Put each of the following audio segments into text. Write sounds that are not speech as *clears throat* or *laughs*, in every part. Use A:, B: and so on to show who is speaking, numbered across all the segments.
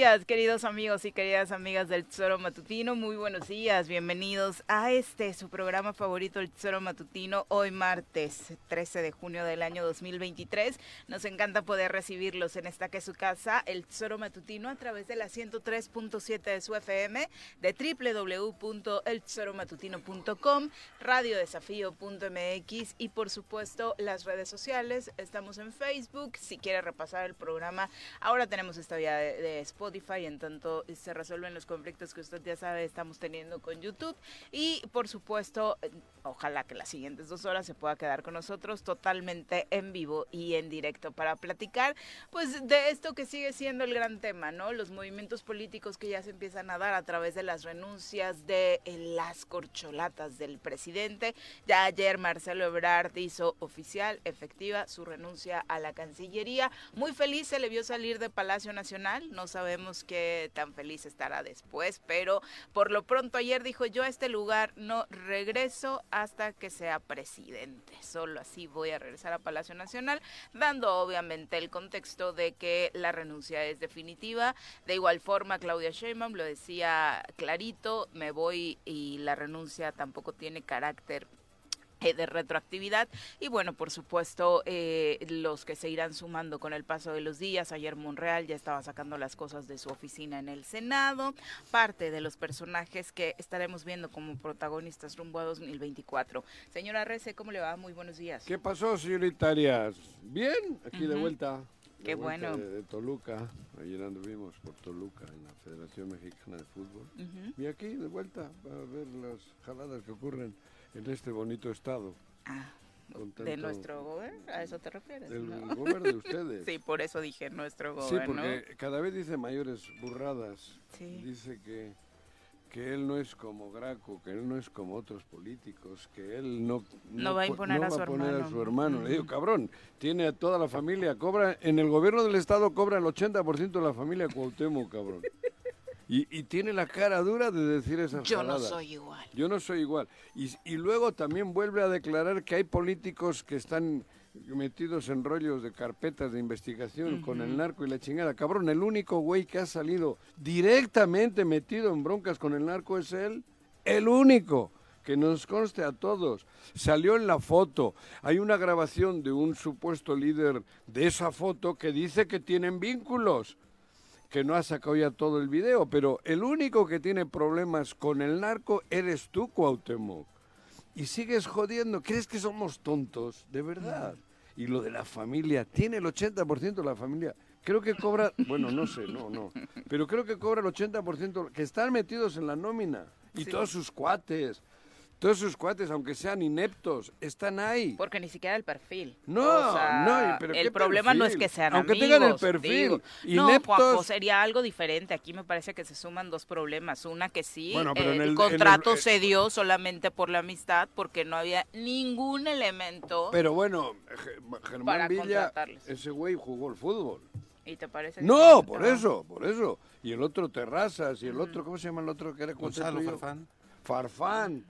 A: Días, queridos amigos y queridas amigas del Tesoro Matutino. Muy buenos días, bienvenidos a este, su programa favorito, el Tesoro Matutino, hoy martes 13 de junio del año 2023. Nos encanta poder recibirlos en esta que es su casa, el Tesoro Matutino, a través de la 103.7 de su FM, de www.eltesoromatutino.com, radiodesafío.mx y por supuesto las redes sociales. Estamos en Facebook, si quiere repasar el programa, ahora tenemos esta vía de de, Spotify, en tanto se resuelven los conflictos que usted ya sabe estamos teniendo con YouTube. Y por supuesto, ojalá que las siguientes dos horas se pueda quedar con nosotros totalmente en vivo y en directo para platicar, pues de esto que sigue siendo el gran tema, ¿no? Los movimientos políticos que ya se empiezan a dar a través de las renuncias de las corcholatas del presidente. Ya ayer Marcelo Ebrard hizo oficial, efectiva, su renuncia a la Cancillería. Muy feliz se le vio salir de Palacio Nacional no sabemos qué tan feliz estará después, pero por lo pronto ayer dijo yo a este lugar no regreso hasta que sea presidente. Solo así voy a regresar a Palacio Nacional, dando obviamente el contexto de que la renuncia es definitiva. De igual forma, Claudia Sheinbaum lo decía clarito, me voy y la renuncia tampoco tiene carácter de retroactividad. Y bueno por supuesto eh, los que se irán sumando con el paso de los días ayer Monreal ya estaba sacando las cosas de su oficina en el Senado parte de los personajes que estaremos viendo como protagonistas rumbo a 2024 señora Rece cómo le va muy buenos días.
B: Qué pasó señorita Arias bien aquí de vuelta.
A: Qué bueno.
B: De, Toluca, ayer anduvimos por Toluca en la Federación Mexicana de Fútbol. Y aquí de vuelta para ver las jaladas que ocurren en este bonito estado.
A: Ah, de nuestro gobierno, ¿a eso te refieres?
B: Del gobierno de *laughs* ustedes.
A: sí, por eso dije nuestro gobierno.
B: Sí, porque cada vez dice mayores burradas. Dice que, que él no es como Graco, que él no es como otros políticos, que él no,
A: no, va a imponer, a, su
B: a, su hermano. Le digo, cabrón, tiene a toda la familia, cobra, en el gobierno del estado cobra el 80% de la familia Cuauhtémoc, cabrón. *laughs* Y, tiene la cara dura de decir esas
A: Yo no soy igual.
B: Yo no soy igual. Y, y luego también vuelve a declarar que hay políticos que están metidos en rollos de carpetas de investigación con el narco y la chingada. Cabrón, el único güey que ha salido directamente metido en broncas con el narco es él. el único que nos conste a todos. Salió en la foto. Hay una grabación de un supuesto líder de esa foto que dice que tienen vínculos que no ha sacado ya todo el video, pero el único que tiene problemas con el narco eres tú, Cuauhtémoc. Y sigues jodiendo, ¿crees que somos tontos? De verdad. Y lo de la familia, tiene el 80% de la familia. Creo que cobra, bueno, no sé, no, no. Pero creo que cobra el 80% que están metidos en la nómina. Y
A: Sí.
B: todos sus cuates. Todos sus cuates, aunque sean ineptos, están ahí.
A: Porque ni siquiera el perfil.
B: No,
A: O sea,
B: no, pero
A: el
B: ¿qué
A: problema no es que sean
B: Aunque
A: amigos.
B: tengan el perfil,
A: digo. No,
B: ineptos-
A: Juanjo, sería algo diferente. Aquí me parece que se suman dos problemas. Una que sí,
B: Bueno, pero
A: eh,
B: en
A: el,
B: el-
A: contrato
B: en el-
A: se dio solamente por la amistad porque no había ningún elemento.
B: Pero bueno, Ge- Germán
A: Para
B: Villa, ese güey jugó el fútbol.
A: ¿Y te parece
B: No, por eso, por eso. Y el otro Terrazas, y el otro, ¿cómo se llama el otro que era
C: Gonzalo? Farfán.
B: Farfán.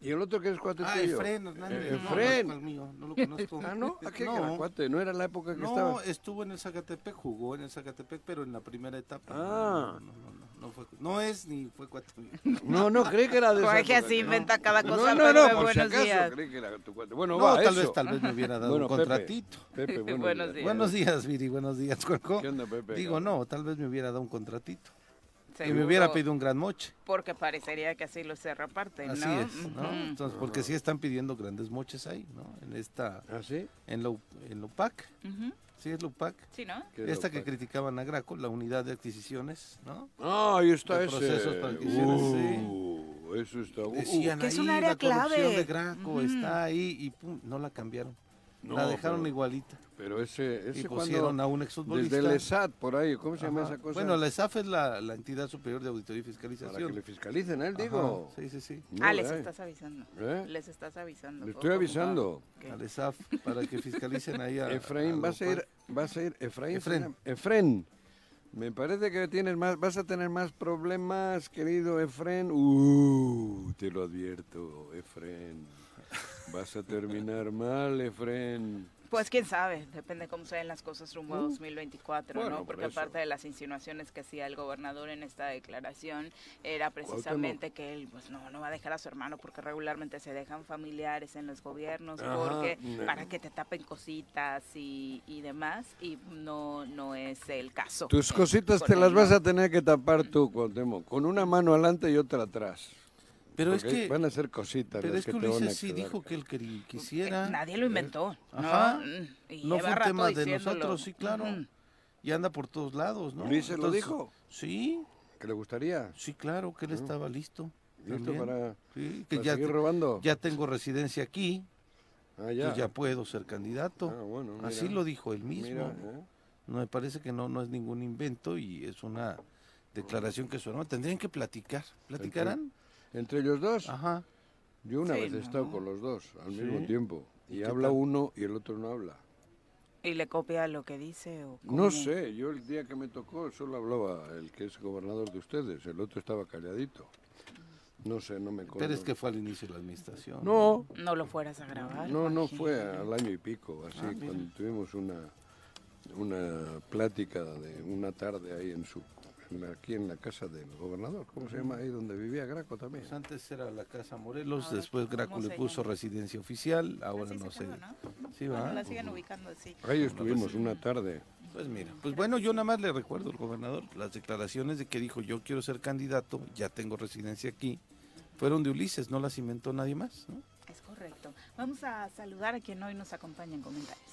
B: Y el otro que es cuate
C: Ah,
B: tuyo.
C: Efren Hernández.
B: Eh,
C: No, no,
B: Efren.
C: no es mío, no lo conozco. *laughs*
B: Ah, ¿no? ¿A qué
C: no,
B: era cuate? No era la época que
C: no,
B: estaba.
C: estuvo en el Zacatepec, jugó en el Zacatepec, pero en la primera etapa.
B: Ah.
C: No, no, no, no, no fue, no es ni fue cuate mío. *laughs*
B: No, no, creí que era de
A: Jorge así
B: No.
A: inventa cada
B: No,
A: cosa.
B: no, no,
A: Pepe,
B: por si
A: buenos
B: acaso
A: días.
B: creí que era tu cuate. Bueno,
C: No,
B: va,
C: tal
B: eso.
C: vez, tal vez me hubiera dado
B: Bueno,
C: un
B: Pepe,
C: contratito.
B: Pepe, *laughs* buenos,
A: Buenos
B: días.
A: días.
C: Buenos días, Viri, buenos días, Juanjo.
B: ¿Qué onda, Pepe?
C: Digo, no, tal vez me hubiera dado un contratito. Y me
A: Seguro,
C: hubiera pedido un gran moche.
A: Porque parecería que así lo se reparten,
C: Así
A: ¿no?
C: es, ¿no?
A: Ujú.
C: Entonces, porque sí están pidiendo grandes moches ahí, ¿no? En esta,
B: ¿Ah, sí?
C: en la, en la UPAC.
A: Ujú.
C: Sí, es la UPAC.
A: Sí, ¿no?
B: ¿Qué es
C: Esta que criticaban a Graco, la unidad de adquisiciones, ¿no?
B: Ah, ahí está
C: de
B: ese.
C: procesos para que hicieran,
B: Uh, Eso está. uh,
C: Decían
A: Que es
C: ahí,
A: un área
C: la corrupción
A: clave.
C: de Graco
A: Ujú.
C: está ahí y pum, no la cambiaron.
B: No,
C: la dejaron
B: pero-
C: igualita.
B: Pero ese,
C: Y
B: ese
C: pusieron
B: cuando,
C: a un exfutbolista.
B: desde el ESAT, por ahí, ¿cómo se llama
C: Ajá.
B: esa cosa?
C: Bueno, la ESAF es la, la entidad superior de auditoría y
B: Para que
C: fiscalización.
B: le fiscalicen a él,
C: Ajá,
B: digo.
C: Sí, sí, sí.
B: No,
A: ah, les
B: eh.
A: estás avisando.
B: ¿Eh?
A: Les estás avisando.
B: Le estoy avisando.
C: Al
A: ok.
C: ESAF, para que fiscalicen ahí a. *laughs*
B: Efraín,
C: a
B: vas a ir, vas a ir, Efraín.
C: Efren.
B: Efren. Me parece que tienes más, vas a tener más problemas, querido Efren. Uh, te lo advierto, Efren. Vas a terminar mal, Efren.
A: Pues quién sabe, depende cómo se den las cosas rumbo a 2024,
B: Uh. bueno,
A: ¿no?
B: por
A: Porque aparte de las insinuaciones que hacía el gobernador en esta declaración, era precisamente que él pues no, no va a dejar a su hermano porque regularmente se dejan familiares en los gobiernos
B: Ajá,
A: porque
B: no.
A: para que te tapen cositas y, y demás y no no es el caso.
B: Tus
A: eh,
B: cositas te las vas a tener que tapar tú, Cuauhtémoc, con una mano adelante y otra atrás.
C: Pero es que.
B: Van a ser cositas
C: Pero
B: las
C: es que
B: te van a
C: Ulises sí dijo que él querí-
A: Eh,
C: quisiera.
A: Nadie lo inventó,
C: Ajá.
A: ¿no? Mm, y
C: No fue un tema de
A: diciéndolo.
C: nosotros, sí, claro. Y anda por todos lados, ¿no?
B: ¿Ulises lo dijo?
C: Sí,
B: ¿Que le gustaría?
C: sí, claro, que él estaba listo.
B: ¿Listo
C: también.
B: para,
C: Sí, que
B: para
C: ya,
B: seguir robando?
C: ya tengo residencia aquí,
B: Ah, ya.
C: pues ya puedo ser candidato.
B: Ah, bueno, mira.
C: Así lo dijo él mismo.
B: Mira, ¿eh?
C: No me parece que no, no es ningún invento y es una declaración que su hermano tendrían que platicar. ¿Platicarán?
B: Entre ellos dos,
C: Ajá.
B: yo una
A: Sí,
B: vez he estado
A: no.
B: con los dos al
C: Sí.
B: mismo tiempo.
C: ¿Y
B: habla
C: tal?
B: uno y el otro no habla.
A: ¿Y le copia lo que dice o
B: No sé, yo el día que me tocó solo hablaba el que es gobernador de ustedes, el otro estaba calladito. No sé, no me acuerdo.
C: Pero es que fue al inicio de la administración.
B: No,
A: No lo fueras a grabar.
B: no, no fue al año y pico, así,
C: Ah,
B: cuando tuvimos una, una plática de una tarde ahí en su, aquí en la casa del gobernador, ¿cómo se llama ahí donde vivía Graco también?
C: Pues antes era la Casa Morelos,
A: Ahora,
C: después Graco
A: ¿cómo
C: le puso
A: llama?
C: residencia oficial, ahora
A: Así
C: no
A: se
C: sé.
A: quedó, ¿no?
C: Sí,
A: Bueno,
C: va.
A: la siguen ubicando así.
B: Ahí estuvimos una tarde.
C: Pues mira, pues bueno, yo nada más le recuerdo al gobernador las declaraciones de que dijo yo quiero ser candidato, ya tengo residencia aquí, fueron de Ulises, no las inventó nadie más, ¿no?
A: Es correcto. Vamos a saludar a quien hoy nos acompaña en comentarios.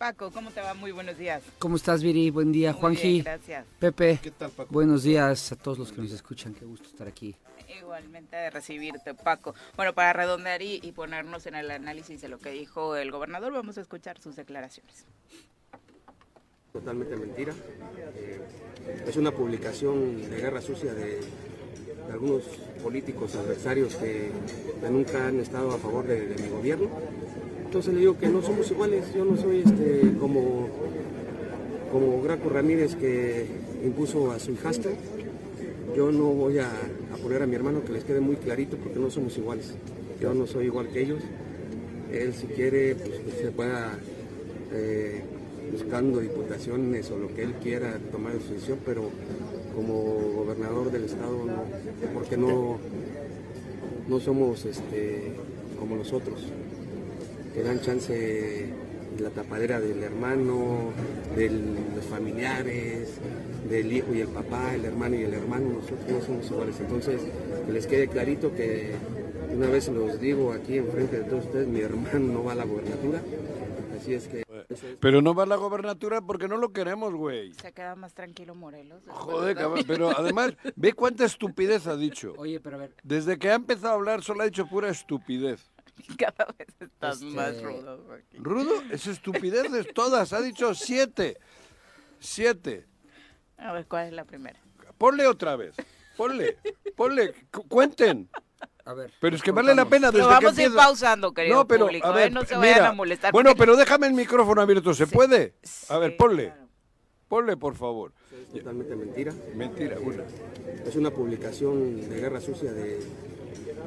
A: Paco, ¿cómo te va? Muy buenos días.
D: ¿Cómo estás, Viri? Buen día,
A: Muy
D: Juanji.
A: bien, gracias.
D: Pepe.
C: ¿Qué tal, Paco?
D: Buenos días a todos los que nos escuchan. Qué gusto estar aquí.
A: Igualmente de recibirte, Paco. Bueno, para redondear y, y ponernos en el análisis de lo que dijo el gobernador, vamos a escuchar sus declaraciones.
E: Totalmente mentira. Eh, es una publicación de guerra sucia de, de algunos políticos adversarios que, que nunca han estado a favor de, de mi gobierno. Entonces le digo que no somos iguales, yo no soy este como, como Graco Ramírez que impuso a su hijastra. Yo no voy a, a poner a mi hermano que les quede muy clarito porque no somos iguales. Yo no soy igual que ellos. Él si quiere, pues que se pueda eh, buscando diputaciones o lo que él quiera tomar su decisión, pero como gobernador del estado no, porque no, no somos este, como nosotros, que dan chance de la tapadera del hermano, de los familiares, del hijo y el papá, el hermano y el hermano, nosotros no somos iguales. Entonces, que les quede clarito que una vez los digo aquí enfrente de todos ustedes, mi hermano no va a la gobernatura, así es que...
B: Pero no va a la gobernatura porque no lo queremos, güey.
A: Se queda más tranquilo Morelos.
B: Joder,
A: de-
B: cabrón, pero *laughs* además, ve cuánta estupidez ha dicho.
D: Oye, pero a ver,
B: Desde que ha empezado a hablar solo ha dicho pura estupidez. *laughs*
A: Cada vez estás
D: Este-
A: más rudo.
B: Rudo, es estupidez de *laughs* todas, ha dicho siete. Siete.
A: A ver, ¿cuál es la primera?
B: Ponle otra vez. Ponle, ponle, cu- cuenten.
D: a ver.
B: Pero es que
D: contamos.
B: vale la pena desde
A: Lo
B: que
A: vamos a ir
B: empieza-
A: pausando, querido
B: No, pero
A: público.
B: a ver,
A: ¿eh? No se
B: mira,
A: vayan a molestar.
B: Bueno,
A: porque-
B: pero déjame el micrófono abierto, ¿se puede? A ver,
A: Sí,
B: ponle.
A: claro.
B: Ponle, por favor.
E: Es totalmente mentira.
B: Mentira, una.
E: Es una publicación de guerra sucia de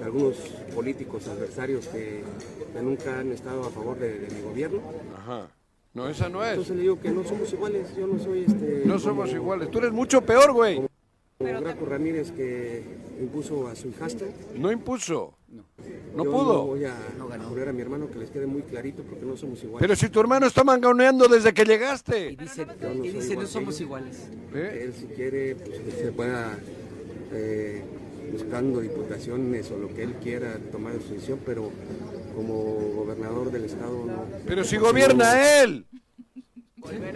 E: algunos políticos adversarios que, que nunca han estado a favor de, de mi gobierno.
B: Ajá. No, esa no es.
E: Entonces le digo que no somos iguales, yo no soy este...
B: No
E: como-
B: somos iguales. Tú eres mucho peor, güey.
E: Como Graco Ramírez que impuso a su hijastra.
B: No impuso. No
E: Yo
B: pudo.
E: No voy a, a poner a mi hermano que les quede muy clarito porque no somos iguales.
B: Pero si tu hermano está mangoneando desde que
D: Y
B: llegaste.
D: dice,
E: Yo no
D: y dice
E: igual
D: no somos
E: ellos".
D: iguales.
B: ¿Eh?
E: Él si quiere, pues que se pueda eh, buscando diputaciones o lo que él quiera tomar su decisión, pero como gobernador del estado no.
B: Pero si
E: no-
B: gobierna él.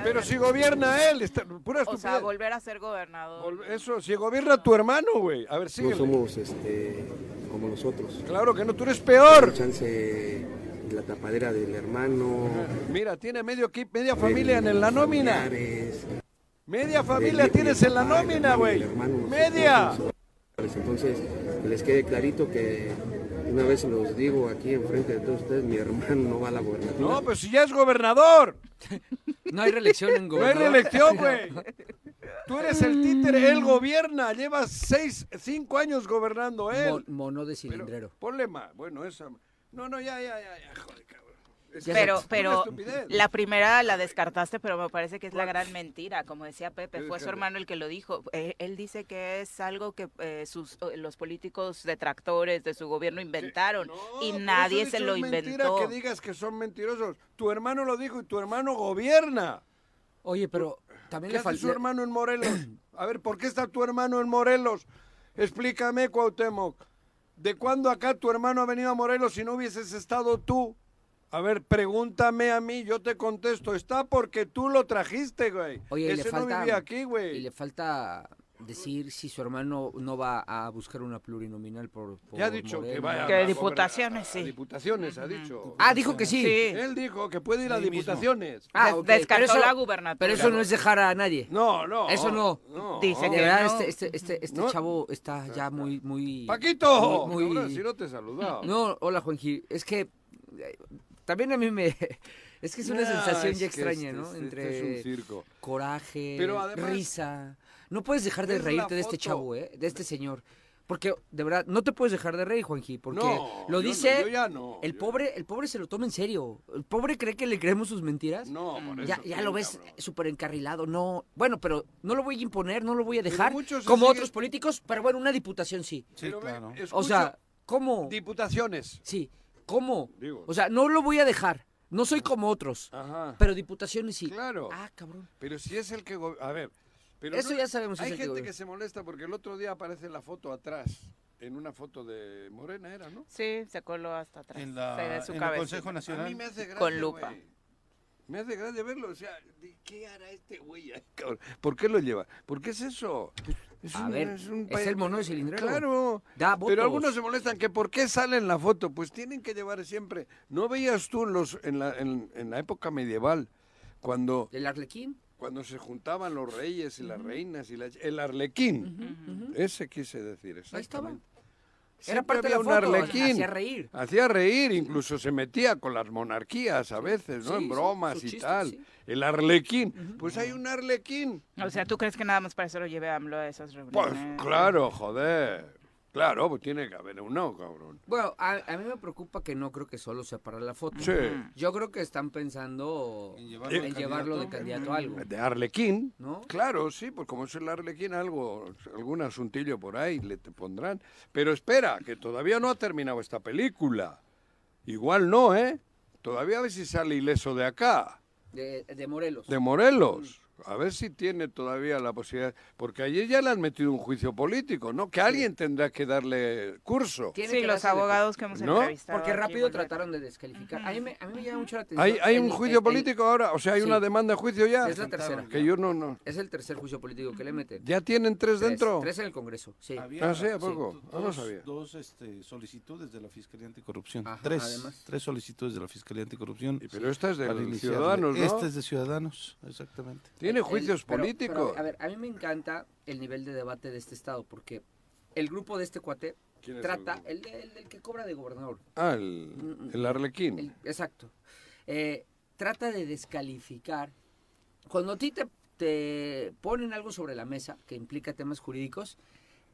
B: Pero si gobierna él. Está, pura
A: O sea, volver a ser gobernador.
B: Eso, si gobierna tu hermano, güey. A ver,
E: No
B: síguele.
E: somos este, como nosotros.
B: Claro que no, tú eres peor.
E: Chance de la tapadera del hermano.
B: Mira, tiene medio media familia en la nómina.
E: familiares,
B: Media familia tienes en la nómina, güey.
E: nosotros Entonces, que les quede clarito que una vez los digo aquí enfrente de todos ustedes, mi hermano no va a la gobernatura.
B: No, pues si ya es gobernador. *laughs*
D: No hay reelección en
B: No hay
D: gobernador.
B: reelección, *laughs* güey. Tú eres el títere, él gobierna. Lleva seis, cinco años gobernando él.
D: Mo- mono de
B: Pero
D: cilindrero.
B: ponle más. Bueno, esa. No, no, ya, ya, ya, ya, joder,
A: Pero, pero la primera la descartaste, pero me parece que es la gran mentira, como decía Pepe,
B: ¿Qué
A: fue su hermano el que lo dijo. Eh, él dice que es algo que eh, sus, eh, los políticos detractores de su gobierno inventaron
B: No,
A: y nadie se lo
B: es mentira
A: inventó.
B: que digas que son mentirosos. Tu hermano lo dijo y tu hermano gobierna.
D: Oye, pero también
B: ¿Qué
D: le
B: hace su
D: falta.
B: hermano en Morelos? A ver, ¿por qué está tu hermano en Morelos? Explícame, Cuauhtémoc. ¿De cuándo acá tu hermano ha venido a Morelos si no hubieses estado tú? A ver, pregúntame a mí, yo te contesto. Está porque tú lo trajiste, güey.
D: Oye, y le
B: Ese no
D: falta.
B: vivía aquí,
D: Y
B: güey.
D: le falta decir si su hermano no va a buscar una plurinominal por. por
B: Ya ha dicho que
D: Morena.
B: vaya.
A: Que
B: a- a
A: diputaciones,
B: gobernar-
A: sí.
B: a diputaciones, ha dicho.
D: Ah, dijo que sí.
A: Sí.
B: Él dijo que puede ir a
C: Ahí mismo.
B: diputaciones.
D: Ah,
A: Des-
D: ok,
A: descartó
D: pero eso-
A: la gubernatura.
D: Pero eso no es dejar a nadie.
B: No, no.
D: Eso no.
A: Dice
D: De
A: que
D: verdad,
A: no.
D: este, este, este, este
B: No.
D: chavo está ya muy, muy.
B: Paquito,
D: Muy- muy-
B: si no te he saludado.
D: No, hola Juanji. Es que eh, también a mí me. *laughs* Es que es una sensación
B: es
D: ya extraña,
B: este-
D: ¿no?
B: este-
D: Entre
B: este es un circo.
D: coraje,
B: Pero además-
D: risa. No puedes dejar de
B: ¿Ves la
D: reírte de este chavo, ¿eh? De este señor. Porque, de verdad, no te puedes dejar de reír, Juanji. Porque
B: No,
D: lo
B: yo
D: dice.
B: no, yo ya no,
D: el
B: yo
D: pobre, el pobre se lo toma en serio. El pobre cree que le creemos sus mentiras.
B: No, por
D: Ya,
B: eso,
D: ya lo ves súper encarrilado, no. Bueno, pero no lo voy a imponer, no lo voy a dejar. Como
B: siguen-
D: otros políticos, pero bueno, una diputación sí.
C: Sí, claro.
D: O sea, ¿cómo?
B: diputaciones.
D: Sí, ¿cómo?
B: Digo.
D: O sea, no lo voy a dejar. No soy como otros.
B: Ajá.
D: Pero diputaciones sí.
B: Claro.
D: Ah, cabrón.
B: Pero si es el que... A ver. Pero
D: Eso
B: no-
D: ya sabemos
B: Hay
D: es el que
B: gente que se molesta porque el otro día aparece la foto atrás. En una foto de Morena era, ¿no?
A: Sí, se coló hasta atrás.
C: En, la,
A: su
C: en el. Consejo
B: A
C: Nacional.
B: mí me hace gracia,
A: Con lupa.
B: Me hace gracia verlo. O sea, ¿de qué hará este güey? ahí, cabrón? ¿Por qué lo lleva? ¿Por qué es eso? Es
D: A
B: un-
D: ver,
B: un
D: es el mono de cilindrero.
B: Claro.
D: Da votos.
B: Pero algunos se molestan que por qué sale en la foto. Pues tienen que llevar siempre. ¿No veías tú en, los, en, la, en, en la época medieval cuando
D: ¿El Arlequín?
B: cuando se juntaban los reyes y las reinas y la- el arlequín. Ese quise decir,
D: estaba. Era parte de la
B: un
D: foto,
B: arlequín.
D: hacía reír.
B: Hacía reír, incluso se metía con las monarquías a veces, ¿no?
D: sí,
B: en bromas y tal.
D: sí.
B: El arlequín. Pues hay un arlequín.
A: O sea, ¿tú crees que nada más para eso lo lleve AMLO a esas
B: Pues
A: reuniones?
B: claro, joder. Claro, pues tiene que haber uno, cabrón.
D: Bueno, a, a mí me preocupa que no creo que solo sea para la foto.
B: Sí.
D: Yo creo que están pensando
C: En llevarlo de
D: llevarlo, de candidato a algo.
B: De arlequín.
D: ¿No?
B: Claro, sí, pues como es el arlequín, algo, algún asuntillo por ahí le te pondrán. Pero espera, que todavía no ha terminado esta película. Igual no, ¿eh? Todavía a ver si sale ileso de acá,
D: De, de Morelos.
B: de Morelos. A ver si tiene todavía la posibilidad. Porque ayer ya le han metido un juicio político, ¿no? Que alguien tendrá que darle curso.
D: Tiene
A: Sí,
D: que
A: los abogados que hemos
B: ¿No?
A: entrevistado.
D: Porque rápido trataron de descalificar. A mí me, a mí me llama mucho la atención.
B: ¿Hay, hay un juicio
D: el-
B: político ahora? O sea, ¿hay
D: Sí.
B: una demanda de juicio ya?
D: Es la tercera.
B: Que yo no, no.
D: Es el tercer juicio político que le meten.
B: ¿Ya tienen tres,
D: Tres,
B: dentro?
D: Tres en el Congreso, sí.
C: Había,
B: Ah, sí, ¿a poco?
C: do-
B: Ah, no
C: dos,
B: sabía.
C: dos, este, solicitudes de la Fiscalía Anticorrupción.
D: Ajá,
C: tres,
D: además.
C: tres solicitudes de la Fiscalía Anticorrupción.
B: Pero esta es de ciudadanos, ¿no?
C: Esta es de Ciudadanos, exactamente.
B: Tiene
D: El-
B: juicios
D: pero-
B: políticos.
D: pero, a ver, a mí me encanta el nivel de debate de este estado, porque el grupo de este cuate
B: ¿Quién es
D: trata,
B: el
D: el, que cobra de gobernador,
B: Ah, el, el arlequín.
D: el- exacto, eh, trata de descalificar. Cuando a ti te, te ponen algo sobre la mesa que implica temas jurídicos,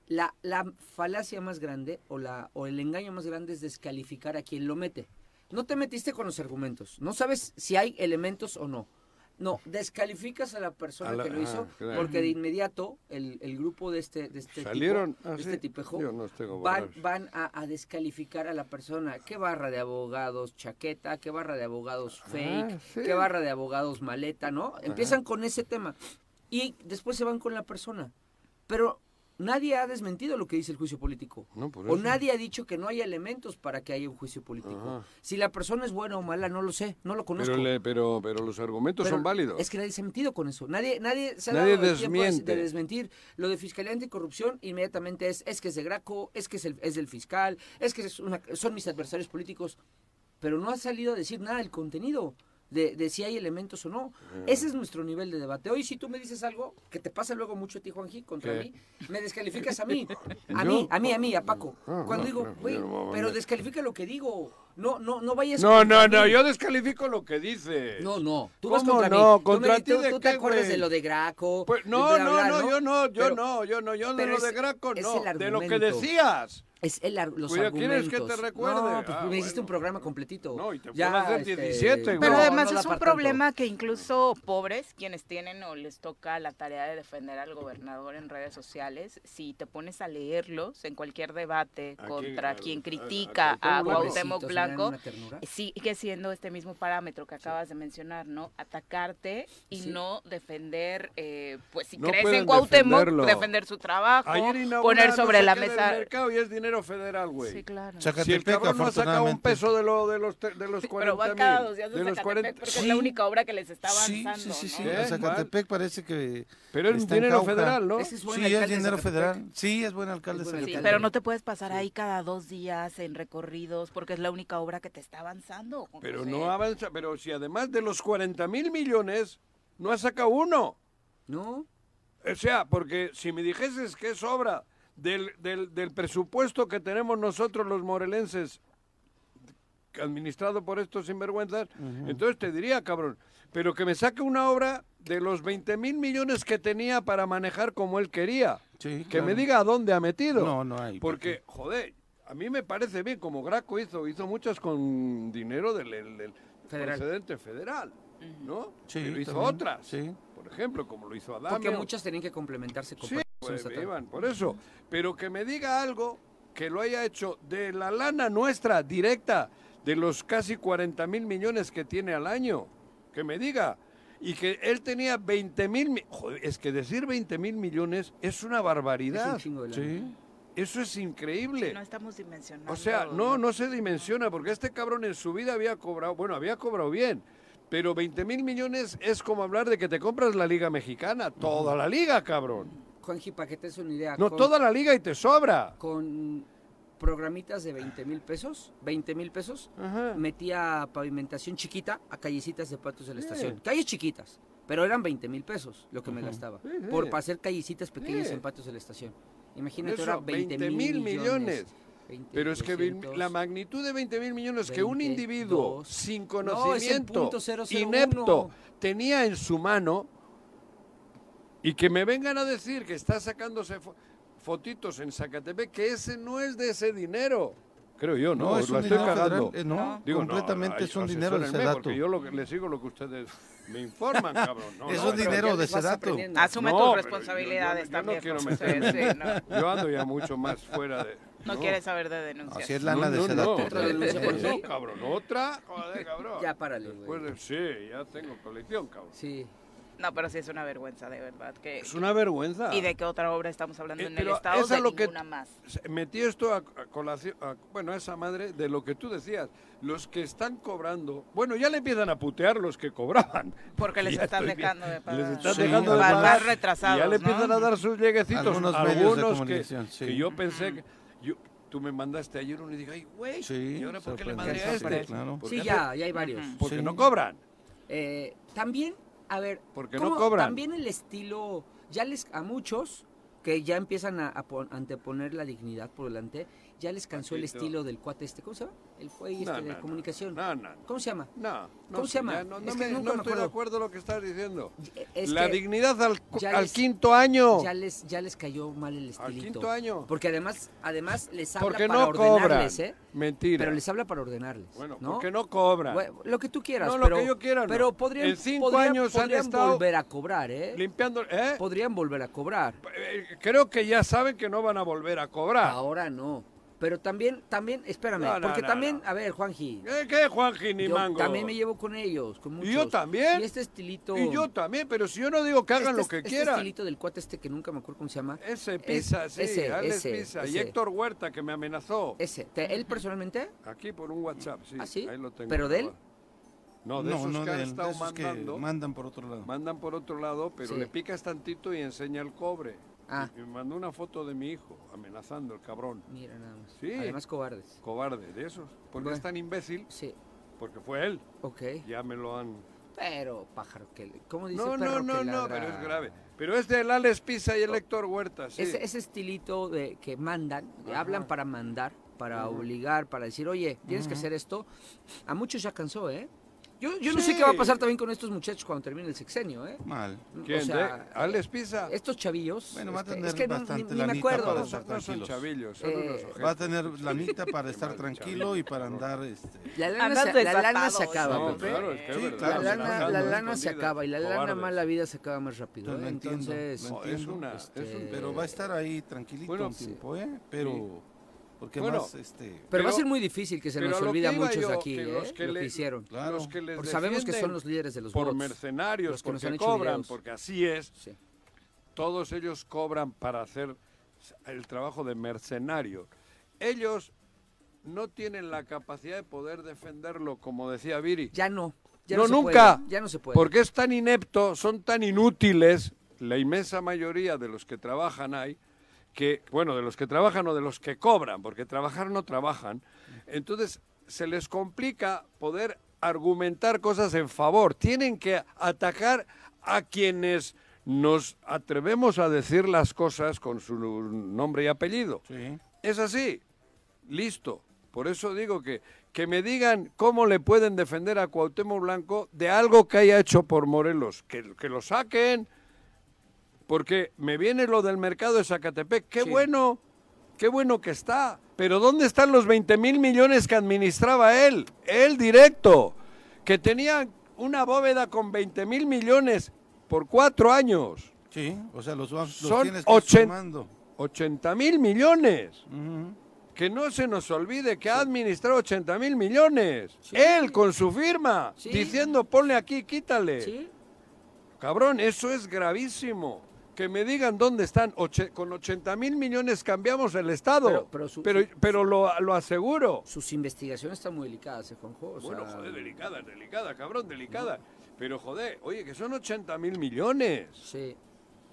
D: la, la falacia más grande o, la, o el engaño más grande es descalificar a quien lo mete. No te metiste con los argumentos, no sabes si hay elementos o no. No, descalificas a la persona
B: A la-
D: que lo hizo
B: ah, claro.
D: porque de inmediato el, el grupo de este, de este
B: Salieron,
D: tipo,
B: ah,
D: de este
B: sí.
D: tipejo,
B: no
D: van, van a, a descalificar a la persona. ¿Qué barra de abogados chaqueta? ¿Qué barra de abogados fake?
B: Ah, sí.
D: ¿Qué barra de abogados maleta? ¿No? Empiezan con ese tema y después se van con la persona. Pero nadie ha desmentido lo que dice el juicio político.
B: No, por
D: O nadie ha dicho que no hay elementos para que haya un juicio político.
B: Ajá.
D: Si la persona es buena o mala, no lo sé, no lo conozco.
B: Pero, le- pero, pero los argumentos
D: Pero
B: son válidos.
D: Es que nadie se ha metido con eso. Nadie, nadie se ha
B: Nadie
D: dado el tiempo de- de desmentir. Lo de Fiscalía Anticorrupción inmediatamente es, es que es de Graco, es que es, el- es del fiscal, es que es una- son mis adversarios políticos. Pero no ha salido a decir nada del contenido. De, de si hay elementos o no. Ese es nuestro nivel de debate. Hoy, si tú me dices algo que te pasa luego mucho a ti, Juanji, contra
B: ¿Qué?
D: mí, me descalificas a mí. *laughs* A mí, a mí, a mí, a Paco. Cuando
B: no,
D: digo,
B: no,
D: güey,
B: no
D: pero descalifica lo que digo. No, no, no vayas
B: No, no, no,
D: mí.
B: yo descalifico lo que dice.
D: No, no, tú vas
B: ¿Cómo
D: contra
B: no?
D: mí. Tú,
B: ¿Contra
D: me-
B: ti
D: tú-
B: de
D: tú te
B: qué,
D: acuerdas
B: güey?
D: de lo de Graco.
B: Pues
D: de
B: no,
D: bla,
B: no,
D: bla,
B: no, yo no, yo
D: Pero
B: no, yo no, yo no lo de Graco, no, de lo que decías.
D: Es el, ar- los
B: Cuida,
D: argumentos.
B: ¿quieres que te recuerde?
D: No, pues
B: Ah,
D: me hiciste
B: bueno.
D: un programa completito.
B: No, y te
D: Ya,
B: hacer
D: este,
B: 17, güey.
A: Pero
D: no,
A: además
D: no
A: es un
D: tanto.
A: problema que incluso pobres, quienes tienen o les toca la tarea de defender al gobernador en redes sociales, si te pones a leerlos en cualquier debate
B: Aquí,
A: contra
B: a-
A: quien critica
B: a-
A: a
B: a-
A: Cuauhtémoc Blanco,
D: ternura.
A: sigue siendo este mismo parámetro que acabas de mencionar, ¿no? Atacarte y
D: Sí.
A: no defender, eh, pues si
B: No
A: crees en Cuauhtémoc,
B: defenderlo.
A: defender su trabajo, poner sobre la mesa...
B: mercado y es dinero federal, güey.
A: Sí, claro.
B: Si el
C: Zacatepec,
B: cabrón no ha sacado un peso de, lo, de, los, te- de los 40
A: Pero van cada dos días de,
B: de los
A: Zacatepec
B: 40
A: porque
C: Sí.
A: es la única obra que les está
C: Sí,
A: avanzando,
C: sí, sí, sí.
B: ¿Eh?
C: Zacatepec parece que.
B: Pero es dinero federal, ¿no?
D: Ese es buen
C: Sí, es dinero federal. Sí, es buen alcalde.
D: Es buen
C: Zacatepec.
A: Sí, pero no te puedes pasar ahí cada dos días en recorridos porque es la única obra que te está avanzando.
B: Pero
A: José.
B: no avanza, pero si además de los 40 mil millones, no ha sacado uno.
D: No,
B: O sea, porque si me dijeses que es obra del, del, del presupuesto que tenemos nosotros los morelenses, administrado por estos sinvergüenzas, entonces te diría, cabrón, pero que me saque una obra de los 20 mil millones que tenía para manejar como él quería.
C: Sí,
B: Que me
C: claro.
B: diga a dónde ha metido.
C: No, no hay.
B: Porque, joder, a mí me parece bien, como Graco hizo, hizo muchas con dinero del, del- del
D: Federal.
B: procedente federal, ¿no?
C: Sí,
B: Pero hizo
C: también,
B: otras,
C: sí.
B: por ejemplo, como lo hizo Adamio.
D: porque muchas tenían que complementarse con
B: Sí, pues. Iván, por eso. Pero que me diga algo que lo haya hecho de la lana nuestra, directa, de los casi 40 mil millones que tiene al año. Que me diga. Y que él tenía 20 mil... Es que decir 20 mil millones es una
D: Es
B: barbaridad.
D: un chingo de lana.
C: Sí.
B: Eso es increíble.
A: No estamos dimensionando.
B: O sea, no, no se dimensiona, porque este cabrón en su vida había cobrado, bueno, había cobrado bien, pero 20 mil millones es como hablar de que te compras la Liga Mexicana, toda la liga, cabrón.
D: Juanji, para que te des una idea.
B: No,
D: con-
B: toda la liga y te sobra.
D: Con programitas de 20 mil pesos, 20 mil pesos,
B: Ajá.
D: metía pavimentación chiquita a callecitas de patios de la
B: Bien.
D: estación. Calles chiquitas. Pero eran 20 mil pesos lo que me gastaba.
B: Sí, sí.
D: Por para hacer callecitas pequeñas en patios de la estación. Imagínate,
B: Eso,
D: ahora 20 mil millones.
B: millones.
D: 20,
B: Pero es que vein-
D: 200.
B: la magnitud de 20 mil millones que un
D: 20,
B: individuo sin conocimiento, inepto, tenía en su mano y que me vengan a decir que está sacándose fo- fotitos en Zacatepec, que ese no es de ese dinero. Creo yo, ¿no?
C: No, es
B: la
C: un
B: estoy
C: dinero
B: cagando.
C: federal, eh, no,
B: Digo,
C: completamente
B: ay,
C: es un dinero de Sedatu.
B: Porque yo lo que- le sigo lo que ustedes me informan, *laughs* cabrón. No,
C: Es
B: no,
C: un dinero de
D: aprendiendo.
A: Asume
B: No,
A: tus
B: yo-
A: responsabilidades
B: yo no- yo
A: también.
B: no quiero meterme.
A: sí, *laughs* no,
B: Yo ando ya mucho más fuera de...
A: no quieres saber de denuncias.
C: Así es lana de
B: no,
C: Sedatu.
B: no,
D: Otra denuncia por
B: no, cabrón, otra, joder, cabrón.
D: Ya párale,
B: Después
D: güey.
B: de, sí, ya tengo colección, cabrón.
D: Sí.
A: No, pero sí es una vergüenza, de verdad. Que,
B: Es una vergüenza.
A: ¿Y de qué otra obra estamos hablando
B: Eh,
A: en el
B: pero
A: Estado?
B: esa
A: De
B: lo que-
A: ninguna más.
B: Se- Metí esto a, a colación, a- bueno, a esa madre de lo que tú decías. Los que están cobrando, bueno, ya le empiezan a putear los que cobraban.
A: Porque *laughs* les
B: Ya
A: están
B: estoy
A: dejando de pagar.
B: Les están
C: Sí,
B: dejando de
C: van
B: pagar.
A: más retrasados,
B: Y ya le
A: ¿no?
B: empiezan a dar sus lleguecitos.
C: Algunos medios de
B: Algunos que,
C: comunicación, sí.
B: que yo pensé que... Yo, tú me mandaste ayer uno y dije, ay, güey,
C: Sí,
B: ¿y ahora por qué le
C: sorprendente,
B: mandé a este?
C: sí, claro.
B: ¿Por
D: Sí,
B: qué
D: ya, ya hay varios.
B: Porque
C: Sí.
B: no cobran.
D: Eh, también, a ver,
B: Porque no
D: ¿cómo
B: cobran.
D: También el estilo, ya les, a muchos que ya empiezan a, a pon- anteponer la dignidad por delante, ya les cansó el estilo del cuate este, ¿cómo se llama? El güey este
B: No,
D: de
B: no,
D: comunicación.
B: No, no,
D: ¿Cómo se llama?
B: no. no
D: ¿Cómo se llama?
B: no, me-
D: nunca me
B: estoy de
D: acuerdo.
B: lo que estás diciendo.
D: Es
B: la dignidad al, al
D: les-
B: quinto año.
D: ya les, ya les cayó mal el
B: Al
D: estilito.
B: quinto año.
D: Porque además, además les habla
B: Porque
D: para
B: cobran.
D: ordenarles, ¿eh?
B: Mentira.
D: Pero les habla para ordenarles.
B: Bueno,
D: ¿no?
B: porque no cobran.
D: Bueno, lo que tú quieras.
B: No, lo
D: pero,
B: que yo quiera, no.
D: Pero podrían,
B: En cinco
D: podrían-
B: años han
D: podrían volver a cobrar, ¿eh?
B: Limpiando, ¿eh?
D: Podrían volver a cobrar.
B: Eh, Creo que ya saben que no van a volver a cobrar.
D: Ahora no. Pero también, también, espérame,
B: No, no,
D: porque
B: no,
D: también,
B: no.
D: a ver, Juanji,
B: ¿Eh, ¿Qué, Juanji, ni
D: yo
B: mango?
D: también me llevo con ellos, con muchos.
B: Y yo también.
D: Y este estilito...
B: Y yo también, pero si yo no digo que hagan
D: este,
B: lo que
D: este
B: quieran.
D: estilito del cuate este que nunca me acuerdo cómo se llama.
B: Ese
D: es-
B: pisa, sí,
D: ese,
B: Alex
D: ese,
B: Pisa. Y
D: ese.
B: Héctor Huerta, que me amenazó.
D: Ese, ¿te- ¿él personalmente?
B: Aquí por un WhatsApp, sí.
D: ¿Ah, sí?
B: Ahí lo tengo.
D: ¿Pero de él?
B: No, de
C: No,
B: esos
C: no
B: que han
C: de él, de
B: estado
C: esos que
B: mandando.
C: mandan por otro lado.
B: Mandan por otro lado, pero
D: Sí.
B: le picas tantito y enseña el cobre.
D: Ah.
B: Y me mandó una foto de mi hijo, amenazando el cabrón.
D: Mira nada más.
B: Sí.
D: Además cobardes.
B: Cobarde, de esos. Porque
D: Bueno.
B: es tan imbécil,
D: Sí,
B: porque fue él.
D: ok.
B: Ya me lo han...
D: Pero pájaro que... ¿Cómo dice
B: No, no,
D: perro
B: no,
D: que
B: no,
D: ladra?
B: pero es grave. Pero es del Alex Pisa y el Héctor Huerta, sí.
D: Ese, ese estilito de que mandan, hablan para mandar, para obligar, para decir, oye, tienes que hacer esto, a muchos ya cansó, ¿eh? Yo, yo no sé qué va a pasar también con estos muchachos cuando termine el sexenio, ¿eh?
C: Mal.
B: ¿Quién?
D: O sea,
B: ¿De Alex Pisa?
D: estos chavillos,
C: Bueno, va a
D: este,
C: tener
D: es que no- ni,
C: bastante
D: ni me
C: lanita
D: acuerdo.
C: para
B: no,
C: estar
B: son, no son
C: tranquilos.
B: chavillos, son
D: Eh,
B: unos ojetes.
C: Va a tener para *laughs* estar tranquilo y para andar este,
D: La lana, se, la lana
A: desatados,
D: se acaba,
B: No,
D: Pepe.
B: claro, es que es
C: Sí,
B: verdad,
D: La
C: claro,
B: se
D: lana, la se
B: escondidas,
D: acaba y la lana
B: cobardes.
D: mala vida se acaba más rápido. ¿eh?
C: entiendo,
D: Entonces,
C: lo
B: No, es
C: entiendo.
B: una...
D: Este,
B: es un-
C: pero va a estar ahí tranquilito
B: Bueno,
C: un tiempo, ¿eh? Pero porque
B: Bueno,
C: más este
D: pero, va a ser muy difícil que se nos olvide a muchos
B: yo,
D: aquí,
B: que
D: ¿eh?
B: los que
D: lo
B: le-
D: que hicieron.
C: claro.
B: los que les
D: Porque sabemos que son los líderes de los
B: por
D: bots.
B: mercenarios,
D: los que nos
B: porque
D: han hecho
B: cobran,
D: videos.
B: porque así es.
D: Sí.
B: Todos ellos cobran para hacer el trabajo de mercenario. Ellos no tienen la capacidad de poder defenderlo, como decía Viri.
D: Ya no. Ya
B: No, nunca.
D: puede, ya no se puede.
B: Porque es tan inepto, son tan inútiles, la inmensa mayoría de los que trabajan ahí, que, bueno, de los que trabajan o de los que cobran, porque trabajar no trabajan, entonces se les complica poder argumentar cosas en favor. Tienen que atacar a quienes nos atrevemos a decir las cosas con su nombre y apellido.
C: sí.
B: Es así. Listo. Por eso digo que, que me digan cómo le pueden defender a Cuauhtémoc Blanco de algo que haya hecho por Morelos. Que, que lo saquen. Porque me viene lo del mercado de Zacatepec. Qué
D: Sí.
B: bueno. Qué bueno que está. Pero ¿dónde están los 20 mil millones que administraba él? Él directo. Que tenía una bóveda con 20 mil millones por cuatro años.
C: Sí, o sea, los, los
B: Son
C: tienes que
B: ochen-
C: sumando.
B: 80 mil millones. Que no se nos olvide que ha administrado 80 mil millones. Él con su firma,
D: Sí.
B: diciendo ponle aquí, quítale. Cabrón, eso es gravísimo. Que me digan dónde están. Oche- con 80 mil millones cambiamos el Estado.
D: Pero-
B: Pero,
D: pero
B: pero,
D: su-
B: lo, lo aseguro.
D: Sus investigaciones están muy delicadas, ¿eh, Juanjo? O
B: Bueno,
D: sea,
B: joder, delicada, delicada, cabrón, delicada. Pero joder, oye, que son 80 mil millones.
D: Sí.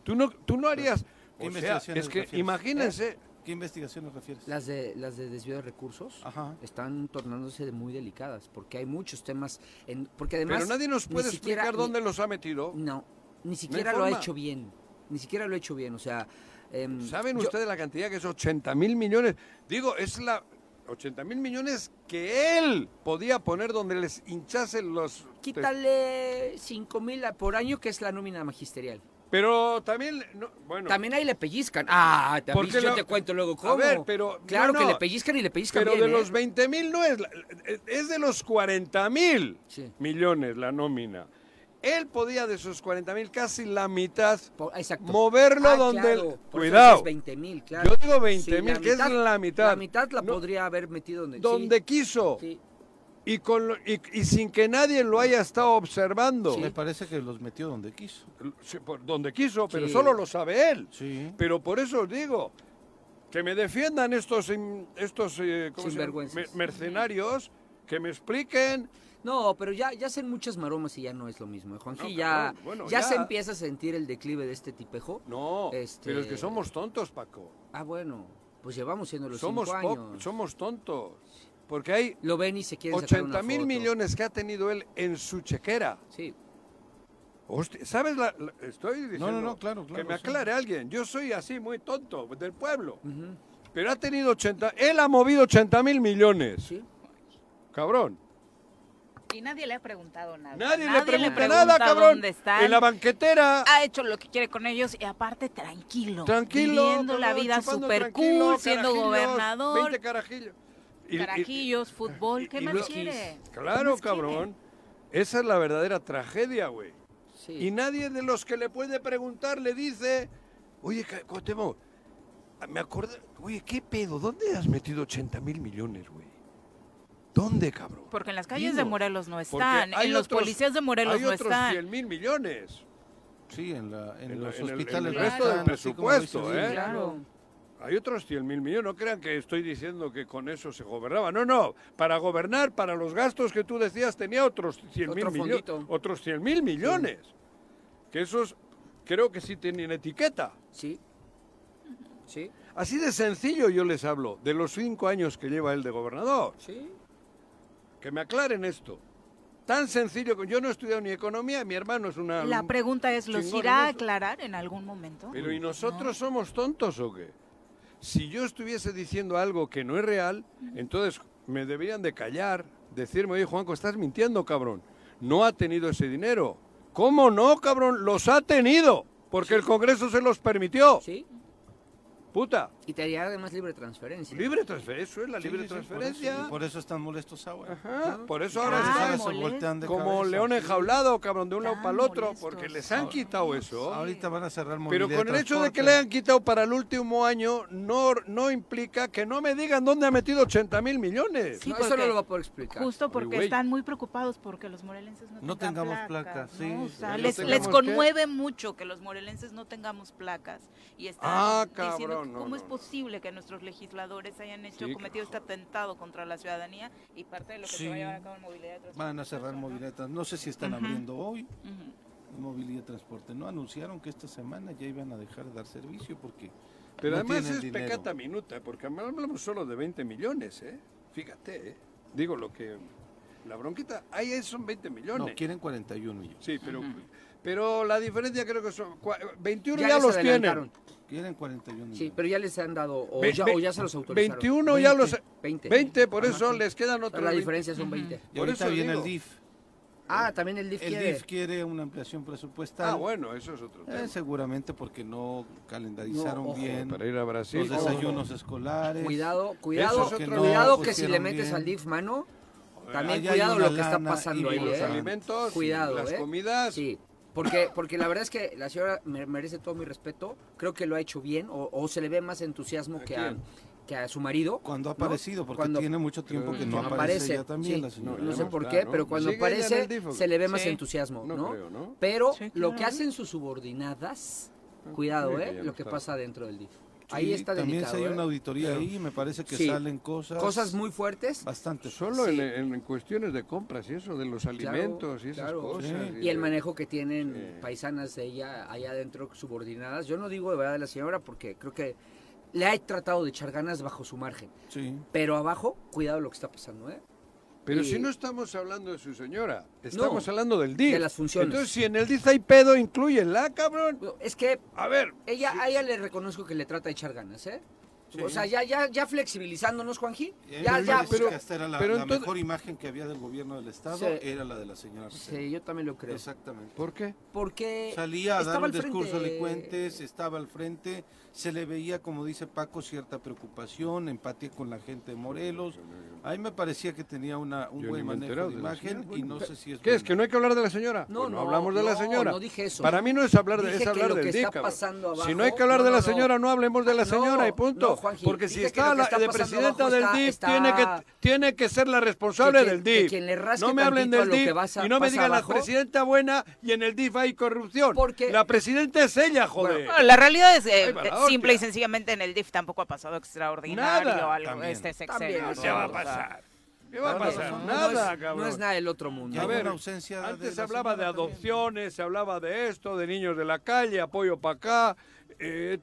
B: Tú no, tú no harías...
C: ¿Qué
B: O sea, es que
C: refieres?
B: imagínense,
C: ¿Qué investigaciones refieres?
D: Las de, las de desvío de recursos
C: Ajá.
D: están tornándose muy delicadas porque hay muchos temas. En, porque además.
B: Pero nadie nos puede
D: siquiera-
B: explicar
D: ni-
B: dónde los ha metido.
D: No, ni siquiera lo ha hecho bien. Ni siquiera lo ha hecho bien. O sea. em,
B: ¿Saben
D: yo-
B: ustedes la cantidad que es 80 mil millones? Digo, es la 80 mil millones que él podía poner donde les hinchasen los...
D: Quítale 5 mil por año, que es la nómina magisterial.
B: Pero también, no, bueno...
D: También ahí le pellizcan. Ah,
B: Porque
D: yo
B: lo-
D: te cuento luego
B: A
D: cómo.
B: ver, pero...
D: Claro
B: no,
D: que le pellizcan y le pellizcan
B: Pero
D: bien,
B: de
D: ¿eh?
B: los 20 mil no es... es de los 40 mil
D: Sí.
B: millones la nómina. Él podía de esos 40 mil, casi la mitad, moverlo
D: Ah,
B: donde...
D: claro,
B: él-
D: por eso
B: Cuidado.
D: dices 20 mil, claro.
B: Yo digo 20
D: Sí,
B: mil, que es la mitad.
D: La mitad la
B: No,
D: podría haber metido donde, sí,
B: Donde quiso.
D: sí.
B: Y, con lo- y, y sin que nadie lo haya estado observando.
C: Me parece que los metió donde quiso.
B: Sí, por donde quiso, pero
D: Sí.
B: solo lo sabe él.
C: Sí.
B: Pero por eso os digo, que me defiendan estos, estos eh, ¿cómo se llama?
D: Sinvergüenzas.
B: Me- mercenarios, que me expliquen.
D: No, pero ya, ya hacen muchas maromas y ya no es lo mismo. ¿eh, Juanji?
B: No,
D: ya,
B: cabrón, bueno,
D: ya,
B: ya.
D: se empieza a sentir el declive de este tipejo.
B: No,
D: Este-
B: pero es que somos tontos, Paco.
D: Ah, bueno, pues llevamos siendo los
B: Somos,
D: cinco años.
B: somos tontos. Porque hay
D: Lo ven y se quieren sacar
B: 80
D: una
B: mil millones que ha tenido él en su chequera.
D: Sí,
B: Hostia, ¿sabes? La, la- estoy diciendo
C: no, no, claro,
B: que me
C: sí.
B: aclare alguien. Yo soy así, muy tonto, del pueblo. Pero ha tenido 80... Él ha movido 80 mil millones.
D: sí.
B: Cabrón.
A: Y nadie le ha preguntado nada.
B: Nadie, le pregunta nada,
A: pregunta
B: cabrón.
A: dónde están.
B: En la banquetera.
A: ha hecho lo que quiere con ellos y aparte tranquilo.
B: Tranquilo.
A: Viviendo la vida super cool, siendo
B: carajillos,
A: gobernador.
B: 20 carajillos. Y- y-
A: Carajillos, fútbol, ¿qué
B: y
A: más quiere?
B: Claro,
A: ¿Qué más
B: cabrón. Esa es la verdadera tragedia, güey.
D: sí.
B: Y nadie de los que le puede preguntar le dice, oye, Ca- Cuauhtémoc, me acordé, oye, ¿qué pedo? ¿Dónde has metido 80 mil millones, güey? ¿Dónde, cabrón?
A: Porque en las calles de. Morelos no están,
B: hay
A: en los
B: otros-
A: policías de Morelos
B: hay
A: no
B: otros
A: están.
B: 100 mil millones.
C: Sí, en, la, en,
B: En la-
C: los
B: en el- en el
C: hospitales.
B: resto del presupuesto. ¿eh?
D: Claro.
B: Hay otros 100 mil millones. No crean que estoy diciendo que con eso se gobernaba. No, no. Para gobernar, para los gastos que tú decías, tenía otros 100 mil
D: Otro
B: millones. Otros 100 mil millones. Que esos creo que sí tienen etiqueta.
D: Sí. Sí,
B: Así de sencillo yo les hablo, de los cinco años que lleva él de gobernador.
D: sí.
B: Que me aclaren esto. Tan sencillo, que yo no he estudiado ni economía, mi hermano es una...
A: La pregunta es, ¿los irá a aclarar en algún momento?
B: Pero ¿y nosotros somos tontos o qué? Si yo estuviese diciendo algo que no es real, entonces me deberían de callar, decirme, oye Juanco, estás mintiendo, cabrón. No ha tenido ese dinero. ¿Cómo no, cabrón? Los ha tenido, porque el Congreso se los permitió.
D: Sí.
B: Puta.
D: Y te haría además libre transferencia.
B: Libre transferencia, eso es la
C: Sí,
B: libre
C: sí, por eso-
B: transferencia.
C: Por eso, están molestos ahora.
B: Ajá, Por eso
A: Ah,
B: ahora
C: se voltean de
B: como
C: cabeza.
B: león enjaulado, cabrón, de un lado para el otro,
A: molestos.
B: porque les han quitado eso.
C: Ahorita van a cerrar
B: Pero con el hecho de que le hayan quitado para el último año, no, no implica que no me digan dónde ha metido 80 mil millones.
A: Sí,
D: no, eso no lo va a poder explicar.
A: Justo porque están muy preocupados porque los morelenses no,
C: No
A: tengan
C: tengamos placas, sí,
A: ¿no? O sea,
C: sí.
A: les, les conmueve mucho que los morelenses no tengamos placas y están
B: Ah,
A: diciendo
B: cabrón, no,
A: cómo
B: no,
A: es
B: no.
A: posible que nuestros legisladores hayan hecho
B: Sí,
A: cometido este atentado contra la ciudadanía y parte de lo que se
C: Sí.
A: va a llevar a cabo en movilidad de transporte.
C: Van a cerrar
A: ¿no?
C: movilidad. de trans- No sé si están abriendo hoy movilidad de transporte. No anunciaron que esta semana ya iban a dejar de dar servicio porque
B: Pero
C: no
B: además es
C: dinero.
B: pecata minuta, porque hablamos solo de 20 millones, ¿eh? Fíjate, ¿eh? Digo lo que... La bronquita, ahí son 20
C: No,
B: millones.
C: quieren 41 millones.
B: Sí, pero, pero la diferencia creo que son... cua- 21
D: Ya
B: ya, los tienen.
C: Quieren 41 millones.
D: Sí, pero ya les han dado, o,
B: Ve-
D: ya,
B: ve-
D: o ya se los autorizaron.
B: 21 ya los...
D: 20.
B: 20, por
D: Ajá,
B: eso
D: sí.
B: les quedan otros...
D: La
B: 20.
D: diferencia son 20.
C: Y
B: Por
C: ahorita
B: eso
C: viene
B: digo.
C: el DIF.
D: Ah, también el DIF
C: El
D: quiere.
C: DIF quiere una ampliación presupuestal.
B: Ah, bueno, eso es otro
C: Eh,
B: tema.
C: seguramente porque no calendarizaron
D: No,
C: bien
B: Para ir a Brasil.
C: los desayunos escolares.
D: Cuidado, cuidado,
B: Eso es otro-
D: cuidado que si le metes
C: bien.
D: al DIF mano, también cuidado lo que está pasando
B: y
D: ahí,
B: los
D: ¿eh?
B: alimentos,
D: Cuidado,
B: las
D: ¿eh?
B: comidas.
D: Sí, porque, porque la verdad es que la señora me- merece todo mi respeto. Creo que lo ha hecho bien, o, o se le ve más entusiasmo
B: ¿A
D: que a, que a su marido.
C: Cuando ha
D: ¿no?
C: aparecido, porque
D: Cuando-
C: tiene mucho tiempo que no aparece,
D: aparece,
C: ya también
D: sí.
C: la señora.
D: No sé por qué,
B: claro.
D: pero cuando
B: ¿Sigue ella
D: aparece se le ve más
A: Sí.
D: entusiasmo,
B: No
D: ¿no?
B: creo, ¿no?
D: Pero
A: Sí,
D: lo que hacen sus subordinadas, cuidado,
B: sí, que
D: ¿eh? Lo que pasa dentro del DIF.
C: Sí,
D: Ahí está
C: También
D: delicado,
C: si hay
D: ¿eh?
C: una auditoría ahí, me parece que
D: Sí.
C: salen cosas.
D: Cosas muy fuertes.
C: Bastante.
B: Solo
D: Sí.
B: en, en cuestiones de compras y eso, de los alimentos y esas
D: claro.
B: cosas.
C: Sí.
D: Y el manejo que tienen
B: Sí.
D: paisanas de ella allá adentro subordinadas. Yo no digo de verdad de la señora porque creo que le ha tratado de echar ganas bajo su margen.
C: Sí.
D: Pero abajo, cuidado lo que está pasando, ¿eh?
B: Pero
D: Y-
B: si no estamos hablando de su señora, estamos hablando del
D: de
B: DIF.
D: las funciones.
B: Entonces, si en el DIF hay pedo, incluyenla, cabrón.
D: Es que
B: A ver,
D: ella, a ella le reconozco que le trata de echar ganas, ¿eh? O sea, ya, ya, ya flexibilizándonos, Juanji. Ya, ya.
B: pero-
C: que esta era la,
B: pero
C: la
B: entonces-
C: mejor imagen que había del gobierno del Estado,
D: Sí.
C: era la de la señora.
D: Sí, yo también lo creo.
C: Exactamente.
B: ¿por qué?
D: Porque
C: Salía a dar un
D: frente-
C: discurso elocuente, estaba al frente, se le veía, como dice Paco, cierta preocupación, empatía con la gente de Morelos. A mí me parecía que tenía una, un
B: Yo
C: buen manejo de
B: de la
C: imagen
B: señora,
C: y no sé si es...
B: ¿Qué es? ¿Que no hay que hablar de la señora?
D: No,
B: Pues
D: no,
B: hablamos de la
D: no,
B: señora.
D: no dije eso.
B: Para mí no es hablar de, es
D: que
B: hablar
D: lo
B: del
D: pasando
B: Si no hay que hablar
D: no,
B: de
D: no,
B: la
D: no.
B: señora, no hablemos de la
D: No,
B: señora y punto.
D: Juanji,
B: Porque si
D: que
B: está
D: que
B: la
D: está
B: de presidenta del
D: está-
B: DIF,
D: está-
B: tiene, que, tiene que ser la responsable
D: Que-
B: del
D: que
B: DIF.
D: quien le rasque
B: no me hablen del
D: lo que
B: DIF y no me digan la presidenta buena y en el DIF hay corrupción.
D: Porque-
B: La presidenta es ella, joder.
A: Bueno, la realidad es eh,
B: Ay,
A: simple y sencillamente en el DIF tampoco ha pasado extraordinario
B: Nada.
A: algo
C: También.
A: este sexenio.
D: ¿Qué va a
A: ¿no? O sea,
B: pasar? ¿Qué va a
C: No, no,
B: pasar?
C: no, no
B: Nada,
D: no es,
B: cabrón.
D: no es nada del otro mundo.
B: A ver,
C: de
B: Antes se
C: la
B: hablaba de
C: también.
B: adopciones, se hablaba de esto, de niños de la calle, apoyo para acá,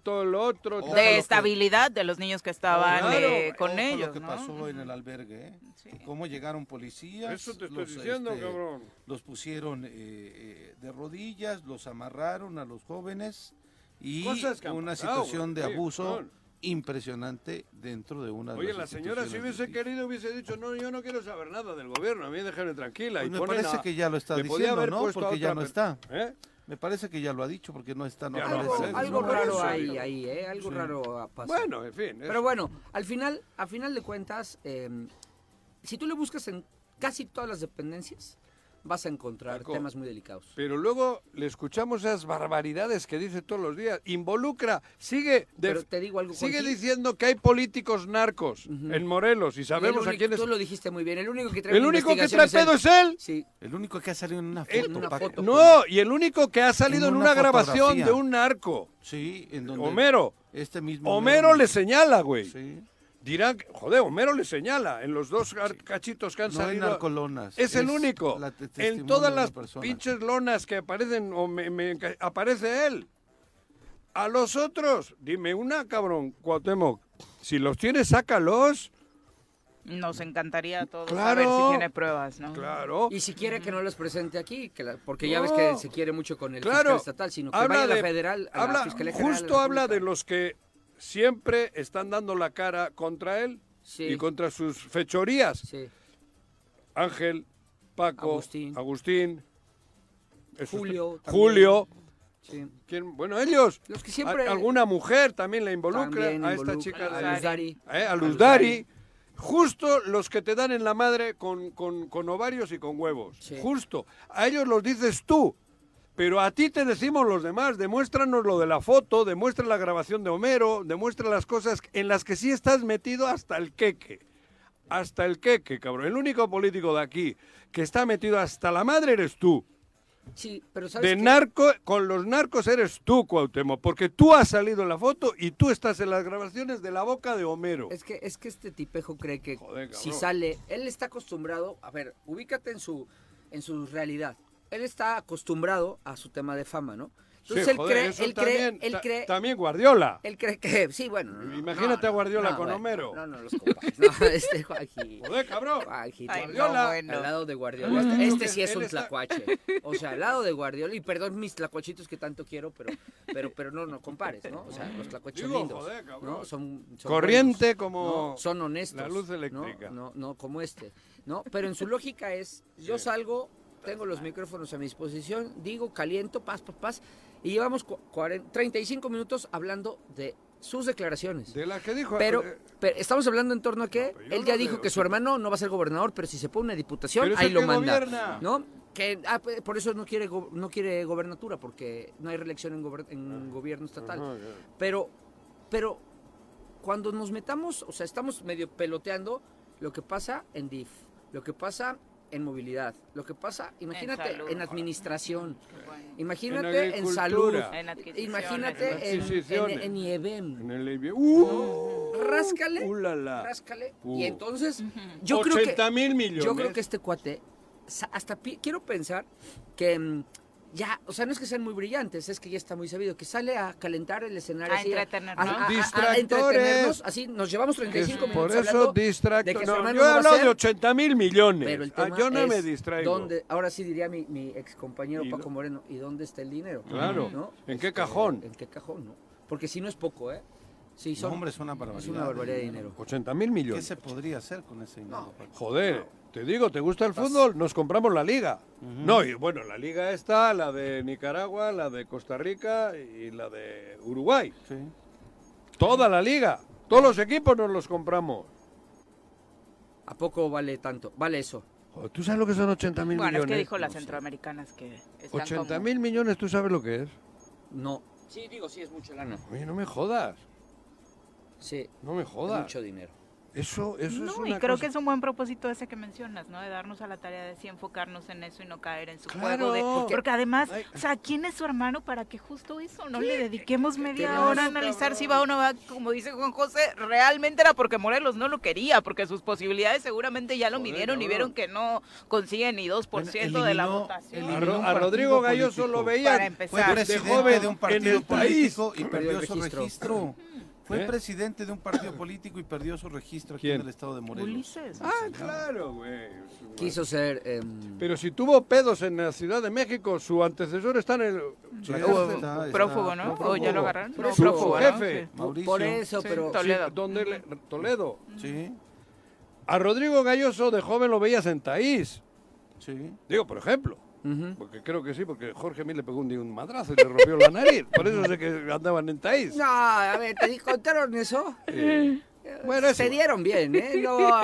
B: todo lo otro. tal.
A: De estabilidad de los niños que estaban
B: Claro.
A: eh, con
C: Ojo
A: ellos,
C: lo que
A: ¿no?
C: pasó en el albergue, ¿eh?
A: Sí.
C: Cómo llegaron policías.
B: Eso te estoy
C: los,
B: diciendo,
C: este,
B: cabrón.
C: Los pusieron eh, eh, de rodillas, los amarraron a los jóvenes y
B: Cosas
C: una
B: pasado,
C: situación de abuso
B: cabrón.
C: impresionante dentro de una de
B: Oye,
C: las
B: la señora si hubiese querido hubiese dicho, no, yo no quiero saber nada del gobierno, a mí déjame tranquila.
C: Pues
B: y
C: me parece
B: a-
C: que ya lo está diciendo, ¿no? Porque ya no está.
B: ¿Eh?
C: Me parece que ya lo ha dicho porque no está. No
D: Algo, algo
B: no,
D: raro
B: pero-
D: ahí, ¿eh? Algo
C: Sí.
D: raro ha pasado.
B: Bueno, en fin. es-
D: Pero bueno, al final, a final de cuentas, eh, si tú le buscas en casi todas las dependencias, vas a encontrar
B: Paco,
D: temas muy delicados.
B: Pero luego le escuchamos esas barbaridades que dice todos los días. Involucra, sigue, de-
D: Pero te digo algo,
B: sigue diciendo que hay políticos narcos en Morelos y sabemos
D: único-
B: a quiénes.
D: Tú lo dijiste muy bien. El único que trae
B: El único que trae pedo es él.
D: Sí.
C: El único que ha salido en una foto.
D: una
C: Paco.
D: foto.
B: No, y el único que ha salido
C: En
B: en
C: una
B: grabación de un narco.
C: Sí, en donde.
B: Homero.
C: Este mismo.
B: Homero le señala, güey.
C: Sí.
B: Dirán, joder, Homero le señala en los dos cachitos que han
C: No en
B: salido.
C: narcolonas.
B: Es el único.
C: la
B: En todas las
C: persona.
B: pinches lonas que aparecen, o me- aparece él. A los otros, dime una, cabrón, Cuauhtémoc. Si los tienes, sácalos.
A: Nos encantaría a todos
B: Claro.
A: saber si tiene pruebas, ¿no?
B: Claro.
D: Y si quiere que no los presente aquí, que la- porque ya
B: No.
D: ves que se quiere mucho con el
B: Claro.
D: fiscal estatal, sino que
B: Habla
D: vaya a la
B: de-
D: federal, a la
B: habla-
D: Fiscalía General
B: justo
D: la
B: habla de los que siempre están dando la cara contra él
D: Sí.
B: y contra sus fechorías.
D: Sí.
B: Ángel, Paco,
D: Agustín. Julio también.
B: Julio.
D: Sí.
B: ¿Quién? Bueno, ellos.
D: Los que siempre-
B: alguna mujer también la involucra
D: También
B: a esta chica
D: a
B: de-
D: Luz Dari.
B: ¿eh? a
D: A
B: Luz
D: Luz
B: Dari. Justo los que te dan en la madre con, con- con ovarios y con huevos.
D: Sí.
B: Justo. A ellos los dices tú. Pero a ti te decimos los demás, demuéstranos lo de la foto, demuestra la grabación de Homero, demuestra las cosas en las que sí estás metido hasta el queque. Hasta el queque, cabrón. El único político de aquí que está metido hasta la madre eres tú.
D: Sí, pero ¿sabes
B: De
D: qué?
B: narco, con los narcos eres tú, Cuauhtémoc, porque tú has salido en la foto y tú estás en las grabaciones de la boca de Homero.
D: Es que, es que este tipejo cree que
B: Joder,
D: si sale, él está acostumbrado, a ver, ubícate en su, en su realidad. Él está acostumbrado a su tema de fama, ¿no? Entonces
B: Sí,
D: él
B: joder,
D: cree,
B: eso
D: él cree,
B: también,
D: él cree,
B: También Guardiola.
D: él cree que, *laughs* sí, bueno. no, no,
B: Imagínate
D: no,
B: a Guardiola
D: no,
B: con
D: bueno,
B: Homero.
D: No, no, los compares. No, *laughs* este Joaquín.
B: Joder, cabrón.
D: Joaquín,
A: Ay,
B: Guardiola,
A: no, bueno.
D: Al lado de Guardiola.
B: Mm.
D: Este, este sí es un
B: está-
D: tlacuache. O sea, al lado de Guardiola, y perdón mis tlacuachitos que tanto quiero, pero, pero, pero no, no compares, ¿no? O sea, los tlacuaches
B: Digo,
D: lindos.
B: joder, cabrón.
D: ¿no? Son, son
B: Corriente
D: buenos,
B: como
D: ¿no? Son honestos.
B: la luz eléctrica.
D: No, no, como este. ¿no? Pero en su lógica es, yo salgo, tengo los micrófonos a mi disposición, digo, caliento, paz, paz, paz, y llevamos cu- 40 35 minutos hablando de sus declaraciones.
B: De la que dijo.
D: Pero,
B: eh,
D: pero estamos hablando en torno a que él ya
B: no
D: dijo
B: veo-
D: que su hermano no va a ser gobernador, pero si se pone una diputación, ahí lo manda.
B: gobierna.
D: ¿No? Que ah, por eso no quiere no quiere gobernatura porque no hay reelección en, gober- en gobierno estatal.
B: ajá.
D: Pero pero cuando nos metamos, o sea, estamos medio peloteando lo que pasa en DIF, lo que pasa en movilidad, lo que pasa, imagínate,
A: salud.
D: en, administración, imagínate en, salud.
A: En
D: imagínate en, en, IEBEM.
B: En el ¡Uh!
D: Ráscale,
B: ¡Uh, la, la!
D: ráscale.
B: Uh.
D: Y entonces, yo creo que
B: 80 mil millones.
D: yo creo que este cuate, hasta pi- quiero pensar que, mm, ya, o sea, no es que sean muy brillantes, es que ya está muy sabido, que sale a calentar el escenario.
A: A
D: así,
A: entretenernos.
D: a- a- a- a
B: Distractores.
D: entretenernos, así, nos llevamos
B: Que es
D: 35
B: por
D: minutos
B: eso
D: hablando
B: distracto.
D: de que su
B: No, yo he hablado de 80 mil millones.
D: Pero el
B: Ah,
D: tema
B: yo no
D: es
B: me distraigo.
D: dónde- ahora sí diría mi, mi ex compañero
B: ¿Y
D: Paco Moreno, ¿y dónde está el dinero?
B: Claro.
D: ¿No?
B: ¿En qué
D: Este,
B: cajón?
D: ¿En qué cajón, no? Porque si no es poco, ¿eh? Sí,
C: No,
D: son,
C: hombre, es una
D: es
C: barbaridad.
D: una barbaridad de dinero.
B: 80 mil
C: ¿Qué
B: millones.
C: se podría hacer con ese dinero?
B: Joder, te digo, ¿te gusta el fútbol? Nos compramos la liga. No, y bueno, la liga está, la de Nicaragua, la de Costa Rica y la de Uruguay.
C: Sí.
B: Toda la liga. Todos los equipos nos los compramos.
D: ¿A poco vale tanto? Vale eso.
B: Joder, ¿Tú sabes lo que son 80 mil
A: Bueno,
B: millones?
A: es que dijo las
B: No
A: centroamericanas que están
B: 80
A: como-
B: mil millones, ¿tú sabes lo que es?
D: No. Sí, digo, sí, es mucha lana.
B: Oye, no me jodas.
D: Sí,
B: No me
D: es
B: jodas.
D: mucho dinero.
B: Eso, eso
A: No,
B: es
A: y
B: una
A: creo
B: cosa-
A: que es un buen propósito ese que mencionas, ¿no? De darnos a la tarea de sí enfocarnos en eso y no caer en su
B: Claro.
A: juego. De,
B: Porque-
A: porque, además,
B: Ay.
A: o sea, ¿quién es su hermano para que justo eso no le dediquemos media hora a analizar si va o no va? Como dice Juan José, realmente era porque Morelos no lo quería, porque sus posibilidades seguramente ya lo
B: Joder,
A: midieron y vieron que no consigue ni 2% de la votación.
B: A, Ro- a Rodrigo
C: partido
B: Galloso
C: político.
B: lo veían
A: Para
C: Fue
B: de joven
C: de un
B: en
C: partido
B: el país.
C: político y
D: Perdió
C: perdió
D: el
C: su
D: registro.
C: Fue
B: ¿Eh?
C: presidente de un partido político y perdió su registro aquí
B: ¿Quién?
C: en el estado de Morelos.
A: Ulises.
B: Ah, claro, güey.
D: Quiso ser... em,
B: Pero si tuvo pedos en la Ciudad de México, su antecesor está en el...
C: Sí,
B: la
C: está-
B: cárcel.
C: está-
A: Prófugo, ¿no?
B: prófugo.
A: ¿O ya lo agarraron? No, prófugo,
B: su
A: ¿no?
B: jefe.
A: Sí.
C: Mauricio.
D: por eso,
A: Sí,
D: pero...
A: Toledo.
B: Le- Toledo.
C: Sí,
B: A Rodrigo Galloso de joven lo veías en Taís.
C: sí.
B: Digo, por ejemplo. Porque creo que sí, porque Jorge Mil le pegó un día un madrazo y le rompió la nariz. Por eso sé que andaban en Taís.
D: No, a ver, ¿te contaron eso?
B: Eh, bueno,
D: Se dieron bien, ¿eh? *laughs* No,
B: No, no,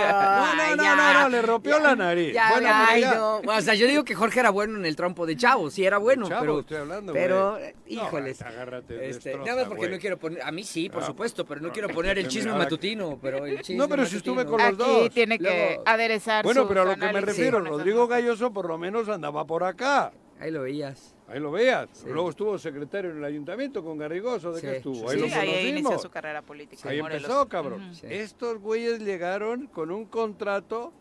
D: ay,
B: no, no, no, le rompió la nariz.
D: Ya,
B: Bueno,
D: ay,
B: ya-
D: no. O sea, yo digo que Jorge era bueno en el trompo de chavo, sí era bueno,
B: Chavo,
D: pero...
B: estoy hablando,
D: pero, eh, híjoles.
B: No, agárrate,
D: Este,
B: destroza,
D: nada más porque no quiero poner, a mí sí, por
B: Ah,
D: supuesto, pero no
B: no,
D: quiero poner el chisme matutino, pero el chisme
B: No, pero si estuve con los
A: Aquí
B: dos.
A: tiene que
D: Luego-
A: aderezar
B: Bueno, pero a lo que me refiero,
A: esas
B: Rodrigo. Galloso por lo menos andaba por acá.
D: Ahí lo veías.
B: Ahí lo veas.
D: Sí.
B: Luego estuvo secretario en el ayuntamiento con Garrigoso. ¿De
D: Sí,
B: qué estuvo?
D: sí,
B: Ahí
D: sí.
B: lo
A: ahí inició su carrera política.
B: Ahí
A: Morelos.
B: empezó, cabrón.
A: Ujú.
D: Sí.
B: Estos güeyes llegaron con un contrato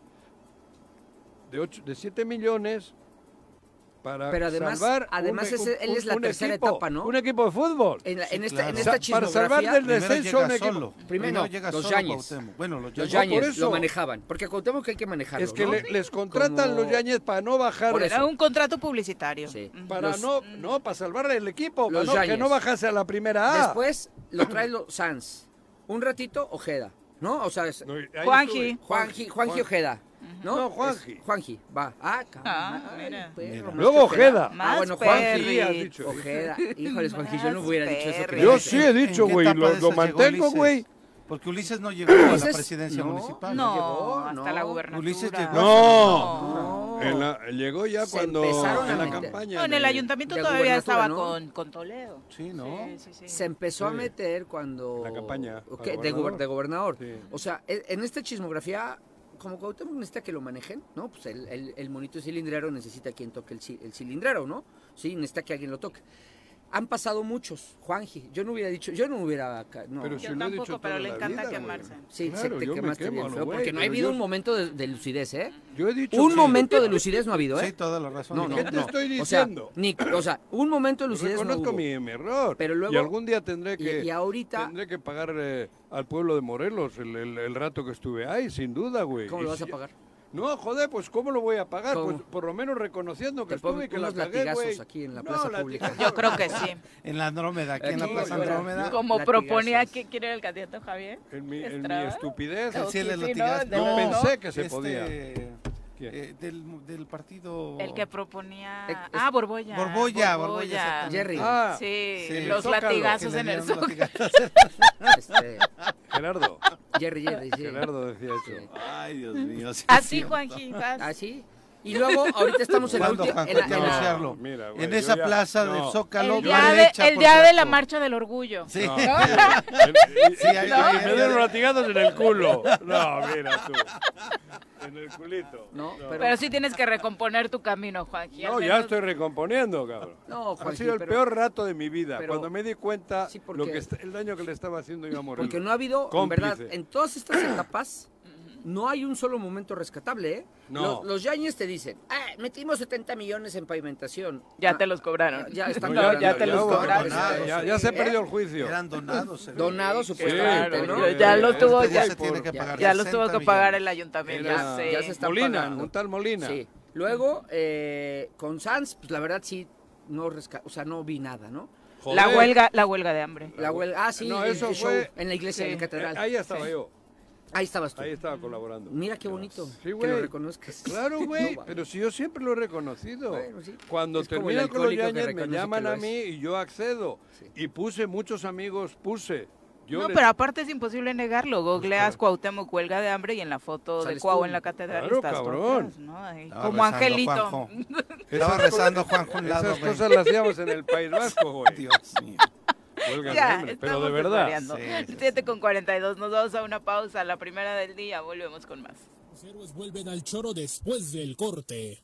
B: de, ocho, de 7 millones para
D: Pero además-
B: salvar
D: además
B: un,
D: ese- él es la tercera
B: equipo,
D: etapa, ¿no?
B: Un equipo de fútbol.
D: En, la-
C: Sí,
D: en esta,
C: claro.
D: en
B: Sa-
D: esta
B: para salvar del descenso un equipo.
C: solo.
D: Primero, los.
C: Cuauhtémoc. Bueno, los
D: los
B: por
D: Yañez
B: eso.
D: lo manejaban, porque a Cuauhtémoc hay que manejarlo,
B: Es que
D: ¿no?
B: le- les contratan
D: Como-
B: los Yañez para no bajar.
A: Era un contrato publicitario.
D: Sí.
B: Para
D: Los-
B: no, no, para salvar el equipo, para no- que no bajase a la primera A.
D: Después lo trae los Sanz. Un ratito, Ojeda, ¿no? O sea, es
A: Juanji.
D: Juanji, Juanji Ojeda, ¿no?
B: No, Juanji.
D: Es Juanji, va. Ah,
A: Ah,
D: cabrón,
A: mira.
D: perro,
C: Mira.
B: Luego Ojeda.
D: Ah, bueno,
B: Juanji has dicho.
D: Ojeda. *laughs* Híjoles, Juanji, yo no hubiera dicho eso. que
B: Yo sí he dicho,
C: ¿En qué
B: güey, lo, mantengo, güey.
C: Porque Ulises no llegó *laughs* a la presidencia
D: no,
C: municipal.
A: No,
D: llegó,
A: hasta
D: no.
A: la gubernatura.
C: Ulises llegó-
B: No.
D: No.
B: En la- llegó ya
D: Se
B: cuando
D: empezaron a
B: en la
D: meter.
B: campaña.
A: No, en el ayuntamiento todavía estaba
D: ¿no?
A: con, con Toledo.
C: Sí, ¿no?
A: Sí, sí, sí.
D: Se empezó a meter cuando...
B: La campaña
D: Ok,
B: para
D: de,
B: gobernador.
D: guber- de gobernador.
B: Sí.
D: O sea, e- en esta chismografía, como Cuauhtémoc necesita que lo manejen, ¿no? Pues el, el, el monito cilindrero necesita quien toque el, el ¿no? Sí, necesita que alguien lo toque. Han pasado muchos, Juanji. Yo no hubiera dicho, yo no hubiera... No.
B: Pero si
A: Yo
B: lo he
A: tampoco,
B: dicho
A: pero le encanta
B: vida, güey.
A: quemarse.
D: Sí,
B: Claro,
D: se te quemaste
B: quemo,
D: bien
B: ¿no,
D: feo,
B: güey?
D: porque no ha habido
B: yo-
D: un momento de, de lucidez, ¿eh?
B: Yo he dicho
D: Un
B: que-
D: momento de lucidez no ha habido, ¿eh?
C: Sí, toda la razón.
D: No, no,
B: ¿Qué te
D: no.
B: estoy
D: O sea,
B: diciendo?
D: ni, o sea, un momento de lucidez no
B: Reconozco
D: hubo.
B: mi, mi error.
D: Pero luego-
B: y algún día tendré que
D: y ahorita-
B: tendré que pagar eh, al pueblo de Morelos el, el- el rato que estuve ahí, sin duda, güey.
D: ¿Cómo
B: Y
D: lo vas a pagar?
B: No, joder, pues ¿cómo lo voy a pagar?
D: ¿Cómo?
B: Pues por lo menos reconociendo que estuve y que la
D: latigazos
B: güey.
D: aquí en la
B: No,
D: plaza pública.
A: Yo creo que sí. *laughs*
C: En la Andrómeda, aquí en la Plaza. Andrómeda.
A: Como
D: Latigazos.
A: proponía que quiere el candidato Javier.
B: En mi, en mi estupidez.
A: No,
C: Sí.
A: ¿no?
B: Pensé que se
C: este,
B: podía.
C: Eh, del, del partido...
A: El que proponía.
D: Es-
A: Ah, Borbolla.
C: Borbolla, Borbolla, exactamente.
D: Jerry.
B: Ah,
A: Sí,
C: Sí.
A: los
B: Zócalo.
A: latigazos en el zócalo. *laughs*
D: Este,
B: Gerardo.
D: Jerry, Jerry, sí.
B: Gerardo decía eso.
D: Sí.
C: Ay, Dios mío. sí es
A: Así,
D: Y luego, ahorita estamos en la
C: ¿Cuándo,
D: última. En la-
C: hay que
D: en la-
C: anunciarlo?
B: mira, güey,
C: en esa
B: ya-
C: plaza
B: no.
C: del Zócalo,
A: El día, de, el día de la marcha del orgullo.
C: Sí.
A: ¿no? *laughs*
B: Me dieron latigazos en el culo. No, mira tú. En el culito.
D: No, pero-
A: Pero sí tienes que recomponer tu camino, Juanji. al
B: No, ya
A: menos-
B: estoy recomponiendo, cabrón.
D: No,
B: ha
D: Juanji,
B: sido el
D: pero-
B: peor rato de mi vida.
D: pero-
B: cuando me di cuenta
D: Sí, porque-
B: lo que el daño que le estaba haciendo yo a Morelos.
D: Porque no ha habido, en
B: Cómplice.
D: verdad, en todas estas etapas, no hay un solo momento rescatable, ¿eh?
B: No.
D: Los, los Yañez te dicen, ah, metimos 70 millones en pavimentación.
A: Ya
D: Ah,
A: te los cobraron.
D: Ya están
B: No,
A: ya te los cobraron.
B: Ya, ya- ya se perdió el juicio.
C: Eran donados.
D: Donados
B: Sí,
D: supuestamente, ¿no?
A: Ya los tuvo,
C: Este
A: ya,
C: se tiene que pagar
A: ya los tuvo
C: 60
A: que pagar el ayuntamiento.
B: Era-
D: ya se están
B: Molina,
D: pagando.
B: un tal Molina.
D: Sí. Luego, eh, con Sanz, pues la verdad sí, no resca- o sea, no vi nada, ¿no?
A: La huelga, la huelga de hambre.
D: La huelga, ah, sí,
B: No, eso
D: el show
B: fue-
D: en la iglesia,
A: Sí.
D: en la catedral.
B: Eh, Ahí estaba yo.
D: Ahí estabas tú.
B: Ahí estaba colaborando.
D: Mira qué bonito
B: Sí,
D: que lo
B: güey.
D: reconozcas.
B: Claro, *laughs* güey,
D: No,
B: pero si yo siempre lo he reconocido.
D: Bueno, sí.
B: Cuando
D: Es
B: terminan con los Yañez me llaman a mí y yo accedo. Y puse muchos amigos, puse. Yo
A: no,
B: les-
A: pero aparte es imposible negarlo. Googleas Cuauhtémoc huelga de hambre y en la foto de Cuau
D: tú.
A: en la catedral
B: Claro,
A: estás tú
B: cabrón.
A: atrás, ¿no? Ahí,
C: Estaba
A: como
C: rezando,
A: angelito.
C: Juanjo. *laughs* Estaba rezando Juanjo un lado,
B: Esas
C: güey.
B: cosas las hacíamos en el País Vasco, güey. *laughs*
C: Dios mío.
A: Ya,
B: hambre, pero de verdad.
C: sí,
A: 7 con 42, nos vamos a una pausa, la primera del día, volvemos con más.
F: Los héroes vuelven al choro después del corte.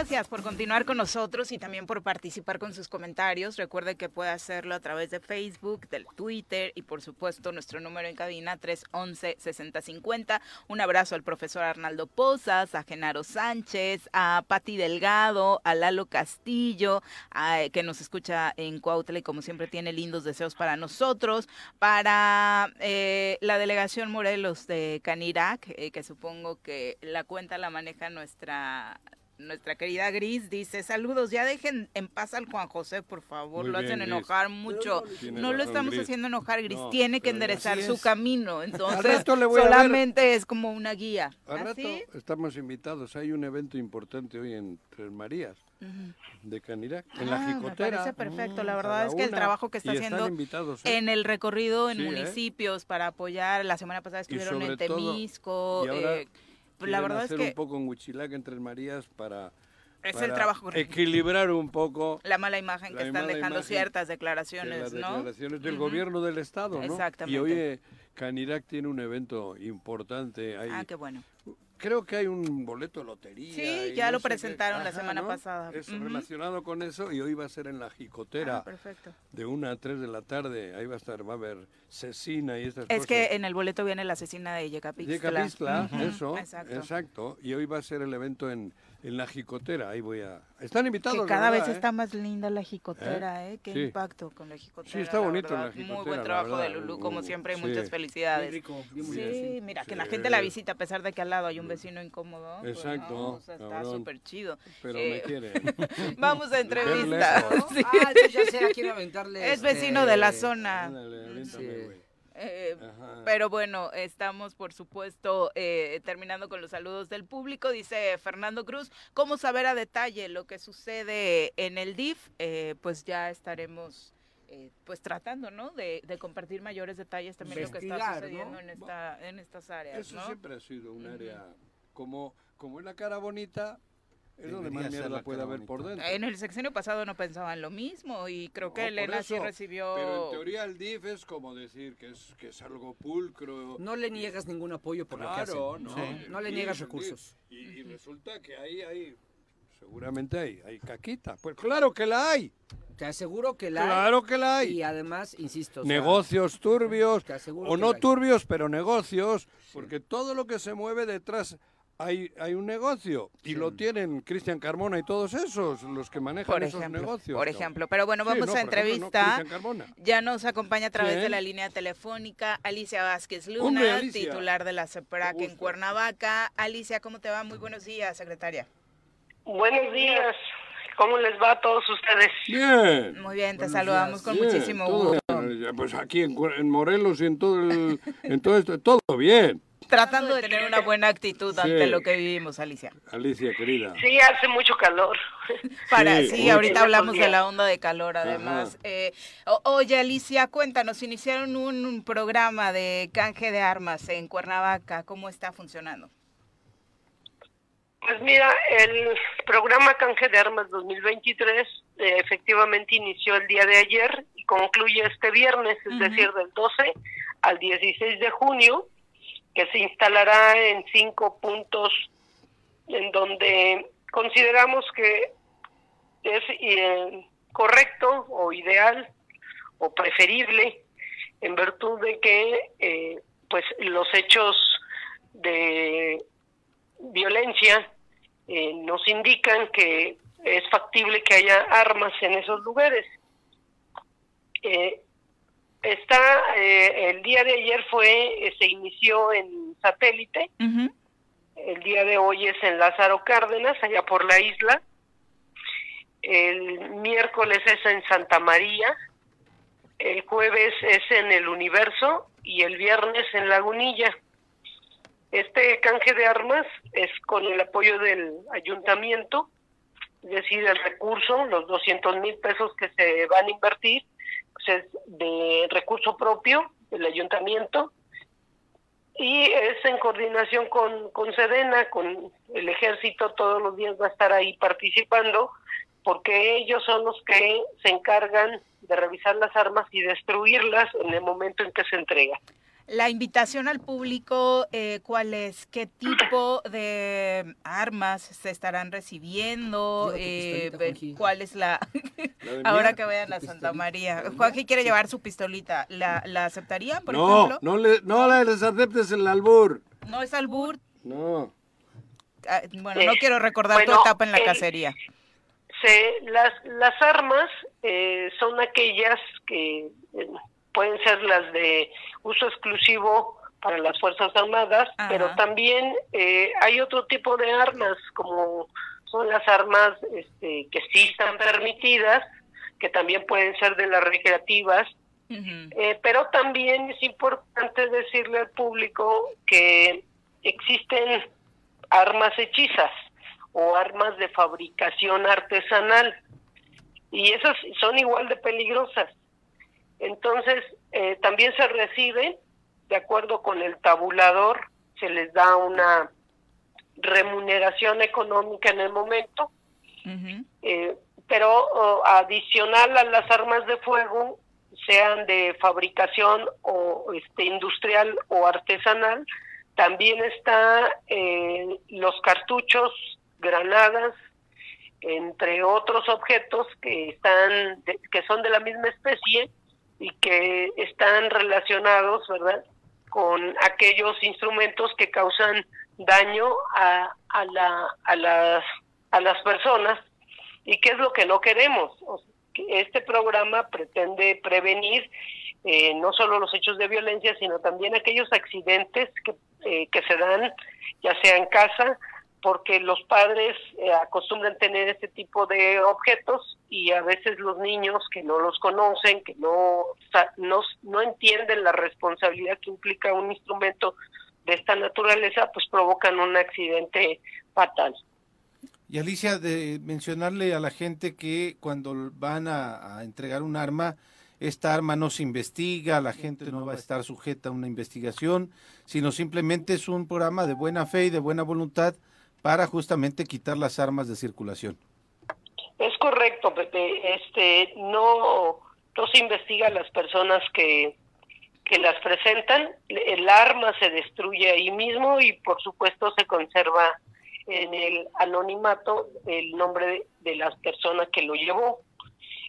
A: Gracias por continuar con nosotros y también por participar con sus comentarios. Recuerde que puede hacerlo a través de Facebook, del Twitter y por supuesto nuestro número en cabina 311-6050. Un abrazo al profesor Arnaldo Pozas, a Genaro Sánchez, a Pati Delgado, a Lalo Castillo, a- que nos escucha en Cuautla y como siempre tiene lindos deseos para nosotros, para eh, la delegación Morelos de Canirac, eh, que supongo que la cuenta la maneja nuestra nuestra querida Gris dice, saludos, ya dejen en paz al Juan José, por favor,
B: Muy
A: lo
B: bien,
A: hacen
B: Gris.
A: enojar mucho. No lo estamos
B: Gris.
A: haciendo enojar, Gris,
B: No,
A: tiene que enderezar su
C: es.
A: camino, entonces
B: rato le voy a ver.
A: solamente es como una guía.
B: Al
A: ¿Ah,
B: rato estamos invitados. Hay un evento importante hoy en Tres Marías de Canirac, en la
A: Ah, me
B: Jicotera.
A: parece perfecto. La
B: Mm,
A: verdad
B: la
A: es que el trabajo que está haciendo
B: invitados, ¿eh?
A: en el recorrido en
B: Sí, ¿eh?
A: municipios para apoyar, la semana pasada estuvieron en
B: sobre todo-
A: Temisco.
B: y ahora
A: eh, la
B: quieren
A: verdad es
B: hacer
A: que
B: un poco en Huichilac, en Tres Marías, para,
A: es el
B: para
A: trabajo correcto.
B: equilibrar un poco
A: la mala imagen
B: la
A: que están dejando ciertas
B: de
A: declaraciones,
B: las
A: ¿no?
B: declaraciones del
A: Ujú.
B: gobierno del Estado, ¿no?
A: Exactamente.
B: Y hoy Canirac tiene un evento importante. Hay,
A: Ah, qué bueno.
B: Creo que hay un boleto de lotería.
A: Sí, ya
B: no
A: lo presentaron la semana
B: ¿no?
A: pasada.
B: Es relacionado con eso y hoy va a ser en la Jicotera.
A: Ah, perfecto.
B: de una a tres de la tarde, ahí va a estar, va a haber cecina y estas
A: Es
B: cosas.
A: que en el boleto viene la asesina de Yecapixtla.
B: Yecapixtla,
A: Ujú,
B: eso,
A: Exacto.
B: exacto. Y hoy va a ser el evento en, en la Jicotera, ahí voy a... Están invitados,
A: Que cada vez
B: verdad, ¿eh?
A: está más linda la jicotera, ¿eh? Qué
B: Sí.
A: impacto con la jicotera.
B: Sí, está
A: la
B: bonito
A: verdad.
B: la
A: Muy
B: jicotera,
A: buen
B: la
A: trabajo de. Lulú, como
B: Uh,
A: siempre, y
B: sí.
A: muchas felicidades.
D: Bien rico, bien
A: Sí,
D: bonito.
A: mira, que la gente la visita a pesar de que al lado hay un vecino incómodo. pues,
B: Exacto,
A: no, o sea, está súper chido.
B: Pero
A: Eh,
B: me quiere. *laughs*
A: Vamos a entrevista. *laughs*
D: Ah, entonces ya sé a quién aventarle.
A: Es vecino de la
D: este,
A: zona.
B: Ándale, aviéntame, güey.
A: Eh, pero bueno, estamos por supuesto eh, terminando con los saludos del público. Dice Fernando Cruz, ¿cómo saber a detalle lo que sucede en el DIF? Eh, pues ya estaremos eh, pues tratando, ¿no? De, de compartir mayores detalles también de lo que está sucediendo
D: ¿no?
A: en, esta, en estas áreas,
B: Eso
A: ¿no?
B: siempre ha sido un área, como, como es la cara bonita, es donde más mierda puede haber por dentro.
A: En el sexenio pasado no pensaban lo mismo y creo
B: No,
A: que
B: por
A: Elena sí recibió...
B: Pero en teoría el DIF es como decir que es, que es algo pulcro.
D: No le niegas ningún apoyo por lo que.
B: Claro, no.
D: No, no le
B: DIF,
D: niegas
B: DIF.
D: recursos.
B: Y, y resulta que ahí hay, seguramente hay, hay caquita. Pues claro que la hay.
D: Te aseguro que la hay.
B: Claro que la hay.
D: Y además, insisto. o sea,
B: negocios turbios,
D: te aseguro
B: o
D: que
B: no
D: la hay.
B: turbios, pero negocios, porque todo lo que se mueve detrás hay, hay un negocio. Y lo tienen Cristian Carmona y todos esos, los que manejan
A: Por
B: esos
A: ejemplo,
B: negocios.
A: por ejemplo. Pero bueno,
B: Sí,
A: vamos
B: no,
A: a
B: por ejemplo, no,
A: entrevista. Ya nos acompaña a través de la línea telefónica Alicia Vázquez Luna,
B: Hombre, Alicia.
A: titular de la CEPRAC en. Cuernavaca. Alicia, ¿cómo te va? Muy buenos días, secretaria.
G: Buenos días. ¿Cómo les va a todos ustedes?
B: Bien.
A: Muy bien, te
D: Buenos
A: saludamos
D: días.
A: con
B: Bien,
A: muchísimo gusto.
B: Pues aquí en, Cuer- en Morelos y en todo el, en todo esto, todo bien.
A: Tratando de tener una buena actitud
B: Sí.
A: ante lo que vivimos, Alicia.
B: Alicia, querida.
G: Sí, hace mucho calor. *laughs*
A: Para,
B: Sí,
A: sí,
B: mucho.
A: ahorita hablamos de la onda de calor, además. Eh, o- oye, Alicia, cuéntanos, iniciaron un, un programa de canje de armas en Cuernavaca. ¿Cómo está funcionando?
G: Pues mira, el programa Canje de Armas 2023 eh, efectivamente inició el día de ayer y concluye este viernes, es decir, del 12 al 16 de junio, que se instalará en cinco puntos en donde consideramos que es eh, correcto o ideal o preferible en virtud de que eh, pues los hechos de violencia eh, nos indican que es factible que haya armas en esos lugares. Eh, está eh, el día de ayer fue eh, se inició en satélite, el día de hoy es en Lázaro Cárdenas, allá por la isla. El miércoles es en Santa María, el jueves es en el Universo. Y el viernes en Lagunilla. Este canje de armas es con el apoyo del ayuntamiento, es decir, el recurso, los 200 mil pesos que se van a invertir, es de recurso propio del ayuntamiento y es en coordinación con, con Sedena, con el ejército, todos los días va a estar ahí participando, porque ellos son los que se encargan de revisar las armas y destruirlas en el momento en que se entregan.
A: La invitación al público, eh, ¿cuál es? ¿Qué tipo de armas se estarán recibiendo? Eh. ¿Cuál es la...? *laughs* Ahora que vayan a Santa. María. Juanji quiere llevar su pistolita. ¿La, la aceptaría, por
B: No,
A: ejemplo?
B: no, le, no les aceptes el albur.
A: No es albur.
B: No.
A: Ah, Bueno, no
G: Eh,
A: quiero recordar tu etapa en la
G: el-
A: cacería.
G: Se, las, las armas eh, son aquellas que eh, pueden ser las de uso exclusivo para las Fuerzas Armadas,
A: Ajá.
G: pero también eh, hay otro tipo de armas, como son las armas este, que sí están permitidas, que también pueden ser de las recreativas, eh, pero también es importante decirle al público que existen armas hechizas o armas de fabricación artesanal y esas son igual de peligrosas. Entonces, eh, también se recibe, de acuerdo con el tabulador, se les da una remuneración económica en el momento, eh, pero oh, adicional a las armas de fuego, sean de fabricación o este industrial o artesanal, también está eh, los cartuchos, granadas, entre otros objetos que están de- que son de la misma especie y que están relacionados, ¿verdad? con aquellos instrumentos que causan daño a, a, la, a, las, a las personas y qué es lo que no queremos. Este programa pretende prevenir eh, no solo los hechos de violencia, sino también aquellos accidentes que, eh, que se dan, ya sea en casa, porque los padres eh, acostumbran tener este tipo de objetos y a veces los niños que no los conocen, que no, no, no entienden la responsabilidad que implica un instrumento de esta naturaleza, pues provocan un accidente fatal.
C: Y Alicia, de mencionarle a la gente que cuando van a, a entregar un arma, esta arma no se investiga, la gente no va a estar sujeta a una investigación, sino simplemente es un programa de buena fe y de buena voluntad para justamente quitar las armas de circulación.
G: Es correcto, Pepe. Este, no, se investiga a las personas que, que las presentan. El arma se destruye ahí mismo y, por supuesto, se conserva en el anonimato el nombre de, de las personas que lo llevó.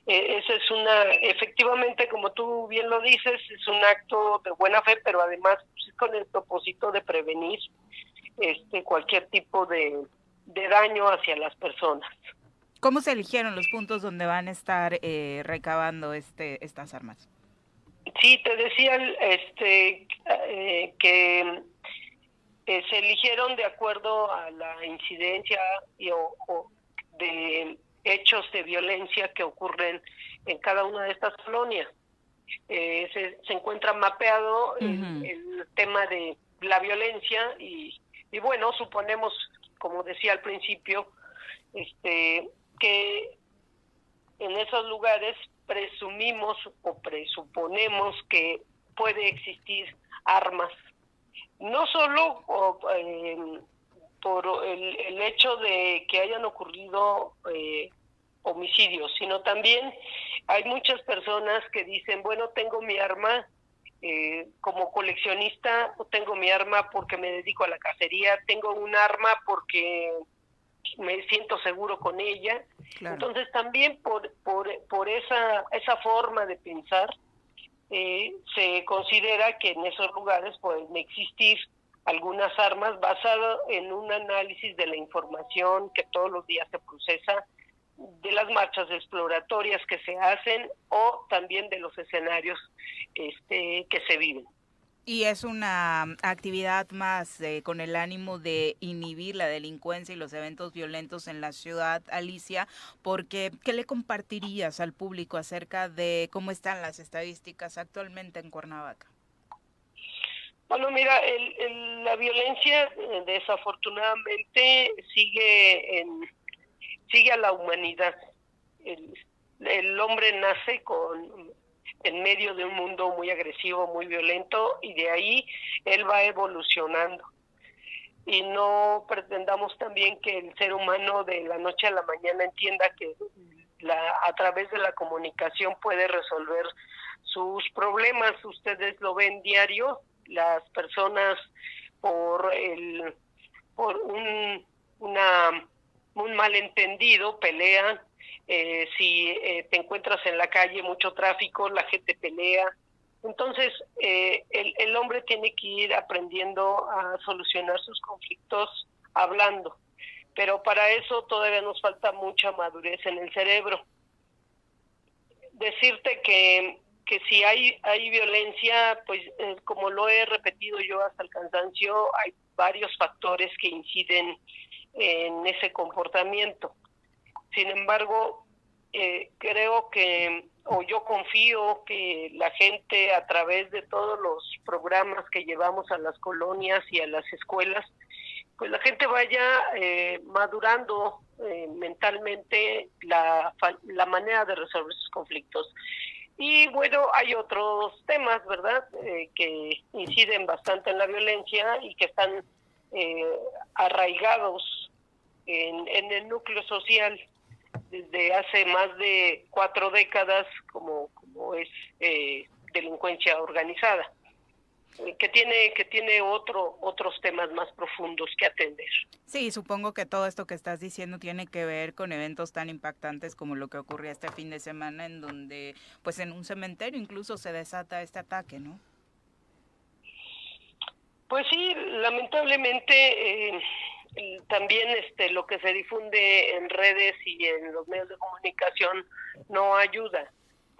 G: Eh, es una, efectivamente, como tú bien lo dices, es un acto de buena fe, pero además pues, es con el propósito de prevenir este cualquier tipo de, de daño hacia las personas.
A: ¿Cómo se eligieron los puntos donde van a estar eh, recabando este, estas armas?
G: Sí, te decía este eh, que eh, se eligieron de acuerdo a la incidencia y, o, o de hechos de violencia que ocurren en cada una de estas colonias. Eh, se, se encuentra mapeado el,
A: Ujú.
G: el tema de la violencia y, y bueno, suponemos, como decía al principio, este que en esos lugares presumimos o presuponemos que puede existir armas, no solo eh, por el, el, hecho de que hayan ocurrido eh, homicidios, sino también hay muchas personas que dicen, bueno, tengo mi arma eh, como coleccionista, tengo mi arma porque me dedico a la cacería, tengo un arma porque me siento seguro con ella. Entonces también por, por, por esa, esa forma de pensar eh, se considera que en esos lugares pueden existir algunas armas basado en un análisis de la información que todos los días se procesa de las marchas exploratorias que se hacen o también de los escenarios este, que se viven.
A: Y es una actividad más eh, con el ánimo de inhibir la delincuencia y los eventos violentos en la ciudad, Alicia, porque ¿qué le compartirías al público acerca de cómo están las estadísticas actualmente en Cuernavaca?
G: Bueno, mira, la violencia eh, desafortunadamente sigue en, sigue a la humanidad. El, hombre nace con en medio de un mundo muy agresivo, muy violento, y de ahí él va evolucionando. Y no pretendamos también que el ser humano de la noche a la mañana entienda que la, a través de la comunicación puede resolver sus problemas. Ustedes lo ven diario, las personas por el por un una un malentendido pelean eh, si eh, te encuentras en la calle mucho tráfico, la gente pelea. Entonces, eh, el, el hombre tiene que ir aprendiendo a solucionar sus conflictos hablando, pero para eso todavía nos falta mucha madurez en el cerebro. Decirte que, que si hay, hay violencia, pues como lo he repetido yo hasta el cansancio, hay varios factores que inciden en ese comportamiento. Sin embargo, eh, creo que, o yo confío que la gente a través de todos los programas que llevamos a las colonias y a las escuelas, pues la gente vaya eh, madurando eh, mentalmente la, la manera de resolver sus conflictos. Y bueno, hay otros temas, ¿verdad?, que inciden bastante en la violencia y que están arraigados en, en el núcleo social desde hace más de cuatro décadas como, como es eh, delincuencia organizada eh, que tiene que tiene otro otros temas más profundos que atender.
A: Sí, supongo que todo esto que estás diciendo tiene que ver con eventos tan impactantes como lo que ocurrió este fin de semana en donde pues en un cementerio incluso se desata este ataque, ¿no?
G: Pues sí, lamentablemente eh, también este lo que se difunde en redes y en los medios de comunicación no ayuda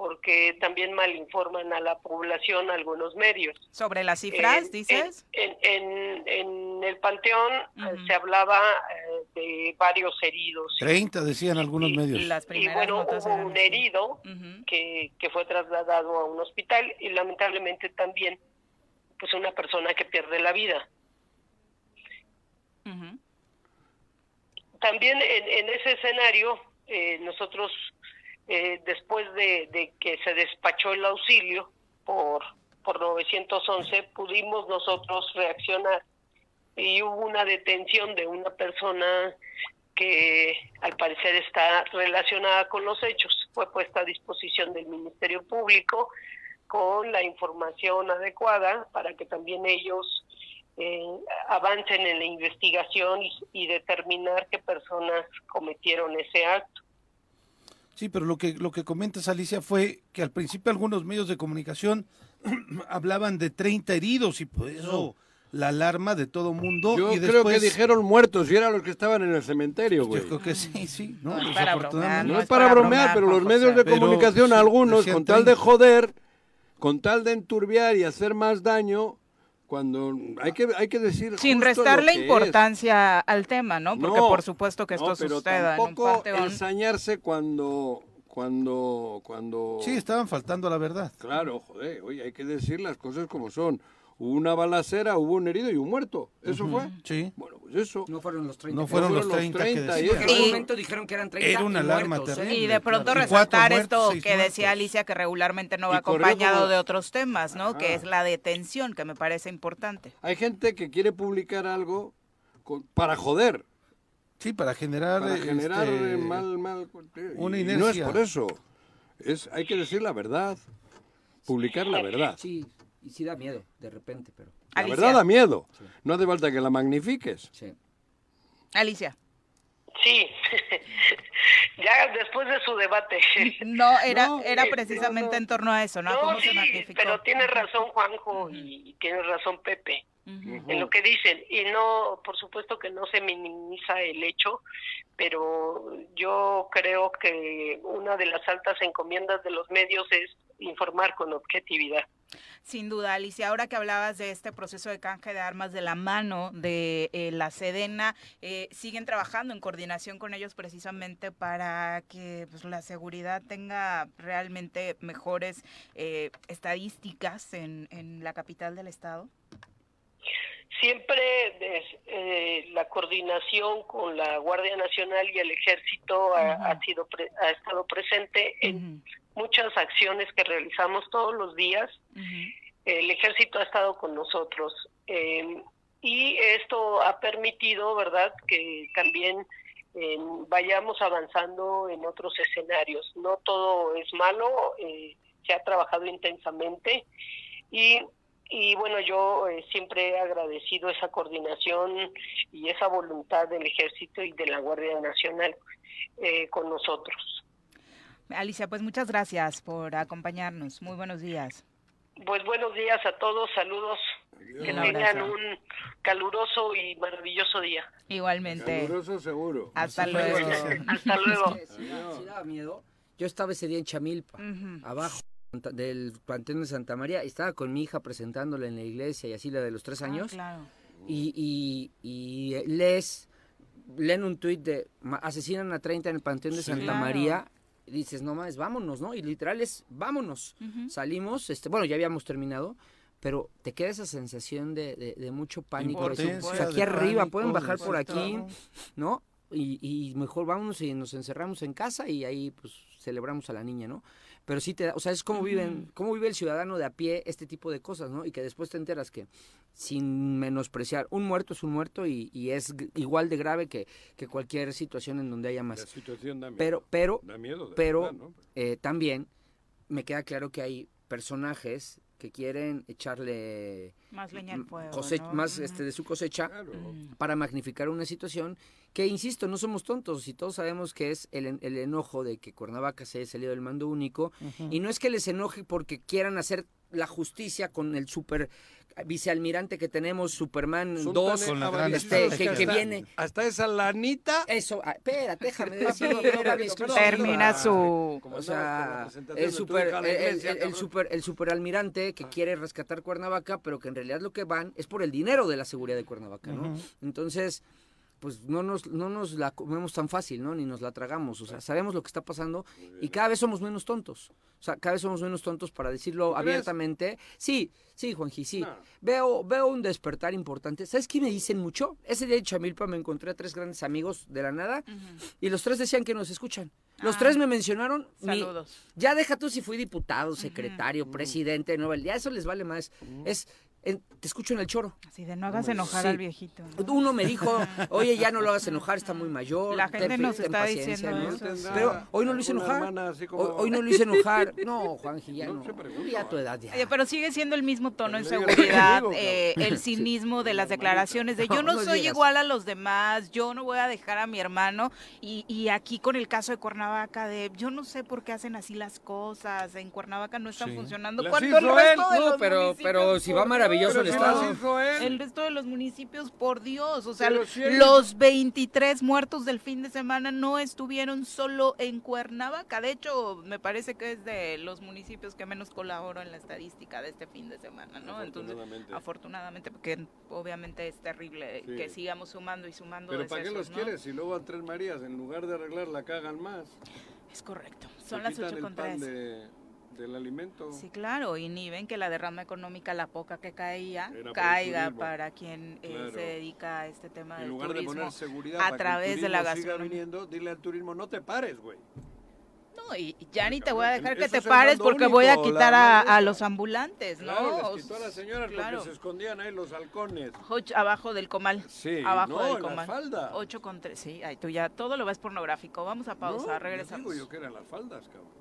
G: porque también malinforman a la población algunos medios.
A: ¿Sobre las cifras, dices?
G: En, en, en, el Panteón eh, se hablaba eh, de varios heridos.
C: 30 decían algunos medios.
G: y bueno, hubo un herido que, que fue trasladado a un hospital y lamentablemente también pues una persona que pierde la vida. También en, ese escenario, eh, nosotros, eh, después de, que se despachó el auxilio por, por 911, pudimos nosotros reaccionar y hubo una detención de una persona que al parecer está relacionada con los hechos. Fue puesta a disposición del Ministerio Público con la información adecuada para que también ellos eh, avancen en la investigación y, determinar qué personas cometieron ese acto.
C: Sí, pero lo que lo que comentas Alicia fue que al principio algunos medios de comunicación *clears throat* hablaban de 30 heridos y por eso la alarma de todo mundo.
B: Yo
C: y
B: creo que dijeron muertos y eran los que estaban en el cementerio, güey.
C: Yo creo que sí, sí.
A: No, es para bromear,
B: no, es para, bromear, pero los medios de comunicación, algunos, con tal de joder, con tal de enturbiar y hacer más daño, cuando hay que hay que decir
A: sin restarle importancia al tema no porque por supuesto que esto suceda
B: en un panteón ensañarse cuando cuando cuando
C: sí estaban faltando a la verdad.
B: Claro joder oye hay que decir las cosas como son hubo una balacera, hubo un herido y un muerto. ¿Eso
C: Ujú.
B: fue?
C: Sí.
B: Bueno, pues eso.
D: No fueron los 30.
C: No fueron los 30 que
B: y.
D: En algún momento dijeron que eran 30
C: Era una
D: y
C: alarma
D: muertos, ¿eh?
C: terrible.
A: Y de pronto resaltar esto
C: muertos, seis
A: que decía. Alicia, que regularmente no va acompañado
B: como-
A: de otros temas, ¿no? Que
B: Ajá.
A: es la detención, que me parece importante.
B: Hay gente que quiere publicar algo con- para joder,
C: Sí, para generar,
B: para
C: este,
B: generar eh, mal, mal.
C: una
B: y No es
C: inercia.
B: por eso. Es, hay que decir la verdad. Publicar la verdad.
D: Sí, y sí da miedo, de repente, pero...
B: La
A: Alicia.
B: verdad da miedo. No hace falta que la magnifiques.
D: Sí.
A: Alicia.
G: Sí, *laughs* ya después de su debate. *laughs*
A: No, era,
B: No,
A: era precisamente
G: no, no.
A: en torno a eso, ¿no?
G: No,
A: ¿Cómo
G: sí,
A: se
G: pero tiene razón Juanjo y, y tiene razón Pepe en lo que dicen. Y no, por supuesto que no se minimiza el hecho, pero yo creo que una de las altas encomiendas de los medios es informar con objetividad.
A: Sin duda, Alicia, ahora que hablabas de este proceso de canje de armas de la mano de eh, la Sedena, eh, siguen trabajando en coordinación con ellos precisamente para que pues, la seguridad tenga realmente mejores eh, estadísticas en, en la capital del estado.
G: Siempre des- eh, la coordinación con la Guardia Nacional y el Ejército ha, sido pre- ha estado presente en muchas acciones que realizamos todos los días. El Ejército ha estado con nosotros eh, y esto ha permitido, verdad, que también eh, vayamos avanzando en otros escenarios. No todo es malo, eh, se ha trabajado intensamente y y bueno, yo eh, siempre he agradecido esa coordinación y esa voluntad del Ejército y de la Guardia Nacional eh, con nosotros.
A: Alicia, pues muchas gracias por acompañarnos. Muy buenos días.
G: Pues buenos días a todos, saludos. Que
A: Un
G: tengan un caluroso y maravilloso día.
A: Igualmente.
B: Caluroso seguro.
A: Hasta luego. *laughs*
G: Hasta luego. *laughs*
D: Da- daba miedo. Yo estaba ese día en Chamilpa, abajo del Panteón de Santa María, estaba con mi hija presentándola en la iglesia y así la de los tres
A: Ah,
D: años.
A: claro.
D: y, y, y lees, leen un tuit de "Ma- asesinan a 30 en el Panteón de
C: Sí.
D: Santa
A: Claro.
D: María. Y dices, no más, vámonos, ¿no? Y literal es, vámonos. Salimos, este, bueno, ya habíamos terminado, pero te queda esa sensación de, de- de mucho pánico. de decir,
C: Impotencia,
D: pues, aquí arriba,
C: pánico,
D: pueden
C: de
D: bajar por aquí, ¿no? Y, y mejor vámonos y nos encerramos en casa y ahí pues celebramos a la niña, ¿no? Pero sí te da, o sea, es como viven, cómo vive el ciudadano de a pie este tipo de cosas, ¿no? Y que después te enteras que sin menospreciar, un muerto es un muerto y, y es igual de grave que, que cualquier situación en donde haya
B: La
D: más.
B: situación da miedo.
D: Pero, pero,
B: Da miedo, de
D: pero
B: verdad, ¿no?
D: eh, también me queda claro que hay personajes que quieren echarle
A: Más leña al fuego.
D: cose-
A: ¿no?
D: más este de su cosecha
B: Claro.
D: para magnificar una situación que, insisto, no somos tontos y todos sabemos que es el, en- el enojo de que Cuernavaca se haya salido del mando único y no es que les enoje porque quieran hacer la justicia con el super vicealmirante que tenemos, Superman 2,
C: Con la gran
D: este,
B: avarientosos
D: que, que
B: hasta-
D: viene...
B: Hasta esa lanita.
D: Eso, ah, espérate, déjame *laughs* decir.
A: Termina su...
B: Como
D: O sea, el super, el, el- super, el superalmirante que quiere rescatar Cuernavaca, pero que en realidad lo que van es por el dinero de la seguridad de Cuernavaca, ¿no? Entonces, pues no nos, no nos la comemos tan fácil, ¿no? Ni nos la tragamos, o sea, sabemos lo que está pasando y cada vez somos menos tontos. O sea, cada vez somos menos tontos para decirlo abiertamente. Sí, sí, Juanji, sí.
B: No.
D: Veo, veo un despertar importante. ¿Sabes qué me dicen mucho? Ese día en Chamilpa me encontré a tres grandes amigos de la nada y los tres decían que nos escuchan. Los
A: Ah.
D: tres me mencionaron mi-
A: Saludos.
D: ya deja tú si fui diputado, secretario, presidente, no, ya eso les vale más. Es, en- te escucho en el choro.
A: Así de no hagas enojar
D: Sí.
A: al viejito. ¿no?
D: Uno me dijo, *laughs* oye, ya no lo hagas enojar, está muy mayor.
A: La gente
D: ten-
A: nos
D: ten
A: está
D: paciencia",
A: diciendo
D: ¿no?
A: eso, sí.
D: Pero hoy no lo hice enojar.
B: hermana así como-
D: Hoy, hoy no lo hice enojar. No, Juanji, ya
B: No
D: no.
B: se pregunta.
D: Ya a tu edad ya.
A: Pero sigue siendo el mismo tono
B: que
A: seguridad, eh, el *laughs* cinismo de las declaraciones de yo
D: No,
A: soy igual a los demás, yo no voy a dejar a mi hermano y, y aquí con el caso de Cuernavaca de yo no sé por qué hacen así las cosas, en Cuernavaca no están
C: Sí.
A: funcionando cuando el resto
B: él.
A: de
D: No,
A: los
D: pero, pero si va
A: por
D: maravilloso el
B: Pero si
D: estado.
B: las hizo él.
A: el resto de los municipios, por Dios, o sea,
B: Pero si él-
A: los 23 muertos del fin de semana no estuvieron solo en Cuernavaca. De hecho, me parece que es de los municipios que menos colaboro en la estadística de este fin de semana, ¿no? Entonces,
B: Afortunadamente.
A: porque obviamente es terrible
B: Sí.
A: que sigamos sumando y sumando
B: Pero ¿para qué los
A: ¿no?
B: quieres? Si luego a Tres Marías, en lugar de arreglar, la cagan más.
A: Es correcto.
B: Se
A: Son las
B: quitan
A: 8
B: el
A: con
B: pan
A: 3.
B: De- del alimento.
A: Sí, claro, inhiben que la derrama económica, la poca que caía,
B: Era
A: caiga para quien eh,
B: Claro.
A: se dedica a este tema
B: En
A: del
B: lugar de
A: turismo
B: poner seguridad
A: a
B: para que el
A: través de la
B: turismo siga
A: gastronomía.
B: viniendo, dile al turismo, no te pares, güey.
A: No, y ya ni te voy a dejar que te pares porque voy a quitar a, a los ambulantes, ¿no?
B: Claro, les quitó a las señoras
A: claro.
B: porque se escondían ahí los halcones.
A: Hoch, abajo del comal.
B: Sí,
A: abajo
B: no,
A: del
B: en la
A: comal.
B: falda.
A: 8 con 3. Sí, ay, tú ya todo lo ves pornográfico. Vamos a pausa,
B: No,
A: regresamos.
B: Digo yo que eran las faldas, cabrón.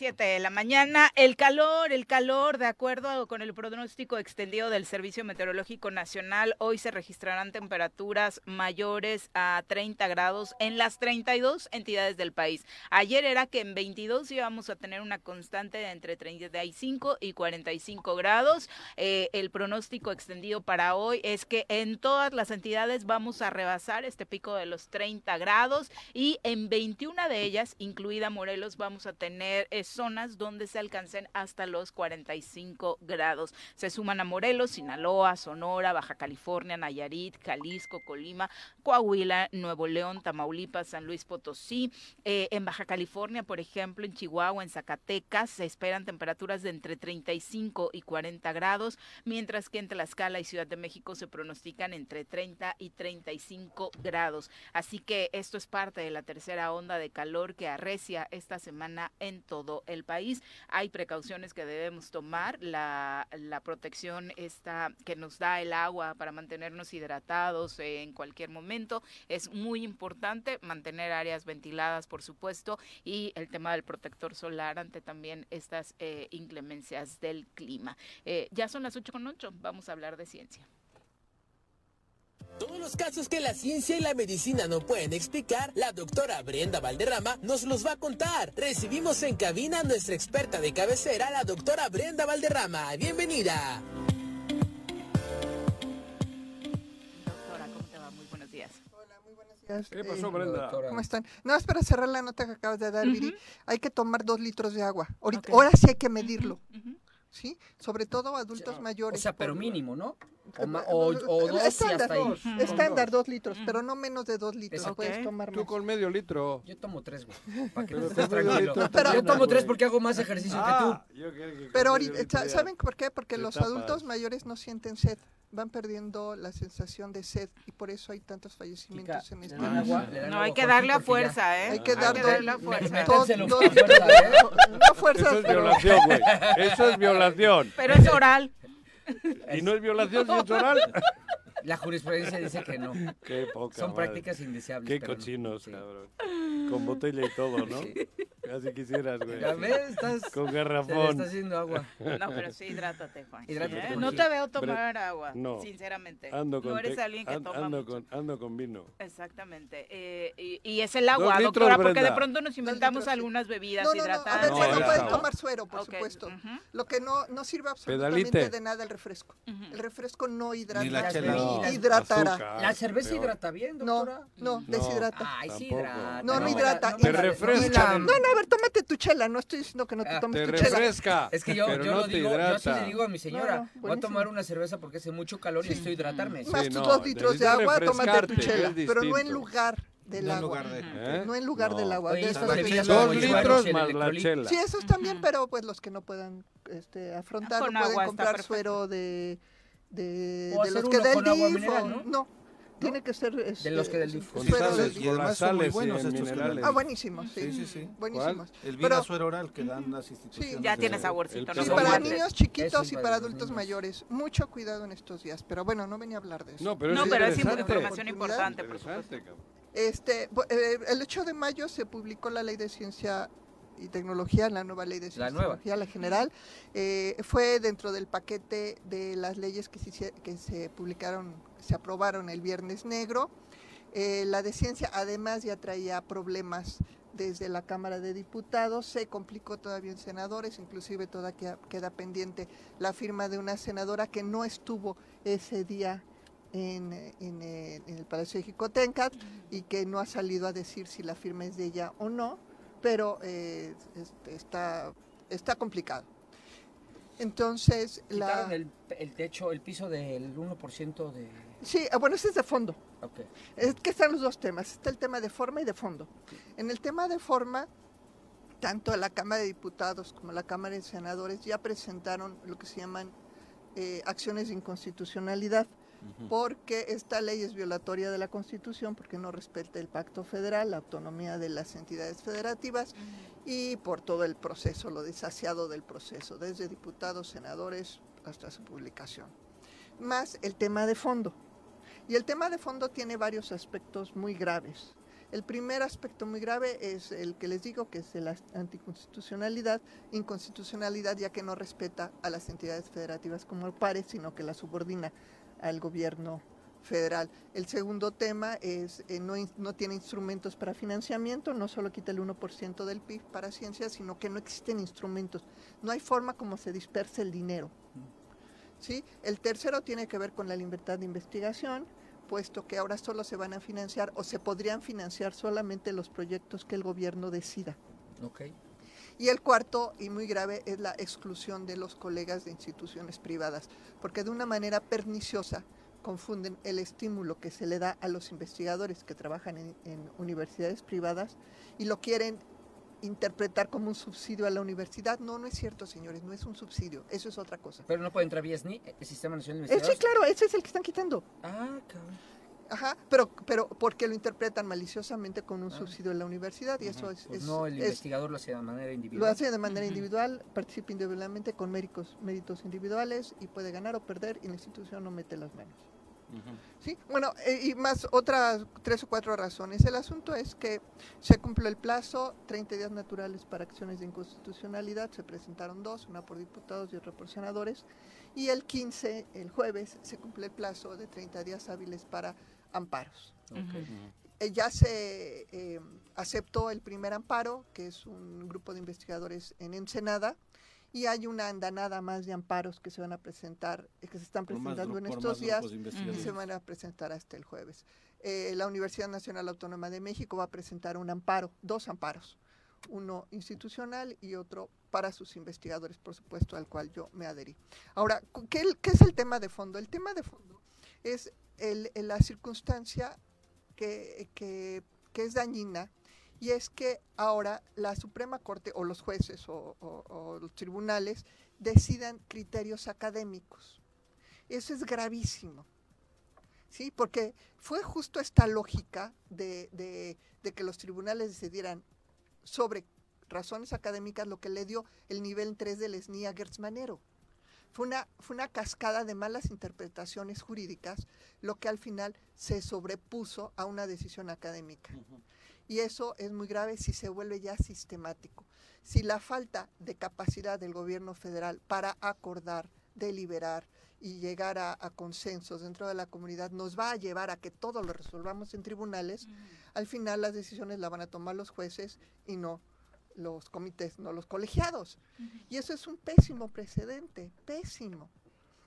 A: 7 de la mañana. El calor, el calor, de acuerdo con el pronóstico extendido del Servicio Meteorológico Nacional, hoy se registrarán temperaturas mayores a 30 grados en las 32 entidades del país. Ayer era que en 22 íbamos a tener una constante de entre 35 y 45 grados. Eh, el pronóstico extendido para hoy es que en todas las entidades vamos a rebasar este pico de los 30 grados y en 21 de ellas, incluida Morelos, vamos a tener eh, zonas donde se alcancen hasta los 45 grados. Se suman a Morelos, Sinaloa, Sonora, Baja California, Nayarit, Jalisco, Colima, Coahuila, Nuevo León, Tamaulipas, San Luis Potosí. Eh, en Baja California, por ejemplo, en Chihuahua, en Zacatecas, se esperan temperaturas de entre 35 y 40 grados, mientras que en Tlaxcala y Ciudad de México se pronostican entre 30 y 35 grados. Así que esto es parte de la tercera onda de calor que arrecia esta semana en todo el país. Hay precauciones que debemos tomar, la, protección que nos da el agua para mantenernos hidratados en cualquier momento es muy importante, mantener áreas ventiladas, por supuesto, y el tema del protector solar ante también estas eh, inclemencias del clima. Eh, ya son las 8 con 8, vamos a hablar de ciencia.
H: Todos los casos que la ciencia y la medicina no pueden explicar, la doctora Brenda Valderrama nos los va a contar. Recibimos en cabina a nuestra experta de cabecera, la doctora Brenda Valderrama. Bienvenida.
B: ¿Qué pasó, Brenda?
I: ¿Cómo están? No, es para cerrar la nota que acabas de dar, Viri. Hay que tomar dos litros de agua. Ahorita,
D: Ok.
I: Ahora sí hay que medirlo. ¿Sí? Sobre todo adultos
D: O
I: mayores.
D: sea, pero mínimo, ¿no? O,
I: Eh,
D: o, o dos y
I: estándar,
D: hasta ahí.
I: dos, estándar dos litros, pero no menos de dos litros.
D: Ok.
I: Puedes tomar
B: Tú
I: más.
B: con medio litro.
D: Yo tomo tres, güey. *laughs* Para que
B: Pero
D: estés tranquilo. yo tomo tres porque hago más ejercicio
B: Ah,
D: que
B: yo creo que
I: Pero ahorita, ¿saben por qué? Porque los adultos mayores no sienten sed, van perdiendo la sensación de sed y por eso hay tantos fallecimientos en este
D: dan agua,
A: No, hay
D: agua
A: que darle a fuerza, ¿eh?
I: Hay que
A: Hay
I: dar
A: que darle a fuerza.
D: fuerza, ¿eh?
I: no fuerzas,
B: Eso es
I: pero-
B: violación, güey. Eso es violación.
A: Pero es oral.
B: Y no es violación si es oral.
D: La jurisprudencia dice que no.
B: Qué poca
D: Son
B: madre.
D: prácticas indeseables.
B: Qué
D: no.
B: cochinos, cabrón. Con botella y todo, ¿no? Así quisieras, güey.
D: Ya ves, estás-
B: Con
D: se le
B: garrafón.
D: está haciendo agua.
A: No, pero sí, hidrátate, Juan.
B: Hidrátate,
A: ¿eh? No te veo
B: Bre-
A: tomar agua,
B: no.
A: sinceramente.
B: Ando con
A: no eres
B: te-
A: alguien que
B: an-
A: toma
B: ando
A: mucho.
B: con, ando con vino.
A: Exactamente. Eh, y, y es el agua,
B: litros,
A: doctora, porque de pronto nos inventamos algunas bebidas
I: No, no, no, a
A: hidratantes.
I: ver,
B: No,
I: bueno,
B: es
I: pueden
B: agua.
I: tomar suero, por supuesto. Lo que no, no sirve absolutamente
B: Pedalite.
I: de nada el refresco. El refresco no hidrata.
C: Ni la chela.
I: hidratará.
B: azúcar,
D: ¿La cerveza
B: peor.
D: hidrata bien,
I: No,
D: doctora?
I: no,
B: No,
I: deshidrata.
D: Ay, sí hidrata.
I: No, no hidrata.
B: Te refresca.
I: No, no, a ver, tómate tu chela. No estoy diciendo que no te
D: Ah,
I: tomes
B: Te
I: tu chela.
B: refresca.
D: Es que yo,
B: pero
D: yo
B: no
D: lo
B: te
D: digo, yo sí
B: hidrata.
D: le digo a mi señora,
I: No, no,
D: voy a tomar una cerveza porque hace mucho calor y necesito hidratarme.
I: Más tus
B: no,
I: dos litros de agua, tómate tu chela. Pero no en lugar del
C: No en
I: agua.
C: lugar de.
B: ¿Eh?
I: No en lugar
B: No.
I: del agua.
D: Oye,
I: de
D: bebidas
B: Dos litros más la chela.
I: Sí, esos también, pero pues los que no puedan este, afrontarlo
A: Con
I: pueden comprar suero de, de, de los que
D: uno
I: da el
D: con agua
I: DIF.
D: mineral, no,
I: Tiene que ser...
D: De los que del
I: este,
D: DIF.
C: Con
I: suero
C: sales,
I: del
C: y además son muy
B: sales y
C: buenos
B: en
C: estos
B: minerales.
I: Ah, buenísimos, sí.
C: Sí, sí, sí.
I: Buenísimos.
C: El
I: Pero-
C: Vina Suero Oral que dan las instituciones.
A: Ya tiene saborcito.
I: Y
C: Son
I: para niños chiquitos y
D: para
I: adultos mayores. Mucho cuidado en estos días. Pero bueno, no venía a hablar de eso.
B: No, pero
A: No,
B: es
A: pero es información importante, por supuesto.
I: Este, eh, el 8 de mayo se publicó la ley de ciencia y tecnología, la nueva ley de ciencia y
D: nueva.
I: tecnología, la general. Eh, fue dentro del paquete de las leyes que se, que se publicaron, se aprobaron el viernes negro. Eh, la de ciencia además ya traía problemas desde la Cámara de Diputados, se complicó todavía en senadores, inclusive todavía queda pendiente la firma de una senadora que no estuvo ese día en, en, eh, en el Palacio de Jicotencat y que no ha salido a decir si la firma es de ella o no, pero eh, está, está complicado. Entonces, la...
D: El techo, el piso del 1% de...
I: Sí, ah, bueno, ese es de fondo.
D: Ok.
I: Es que están los dos temas. Está el tema de forma y de fondo. En el tema de forma, tanto la Cámara de Diputados como la Cámara de Senadores ya presentaron lo que se llaman eh, acciones de inconstitucionalidad, porque esta ley es violatoria de la Constitución, porque no respeta el pacto federal, la autonomía de las entidades federativas y por todo el proceso, lo desasiado del proceso, desde diputados, senadores hasta su publicación. Más el tema de fondo. Y el tema de fondo tiene varios aspectos muy graves. El primer aspecto muy grave es el que les digo, que es de la anticonstitucionalidad, inconstitucionalidad ya que no respeta a las entidades federativas como pares, sino que las subordina al gobierno federal. El segundo tema es eh, no, no tiene instrumentos para financiamiento, no solo quita el 1% del PIB para ciencia, sino que no existen instrumentos. No hay forma como se disperse el dinero. ¿sí? El tercero tiene que ver con la libertad de investigación, puesto que ahora solo se van a financiar o se podrían financiar solamente los proyectos que el gobierno decida. Y el cuarto, y muy grave, es la exclusión de los colegas de instituciones privadas, porque de una manera perniciosa confunden el estímulo que se le da a los investigadores que trabajan en, en universidades privadas y lo quieren interpretar como un subsidio a la universidad. No, no es cierto, señores, no es un subsidio, eso es otra cosa.
D: Pero no puede entrar vía SNI, el Sistema Nacional de
I: Eh, sí,
D: Investigadores.
I: claro, ese es el que están quitando.
D: Ah, cabrón.
I: Ajá, pero, pero porque lo interpretan maliciosamente con un subsidio de la universidad y eso es,
D: Pues
I: es-
D: no, el
I: es-
D: investigador lo hace de manera
I: lo
D: individual.
I: hace de manera individual, participa individualmente con méritos, méritos individuales y puede ganar o perder y la institución no mete las manos. ¿Sí? Bueno, eh, y más otras tres o cuatro razones. El asunto es que se cumplió el plazo, 30 días naturales para acciones de inconstitucionalidad, se presentaron dos, una por diputados y otra por senadores, y el 15, el jueves, se cumple el plazo de 30 días hábiles para amparos. Eh, ya se eh, aceptó el primer amparo, que es un grupo de investigadores en Ensenada, y hay una andanada más de amparos que se van a presentar, eh, que se están presentando en estos días y se van a presentar hasta el jueves. Eh, la Universidad Nacional Autónoma de México va a presentar un amparo, dos amparos, uno institucional y otro para sus investigadores, por supuesto, al cual yo me adherí. Ahora, ¿qué, qué es el tema de fondo? El tema de fondo es el- el- la circunstancia que, que- que es dañina y es que ahora la Suprema Corte o los jueces o, los tribunales decidan criterios académicos. Eso es gravísimo. ¿Sí? Porque fue justo esta lógica de, que los tribunales decidieran sobre razones académicas lo que le dio el nivel 3 del SNI a Gertz Manero. Fue una, fue una cascada de malas interpretaciones jurídicas, lo que al final se sobrepuso a una decisión académica. Y eso es muy grave si se vuelve ya sistemático. Si la falta de capacidad del gobierno federal para acordar, deliberar y llegar a, a consensos dentro de la comunidad nos va a llevar a que todo lo resolvamos en tribunales, al final las decisiones las van a tomar los jueces y no los comités, no los colegiados. Y eso es un pésimo precedente, pésimo,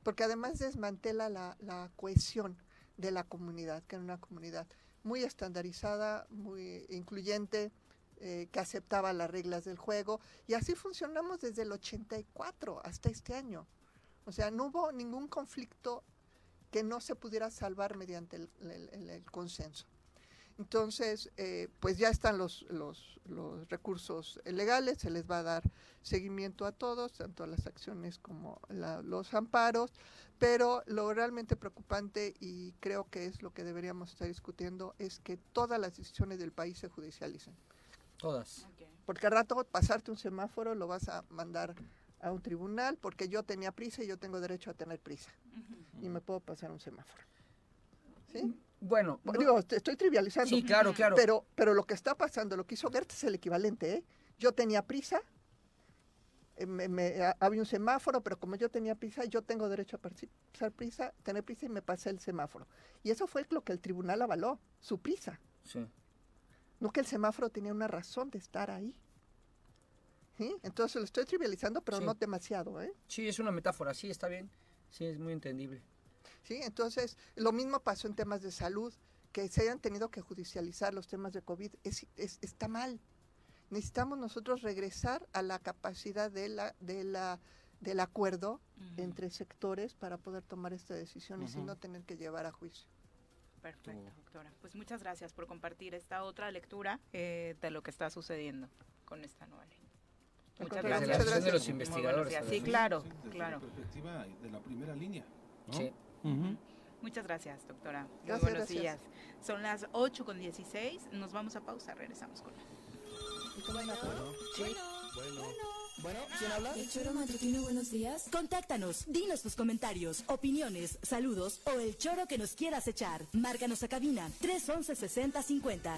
I: porque además desmantela la, la cohesión de la comunidad, que era una comunidad muy estandarizada, muy incluyente, eh, que aceptaba las reglas del juego, y así funcionamos desde el 84 hasta este año. O sea, no hubo ningún conflicto que no se pudiera salvar mediante el, consenso. Entonces, eh, pues ya están los, los, los recursos legales, se les va a dar seguimiento a todos, tanto a las acciones como la- los amparos, pero lo realmente preocupante y creo que es lo que deberíamos estar discutiendo es que todas las decisiones del país se judicialicen.
D: Todas.
I: Porque al rato pasarte un semáforo lo vas a mandar a un tribunal porque yo tenía prisa y yo tengo derecho a tener prisa y me puedo pasar un semáforo. ¿Sí?
D: Bueno,
I: Bueno, digo, te- estoy trivializando.
D: Sí, claro, claro.
I: Pero, pero lo que está pasando, lo que hizo Gertz es el equivalente, ¿eh? Yo tenía prisa, eh, me- me- a- había un semáforo, pero como yo tenía prisa, yo tengo derecho a pasar prisa, tener prisa y me pasé el semáforo. Y eso fue lo que el tribunal avaló, su prisa.
D: Sí.
I: No que el semáforo tenía una razón de estar ahí. ¿Sí? Entonces lo estoy trivializando, pero
D: Sí.
I: no demasiado, ¿eh?
D: Sí, es una metáfora, sí, está bien. Sí, es muy entendible.
I: ¿Sí? Entonces, lo mismo pasó en temas de salud, que se hayan tenido que judicializar los temas de COVID, es, es- está mal. Necesitamos nosotros regresar a la capacidad de la, de la, del acuerdo entre sectores para poder tomar estas decisiones y no tener que llevar a juicio.
A: Perfecto, doctora. Pues muchas gracias por compartir esta otra lectura eh, de lo que está sucediendo con esta nueva ley. Muchas gracias.
I: muchas gracias.
D: de los investigadores.
A: Sí, claro,
C: Desde
A: claro.
C: la perspectiva de la primera línea. ¿no?
D: Sí.
C: Ujú.
A: Muchas gracias, doctora. Muy
I: Gracias,
A: buenos
I: gracias.
A: días. Son las 8 con 16. Nos vamos a pausa. Regresamos con
J: Bueno, ¿quién habla?
K: El choro matutino, buenos días. Contáctanos, dinos tus comentarios, opiniones, saludos o el choro que nos quieras echar. Márcanos a cabina 311 6050.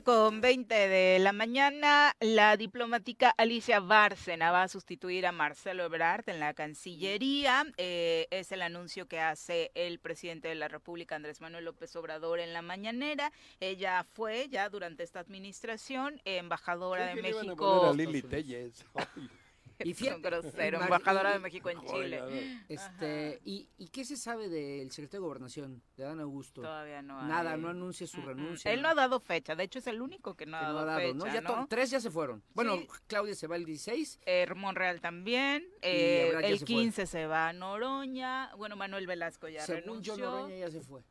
A: 8 con 20 de la mañana, la diplomática Alicia Bárcena va a sustituir a Marcelo Ebrard en la Cancillería. Eh, es el anuncio que hace el presidente de la República, Andrés Manuel López Obrador, en la mañanera. Ella fue ya durante esta administración embajadora de México. *laughs*
D: Y fíjate,
A: un grosero, embajadora de México en Chile.
D: Este, ¿y, ¿Y qué se sabe del secretario de Gobernación, de Adán Augusto?
A: Todavía no hay.
D: Nada, no anuncia su
A: Mm, mm.
D: renuncia.
A: Él no ha dado fecha, de hecho es el único que no ha
D: que no
A: dado,
D: ha dado,
A: fecha,
D: ¿no? Ya
A: ¿no?
D: tres ya se fueron. Bueno,
A: Sí.
D: Claudia se va el 16.
A: Eh, Monreal también. eh, el
D: se fue.
A: 15 se va a Noroña. Bueno, Manuel Velasco ya
D: Según yo,
A: renunció.
D: Noroña ya se fue.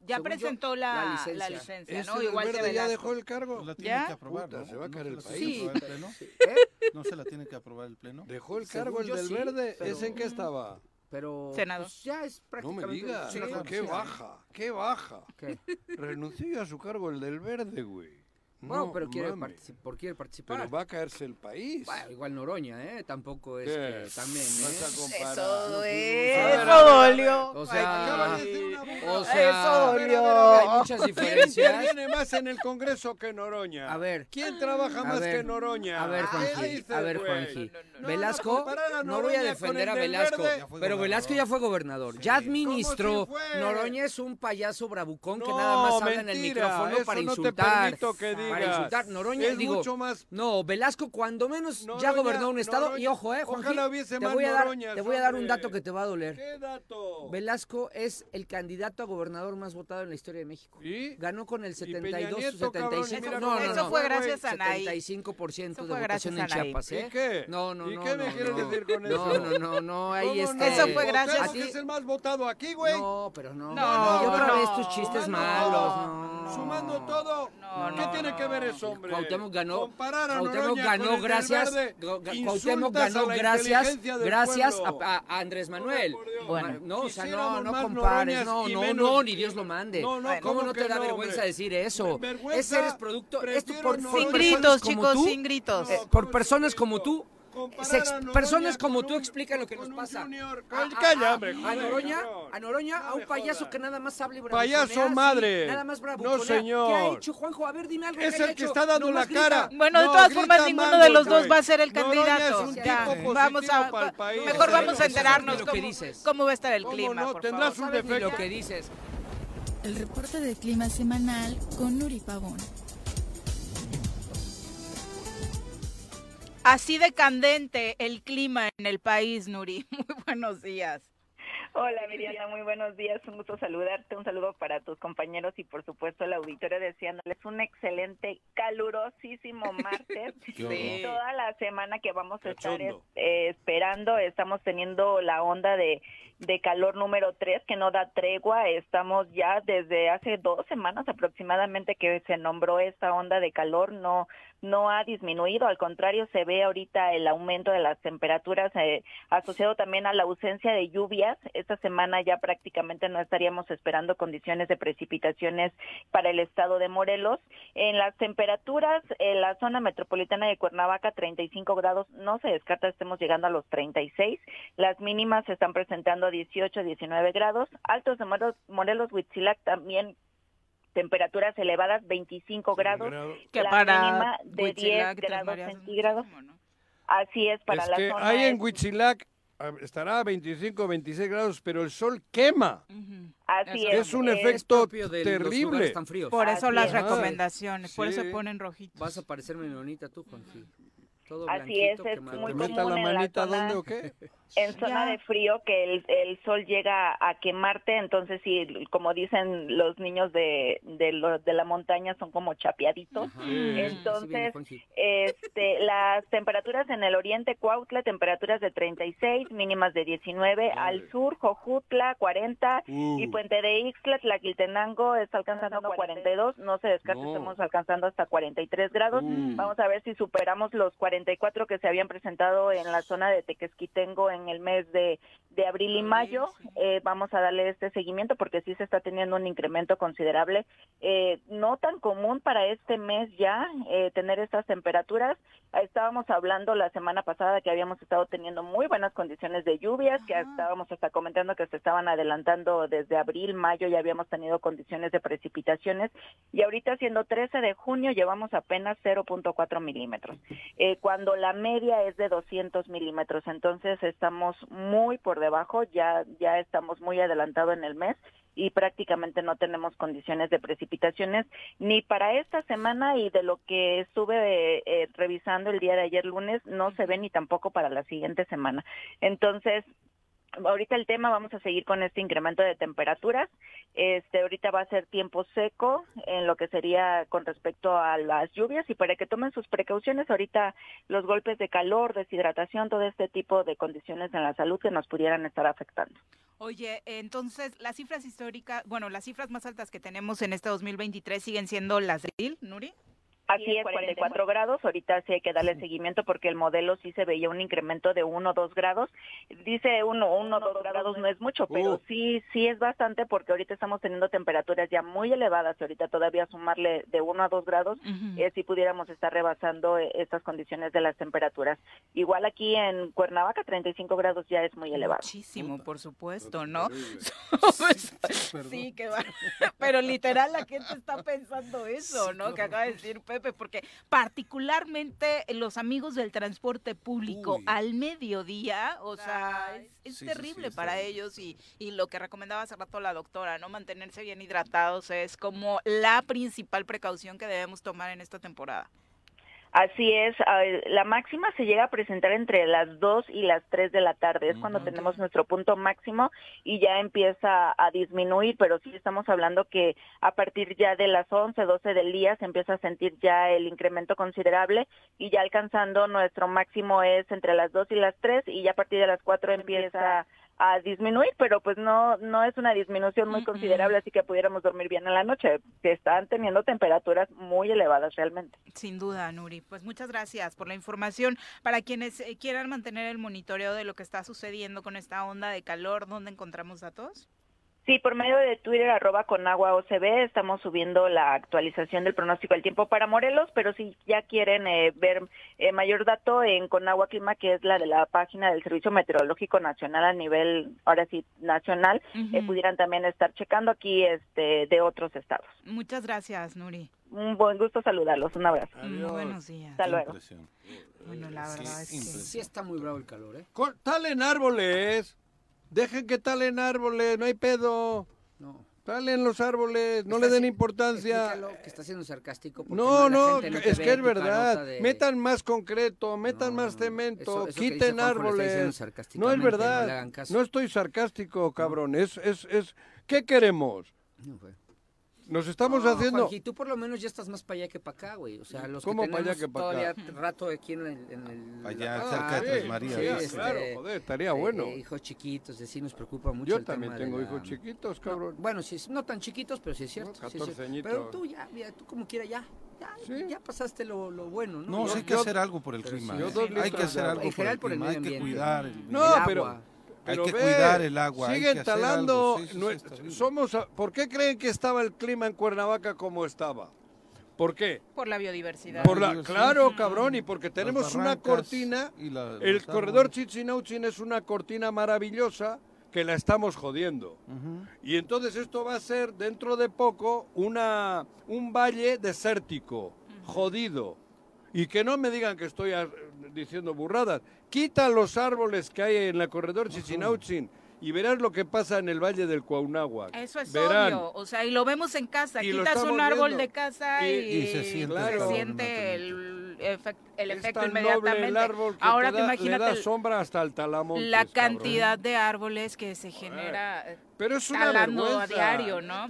A: Ya
D: según yo,
A: presentó
D: la
A: la,
D: licencia.
A: la licencia,
B: ¿Ese
A: ¿no? Igual que
B: verde ya dejó el cargo?
C: La tiene
A: ¿Ya?
C: que aprobar,
B: Puta,
C: ¿no?
B: se va a
C: ¿No
B: caer el país.
C: tiene que
D: Sí.
C: aprobar el pleno?
D: ¿Eh?
C: ¿No se la tiene que aprobar el pleno?
B: Dejó el
D: Según
B: cargo el
D: yo
B: del
D: sí,
B: verde.
D: pero-
B: ¿Ese en qué estaba?
D: Pero
A: Senado.
D: pues, ya es
B: No
D: prácticamente...
B: me digas.
D: Sí, claro,
B: qué
D: sí.
B: baja, qué baja.
D: ¿Qué?
B: Renunció a su cargo el del verde, güey.
D: Bueno,
B: No
D: pero quiere,
B: mames.
D: partici- por quiere participar.
B: Pero va a caerse el país.
D: Bueno, igual Noroña, ¿eh? Tampoco es
B: ¿Qué?
D: que también,
B: Vas a
D: ¿eh?
B: comparar.
A: Eso,
B: No,
A: eso dolió.
D: O sea, o sea,
A: Eso dolió.
D: hay muchas
B: ¿Quién
D: diferencias.
B: interviene más en el Congreso que Noroña?
D: A ver.
B: ¿Quién trabaja más
D: ver,
B: que Noroña?
D: A ver,
B: ¿Qué
D: Juanji, a ver? Juanji.
B: No,
D: Velasco,
B: no, a
D: no voy a defender a Velasco, pero. Velasco ya fue gobernador, ya administró.
B: ¿Cómo si?
D: Noroña es un payaso bravucón que nada más habla en el micrófono
B: eso
D: para
B: no te
D: insultar.
B: permito que
D: Para insultar. Noroña,
B: Es
D: digo,
B: mucho más-
D: no, Velasco cuando menos ya
B: Noroña-
D: gobernó un estado y
B: Noroña-
D: ojo, eh, Juanji,
B: ojalá hubiese
D: te
B: más
D: voy a dar,
B: Noroñas,
D: te voy a dar un dato que te va a doler.
B: ¿Qué dato?
D: Velasco es el candidato a gobernador más votado en la historia de México.
B: ¿Y?
D: Ganó con el
B: Peña
D: 72,
B: Nieto, cabrón, y
D: 75.
B: mira
D: no, no.
A: Eso fue gracias a Anaí.
D: 75%
A: Eso
D: de votación en. Chiapas, ¿eh?
B: ¿Y qué?
D: No, no,
B: ¿Y
D: no.
B: qué me
D: no,
B: quieres
D: no.
B: decir con eso?
D: no, no, no.
A: Eso fue gracias-
D: a
B: que
D: ti-
B: es el más votado aquí, güey.
D: No, pero no.
A: No,
D: y otra vez tus chistes malos, no.
B: Sumando todo.
A: No,
B: ¿Qué tiene
A: no.
B: Que ver eso, hombre?
D: Cuauhtémoc ganó,
B: Comparar a
D: Cuauhtémoc ganó
B: con
D: gracias,
B: verde,
D: Cuauhtémoc
B: a
D: ganó
B: la
D: gracias, gracias a, a- a Andrés Manuel.
A: Bueno.
D: no, o sea, no, no compares, no, no,
B: menos-
D: no, ni Dios lo mande.
B: No, no,
D: ¿Cómo
B: ¿cómo
D: no te da vergüenza decir eso?
B: Vergüenza,
D: Ese eres producto, esto por,
A: Sin gritos, chicos,
D: tú,
A: sin gritos.
D: eh, por personas como tú,
B: Comparar
D: se ex-
B: a Noroña
D: personas como tú explican lo que nos pasa.
B: junior.
D: A, a-
B: Calla,
D: a-
B: hombre,
D: a
B: joder,
D: Noroña, a Noroña, a
B: No
D: un payaso que nada más hable
B: Payaso
D: bravuconea, sí,
B: madre.
D: Nada más
B: No,
D: bravuconea.
B: señor.
D: ¿Qué ha hecho Juanjo? A ver, dime algo
B: Es el que está dando la cara.
A: Bueno, de
B: No,
A: todas formas, ninguno de los dos va a ser el
B: Noroña
A: candidato. vamos a, mejor
D: No
A: vamos a enterarnos
D: lo que
A: cómo,
D: dices.
A: cómo va a estar el
B: ¿Cómo
A: clima,
B: no? Tendrás un
D: ¿Sabes ni
B: defecto.
D: lo que dices?
L: El reporte de clima semanal con Nuri Pavón.
A: Así de candente el clima en el país, Nuri. *laughs* Muy buenos días.
M: Hola Miriana, muy buenos días, un gusto saludarte, un saludo para tus compañeros y por supuesto al auditorio deseándoles un excelente, calurosísimo *laughs* martes. *laughs*
N: Sí.
M: Toda la semana que vamos a estar eh, esperando, estamos teniendo la onda de, de calor número 3 que no da tregua, estamos ya desde hace dos semanas aproximadamente que se nombró esta onda de calor, no no ha disminuido, al contrario, se ve ahorita el aumento de las temperaturas eh, asociado también a la ausencia de lluvias. Esta semana ya prácticamente no estaríamos esperando condiciones de precipitaciones para el estado de Morelos. En las temperaturas, en la zona metropolitana de Cuernavaca, 35 grados, no se descarta estemos llegando a los 36. Las mínimas se están presentando a 18, 19 grados. Altos de Morelos, Huitzilac también temperaturas elevadas, 25 grados,
A: Que
M: la
A: para
M: mínima de
A: Huitzilac,
M: 10
A: Tres
M: grados
A: Marías,
M: centígrados. Así es, para
B: es
M: la
B: que
M: zona.
B: ahí en Huitzilac estará a 25, 26 grados, pero el sol quema.
M: Así
B: es.
M: es.
B: un
M: es
B: efecto
D: de
B: terrible.
D: tan fríos.
A: Por eso
M: Así
A: las
M: es.
A: recomendaciones, por eso
D: Sí.
A: ponen rojitos.
D: Vas a parecer menonita tú, Juanji. Todo
M: Así es,
D: blanquito,
M: es
D: quemado.
M: muy
B: ¿Que meta
M: común
B: la
M: en la
B: manita
M: zona-
B: dónde o qué? *laughs*
M: En zona de frío que el, el sol llega a quemarte, entonces sí, como dicen los niños de, de, lo- de la montaña son como chapeaditos. Entonces, este, *laughs* las temperaturas en el oriente, Cuautla, temperaturas de 36, mínimas de 19, al sur, Jojutla, 40, y
N: Uh.
M: Puente de Ixtla, Tlaquiltenango está alcanzando 42, no se descarta,
N: No.
M: estamos alcanzando hasta 43 grados.
N: Uh.
M: Vamos a ver si superamos los 44 que se habían presentado en la zona de Tequesquitengo en el mes de, de abril y mayo. Eh, vamos a darle este seguimiento porque sí se está teniendo un incremento considerable. Eh, no tan común para este mes ya eh, tener estas temperaturas. Estábamos hablando la semana pasada que habíamos estado teniendo muy buenas condiciones de lluvias, que estábamos hasta comentando que se estaban adelantando desde abril, mayo, ya habíamos tenido condiciones de precipitaciones y ahorita siendo 13 de junio llevamos apenas 0.4 milímetros, cuando la media es de 200 milímetros, entonces estamos muy por debajo, ya, ya estamos muy adelantado en el mes y prácticamente no tenemos condiciones de precipitaciones ni para esta semana y de lo que estuve eh, eh, revisando el día de ayer lunes no se ve ni tampoco para la siguiente semana. Entonces, ahorita el tema vamos a seguir con este incremento de temperaturas. Este ahorita va a ser tiempo seco en lo que sería con respecto a las lluvias y para que tomen sus precauciones ahorita los golpes de calor, deshidratación, todo este tipo de condiciones en la salud que nos pudieran estar afectando.
A: Oye, entonces las cifras históricas, bueno, las cifras más altas que tenemos en este 2023 siguen siendo las de Nuri.
M: Así es, 44 grados. Ahorita sí hay que darle seguimiento porque el modelo sí se veía un incremento de 1 o 2 grados. Dice 1 1 o 2 grados no es mucho, pero
N: Uh.
M: sí sí es bastante porque ahorita estamos teniendo temperaturas ya muy elevadas. y Ahorita todavía sumarle de 1 a 2 grados, eh, si pudiéramos estar rebasando eh, estas condiciones de las temperaturas. Igual aquí en Cuernavaca, 35 grados ya es muy elevado.
A: Muchísimo, por supuesto, ¿no? *laughs* sí, que va. *laughs* Pero literal la gente está pensando eso, ¿no? Que acaba de decir Pepe, porque particularmente los amigos del transporte público al mediodía, o sea, es, es
N: Sí, sí, sí,
A: terrible para ellos y, y lo que recomendaba hace rato la doctora, ¿no? Mantenerse bien hidratados es como la principal precaución que debemos tomar en esta temporada.
M: Así es, la máxima se llega a presentar entre las 2 y las 3 de la tarde, es cuando tenemos nuestro punto máximo y ya empieza a disminuir, pero sí estamos hablando que a partir ya de las 11, 12 del día se empieza a sentir ya el incremento considerable y ya alcanzando nuestro máximo es entre las 2 y las 3 y ya a partir de las 4 empieza a disminuir, pero pues no no es una disminución muy considerable, así que pudiéramos dormir bien en la noche, que están teniendo temperaturas muy elevadas realmente.
A: Sin duda, Nuri. Pues muchas gracias por la información. Para quienes eh, quieran mantener el monitoreo de lo que está sucediendo con esta onda de calor, ¿dónde encontramos datos?
M: Sí, por medio de Twitter, arroba con agua OCB, estamos subiendo la actualización del pronóstico del tiempo para Morelos, pero si ya quieren eh, ver eh, mayor dato en Conagua Clima, que es la de la página del Servicio Meteorológico Nacional a nivel, ahora sí, nacional, eh, pudieran también estar checando aquí este de otros estados.
A: Muchas gracias, Nuri.
M: Un buen gusto saludarlos, un abrazo.
A: Muy buenos días.
M: Hasta luego.
A: Bueno, la verdad es que...
D: Sí está muy bravo el calor, ¿eh?
B: Co- Talen árboles. Dejen que talen árboles, no hay pedo.
D: No.
B: Talen los árboles, no le den importancia.
D: Que está siendo sarcástico.
B: No, no,
D: te
B: es que es verdad.
D: de-
B: Metan más concreto, metan más cemento,
D: eso- eso
B: quiten árboles. No es
D: no
B: verdad. No estoy sarcástico, cabrón. Es, es, es, ¿qué queremos?
D: No.
B: Nos estamos
D: No,
B: haciendo.
D: Juanji, tú por lo menos ya estás más para allá que para acá, güey. O sea, los
B: ¿Cómo
D: que
B: pa' allá
D: tenemos
B: que
D: todavía
B: acá? *laughs*
D: rato aquí en el... En el
C: Allá,
D: Ah,
C: cerca de Tres
D: sí,
C: Marías.
D: sí,
C: Sí,
D: este,
B: claro, joder, estaría bueno.
D: eh, hijos chiquitos, de sí nos preocupa mucho
B: Yo
D: el
B: también
D: tema de
B: tengo
D: la-
B: hijos chiquitos, cabrón.
D: Bueno, sí, no tan chiquitos, pero sí es cierto. sí es
B: 14
D: cierto.
B: añitos.
D: Pero tú ya, mira, tú como quiera ya. Ya, ya pasaste lo, lo bueno, ¿no?
C: No,
D: Ya-
C: sí hay que
D: yo-
C: hacer algo por el clima.
D: sí,
C: ¿eh?
D: yo
C: Hay que hacer
D: agua.
C: algo
D: En
C: por
D: general
C: el
D: por el
C: clima. Hay
D: medio
C: que
D: ambiente.
C: cuidar el,
B: No,
D: el
B: pero,
D: agua.
C: Hay
B: pero
C: que
B: ve,
C: cuidar el agua,
B: Siguen talando.
C: sí,
B: somos, a- ¿Por qué creen que estaba el clima en Cuernavaca como estaba? ¿Por qué?
A: Por la biodiversidad.
B: Por la, claro, cabrón, y porque tenemos una cortina.
C: y la-
B: el corredor. Chichinauchin es una cortina maravillosa que la estamos jodiendo. Y entonces esto va a ser dentro de poco una, un valle desértico, jodido. Y que no me digan que estoy ah, diciendo burradas. Quita los árboles que hay en la corredor Chichinauchin y verás lo que pasa en el valle del Cuauhnáhuac.
A: Eso es
B: Verán.
A: obvio, o sea, y lo vemos en casa,
B: Y
A: quitas un árbol
B: viendo.
A: de casa y,
B: Y- y se siente
A: se
B: claro.
A: siente el, efecto inmediatamente.
B: noble el árbol que
A: Ahora
B: te
A: te
B: da-
A: imagínate
B: le da
A: el-
B: sombra hasta el talamontes,
A: la
B: cabrón.
A: cantidad de árboles que se genera eh,
B: Pero es una
A: talando a
B: vergüenza.
A: diario, ¿no?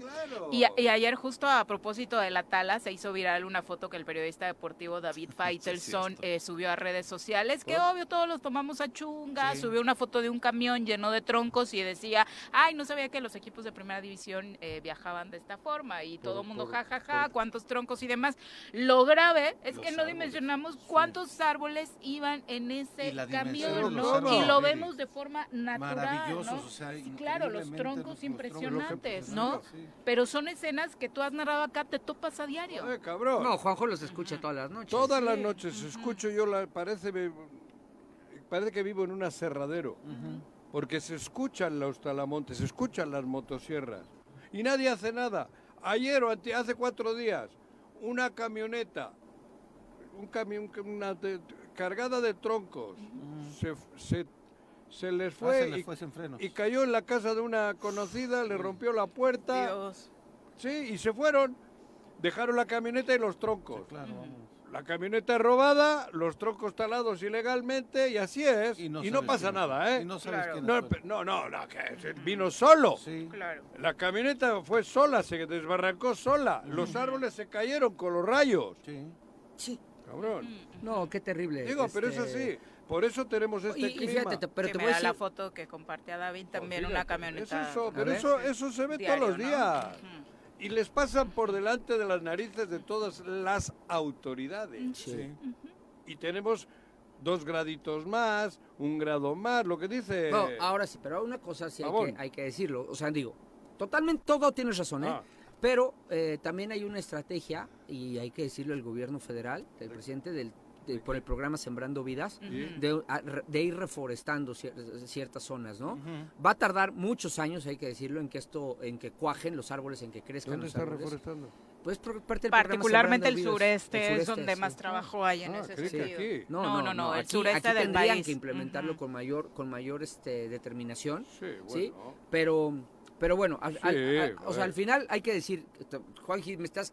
A: Y, a- y ayer justo a propósito de la tala se hizo viral una foto que el periodista deportivo David *laughs* Faitelson eh, subió a redes sociales, que obvio todos los tomamos a chunga, subió una foto de un camión lleno de troncos y decía, ay, no sabía que los equipos de primera división eh, viajaban de esta forma y todo el mundo jajaja, cuántos troncos y demás. Lo grave es
N: Los
A: que no
N: árboles,
A: dimensionamos cuántos árboles iban en ese camión, ¿no?
C: árboles,
A: Y lo vemos de forma natural,
C: Maravillosos,
A: ¿no?
C: o sea,
A: claro, los troncos
C: troncos
A: impresionantes, ¿no? Pero son escenas que tú has narrado acá, te topas a diario.
B: cabrón.
D: No, Juanjo los escucha todas las noches.
B: Todas las noches escucho yo, la, parece, parece que vivo en un aserradero, porque se escuchan los talamontes, se escuchan las motosierras, y nadie hace nada. Ayer o ante- hace cuatro días, una camioneta, un camión una de- cargada de troncos, se, se, se les
C: Ah,
B: fue,
C: se les
B: y,
C: fue sin frenos.
B: y cayó en la casa de una conocida, le rompió la puerta.
A: Dios.
B: Sí, y se fueron. Dejaron la camioneta y los troncos.
C: Claro, vamos.
B: La camioneta es robada, los troncos talados ilegalmente y así es. Y no, pasa nada, ¿eh?
C: Y no sabes quién
B: no, no, no, no, que vino solo.
A: Claro.
B: La camioneta fue sola, se desbarrancó sola. Los árboles se cayeron con los rayos.
C: Sí.
D: Sí.
B: Cabrón.
D: No, qué terrible.
B: Digo, pero es
D: este,
B: así. Por eso tenemos este
D: Y- y
B: clima.
D: fíjate, te- pero
A: que
D: te
A: me
D: voy a
A: da la
D: decir-
A: foto que compartía David también
B: Fíjate,
A: una camioneta.
B: Es eso,
A: A
B: pero eso, eso se ve
A: Diario,
B: todos los
A: ¿no?
B: días. Y les pasan por delante de las narices de todas las autoridades.
D: Sí.
B: Y tenemos dos graditos más, un grado más, lo que dice...
D: No, ahora sí, pero una cosa sí hay que, hay que decirlo. O sea, digo, totalmente todo tienes razón, ¿eh?
B: Ah.
D: Pero eh, también hay una estrategia, y hay que decirlo, el gobierno federal, del presidente, del, de- por el programa Sembrando Vidas, de, a- de ir reforestando cier- ciertas zonas, ¿no? Va a tardar muchos años, hay que decirlo, en que esto, en que cuajen los árboles, en que crezcan
B: ¿Dónde
D: los
B: está
D: árboles.
B: reforestando?
D: Pues por parte del programa
A: Particularmente el sureste,
D: El
A: es donde más trabajo hay en
B: Ah,
A: ese sentido.
B: aquí.
D: No,
A: no,
D: no,
A: no, el
D: aquí-
A: sureste
D: aquí
A: del
D: tendrían
A: país.
D: que implementarlo con mayor, con mayor este, determinación.
B: Sí,
D: ¿sí?
B: bueno.
D: Pero, pero bueno, al- al-
B: Sí,
D: al- o sea, al final hay que decir, Juanji, me estás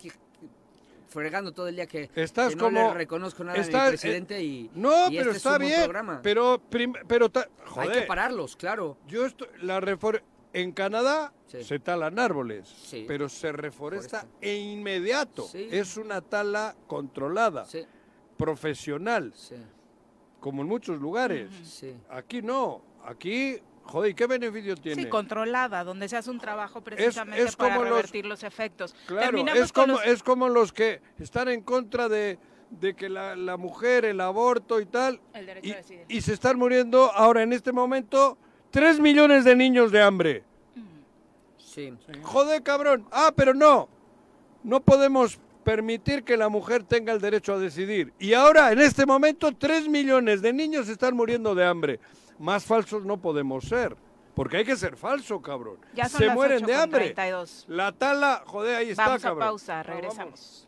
D: fregando todo el día que,
B: Estás
D: que no
B: como...
D: le reconozco nada a
B: estás-
D: mi presidente
B: eh,
D: y
B: No,
D: y
B: pero
D: este es
B: está
D: buen
B: bien,
D: programa.
B: pero... prim- pero ta-
D: Hay
B: joder,
D: que pararlos, claro.
B: Yo estoy... La refor- En Canadá
D: Sí.
B: se talan árboles,
D: Sí.
B: pero se reforesta
D: Foresta.
B: e inmediato.
D: Sí.
B: Es una tala controlada, profesional, como en muchos lugares. Aquí no, aquí, joder, ¿y qué beneficio tiene?
A: Sí, controlada, donde se hace un trabajo precisamente
B: es
A: para
B: como
A: revertir los efectos.
B: Claro, es como,
A: los-
B: es como los que están en contra de, de que la, la mujer, el aborto y tal,
A: El derecho
B: y,
A: a decidir.
B: y se están muriendo ahora en este momento 3 millones de niños de hambre.
D: Sí.
B: Joder, cabrón. Ah, pero no. No podemos permitir que la mujer tenga el derecho a decidir. Y ahora, en este momento, 3 millones de niños están muriendo de hambre. Más falsos no podemos ser. Porque hay que ser falso, cabrón.
A: Ya son
B: Se
A: las
B: mueren
A: 8
B: de hambre.
A: 32.
B: La tala, joder, ahí está,
A: Vamos a
B: cabrón.
A: pausa,
B: vamos.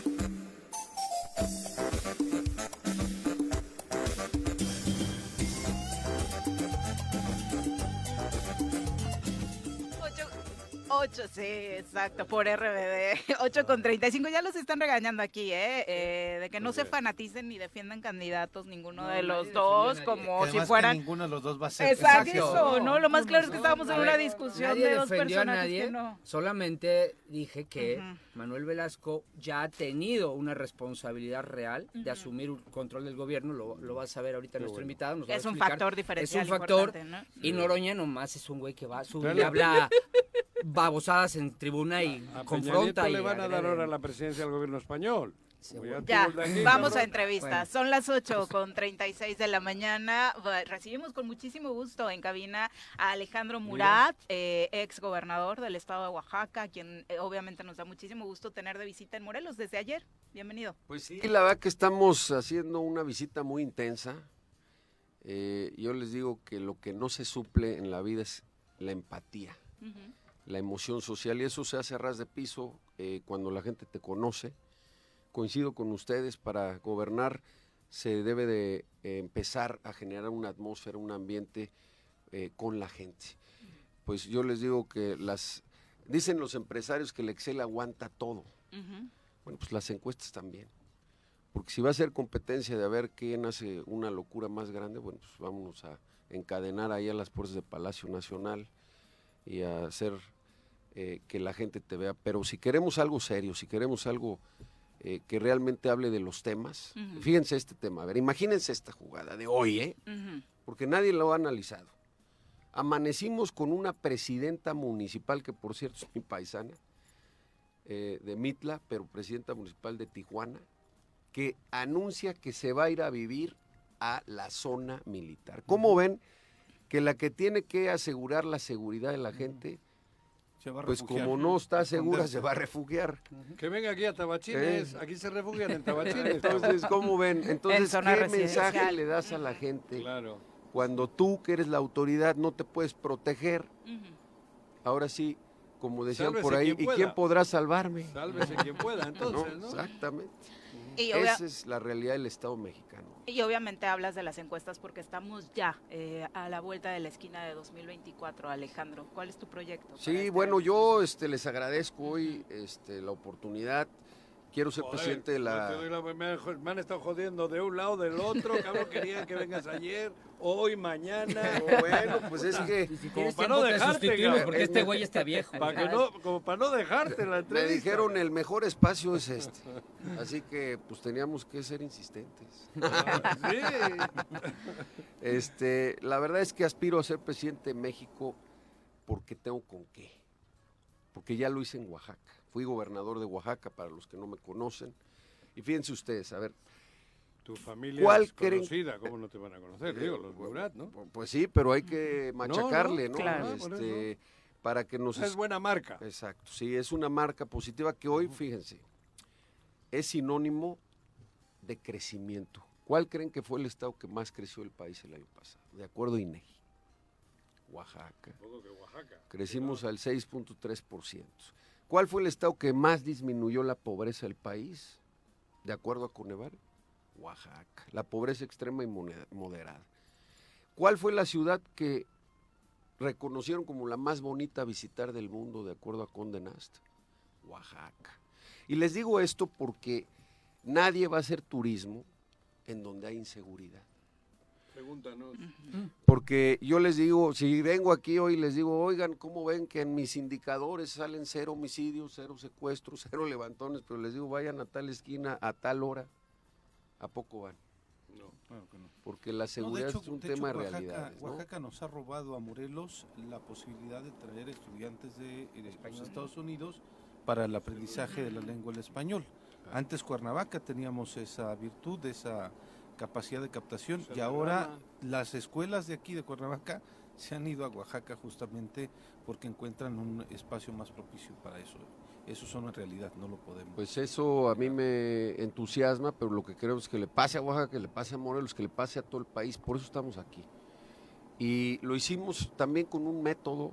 A: thank you 8, sí, exacto, por RBD. 8 *laughs* con 35, ya los están regañando aquí, ¿eh? eh de que no se fanaticen ni defiendan candidatos ninguno de los dos, como si fueran...
C: ninguno de los dos va a ser.
A: Exacto,
D: exacto.
A: ¿no? Lo más claro es que estábamos en una discusión de dos personas.
D: Nadie,
A: que no.
D: Solamente dije que. Manuel Velasco ya ha tenido una responsabilidad real de asumir el control del gobierno, lo, lo va a saber ahorita nuestro invitado.
A: Es un factor diferencial.
D: Es un factor,
A: ¿no?
D: y Noroña nomás es un güey que va a
B: subir
D: y habla *laughs* babosadas en tribuna y
B: A
D: confronta.
B: Nieto
D: y
B: le van a dar ahora la presidencia del gobierno español.
A: Ya, vamos a entrevistas. Son las 8 con 36 de la mañana. Recibimos con muchísimo gusto en cabina a Alejandro Murat, eh, ex gobernador del estado de Oaxaca, quien eh, obviamente nos da muchísimo gusto tener de visita en Morelos desde ayer. Bienvenido.
N: Pues sí, la verdad que estamos haciendo una visita muy intensa. Eh, yo les digo que lo que no se suple en la vida es la empatía, la emoción social, y eso se hace a ras de piso eh, cuando la gente te conoce. Coincido con ustedes, para gobernar se debe de eh, empezar a generar una atmósfera, un ambiente eh, con la gente. Pues yo les digo que las... Dicen los empresarios que el Excel aguanta todo. Bueno, pues las encuestas también. Porque si va a ser competencia de a ver quién hace una locura más grande, bueno, pues vámonos a encadenar ahí a las puertas de Palacio Nacional y a hacer eh, que la gente te vea. Pero si queremos algo serio, si queremos algo eh, que realmente hable de los temas, fíjense este tema, a ver, imagínense esta jugada de hoy, ¿eh? Porque nadie lo ha analizado. Amanecimos con una presidenta municipal, que por cierto es mi paisana, eh, de Mitla, pero presidenta municipal de Tijuana, que anuncia que se va a ir a vivir a la zona militar. ¿Cómo ven que la que tiene que asegurar la seguridad de la gente,
C: Se va a
N: pues
C: refugiar.
N: como no está segura, se va a refugiar?
B: Que venga aquí a Tabachines.
N: Eh.
B: Aquí se refugian en Tabachines.
N: Entonces, ¿cómo ven? Entonces,
B: zona
N: ¿qué mensaje le das a la gente?
B: Claro.
N: Cuando tú, que eres la autoridad, no te puedes proteger. Ahora sí, como decían
B: Sálvese
N: por ahí,
B: quien
N: ¿y quién podrá salvarme?
B: Sálvese quien pueda, entonces, ¿no?
N: Exactamente.
A: Y
N: Esa es la realidad del Estado mexicano.
A: Y obviamente hablas de las encuestas porque estamos ya eh, a la vuelta de la esquina de 2024, Alejandro. ¿Cuál es tu proyecto?
N: Sí,
A: este
N: bueno, yo este, les agradezco hoy este, la oportunidad. Quiero ser
B: Joder,
N: presidente de la...
B: me, han, me estado jodiendo de un lado, del otro, *laughs* cabrón, querían que vengas ayer, hoy, mañana. *laughs*
N: Bueno, pues es que-
D: Si
B: Como para no
D: te
B: dejarte, cabrón.
D: porque este güey está viejo.
B: Para que no, como para no dejarte la
N: Me
B: entrevista.
N: dijeron el mejor espacio es este. Así que pues teníamos que ser insistentes. *laughs* Este, la verdad es que aspiro a ser presidente de México porque tengo con qué. Porque ya lo hice en Oaxaca. Fui gobernador de Oaxaca para los que no me conocen. Y fíjense ustedes, a ver,
B: Tu familia
N: ¿Cuál
B: es
N: creen-
B: conocida, ¿cómo no te van a conocer? Digo, los Murat, ¿no?
N: pues sí, pero hay que machacarle, ¿no?
B: Claro. Ah,
N: Este, para que nos
B: Es buena marca.
N: Exacto, sí, es una marca positiva que hoy, fíjense, es sinónimo de crecimiento. ¿Cuál creen que fue el estado que más creció el país el año pasado? De acuerdo a INEGI. Oaxaca. Crecimos al 6.3%. ¿Cuál fue el estado que más disminuyó la pobreza del país? De acuerdo a Coneval. Oaxaca. La pobreza extrema y moderada. ¿Cuál fue la ciudad que reconocieron como la más bonita a visitar del mundo de acuerdo a Condé Nast? Oaxaca. Y les digo esto porque nadie va a hacer turismo en donde hay inseguridad.
B: Pregúntanos.
N: Porque yo les digo, si vengo aquí hoy les digo, oigan, ¿cómo ven que en mis indicadores salen cero homicidios, cero secuestros, cero levantones? Pero les digo, vayan a tal esquina a tal hora. ¿A poco van?
B: No,
C: claro que no.
N: Porque la
C: No, de
N: seguridad
C: hecho-
N: es un
C: de hecho,
N: tema de
C: Oaxaca-
N: realidades. ¿no?
C: Oaxaca nos ha robado a Morelos la posibilidad de traer estudiantes de, eh, los Estados Unidos para el aprendizaje de la lengua del español. Antes Cuernavaca teníamos esa virtud, esa capacidad de captación y ahora las escuelas de aquí de Cuernavaca se han ido a Oaxaca justamente porque encuentran un espacio más propicio para eso. Eso son en realidad, no lo podemos.
N: Pues eso a mí me entusiasma, pero lo que queremos es que le pase a Oaxaca, que le pase a Morelos, que le pase a todo el país, por eso estamos aquí. Y lo hicimos también con un método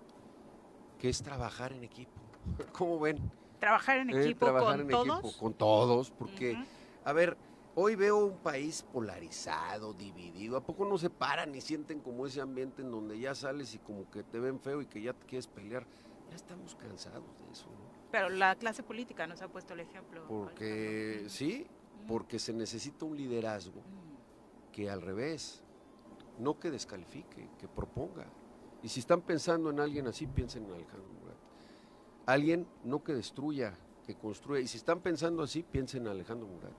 N: que es trabajar en equipo. *laughs* ¿Cómo ven?
A: Trabajar en
N: Eh,
A: equipo
N: trabajar
A: con
N: en
A: todos.
N: equipo, con todos, porque, a ver, hoy veo un país polarizado, dividido. ¿A poco no se paran y sienten como ese ambiente en donde ya sales y como que te ven feo y que ya te quieres pelear? Ya estamos cansados de eso, ¿no?
A: Pero la clase política nos ha puesto el ejemplo.
N: Porque, sí, porque se necesita un liderazgo que al revés, no que descalifique, que proponga. Y si están pensando en alguien así, piensen en Alejandro Murat. Alguien no que destruya, que construya. Y si están pensando así, piensen en Alejandro Murat.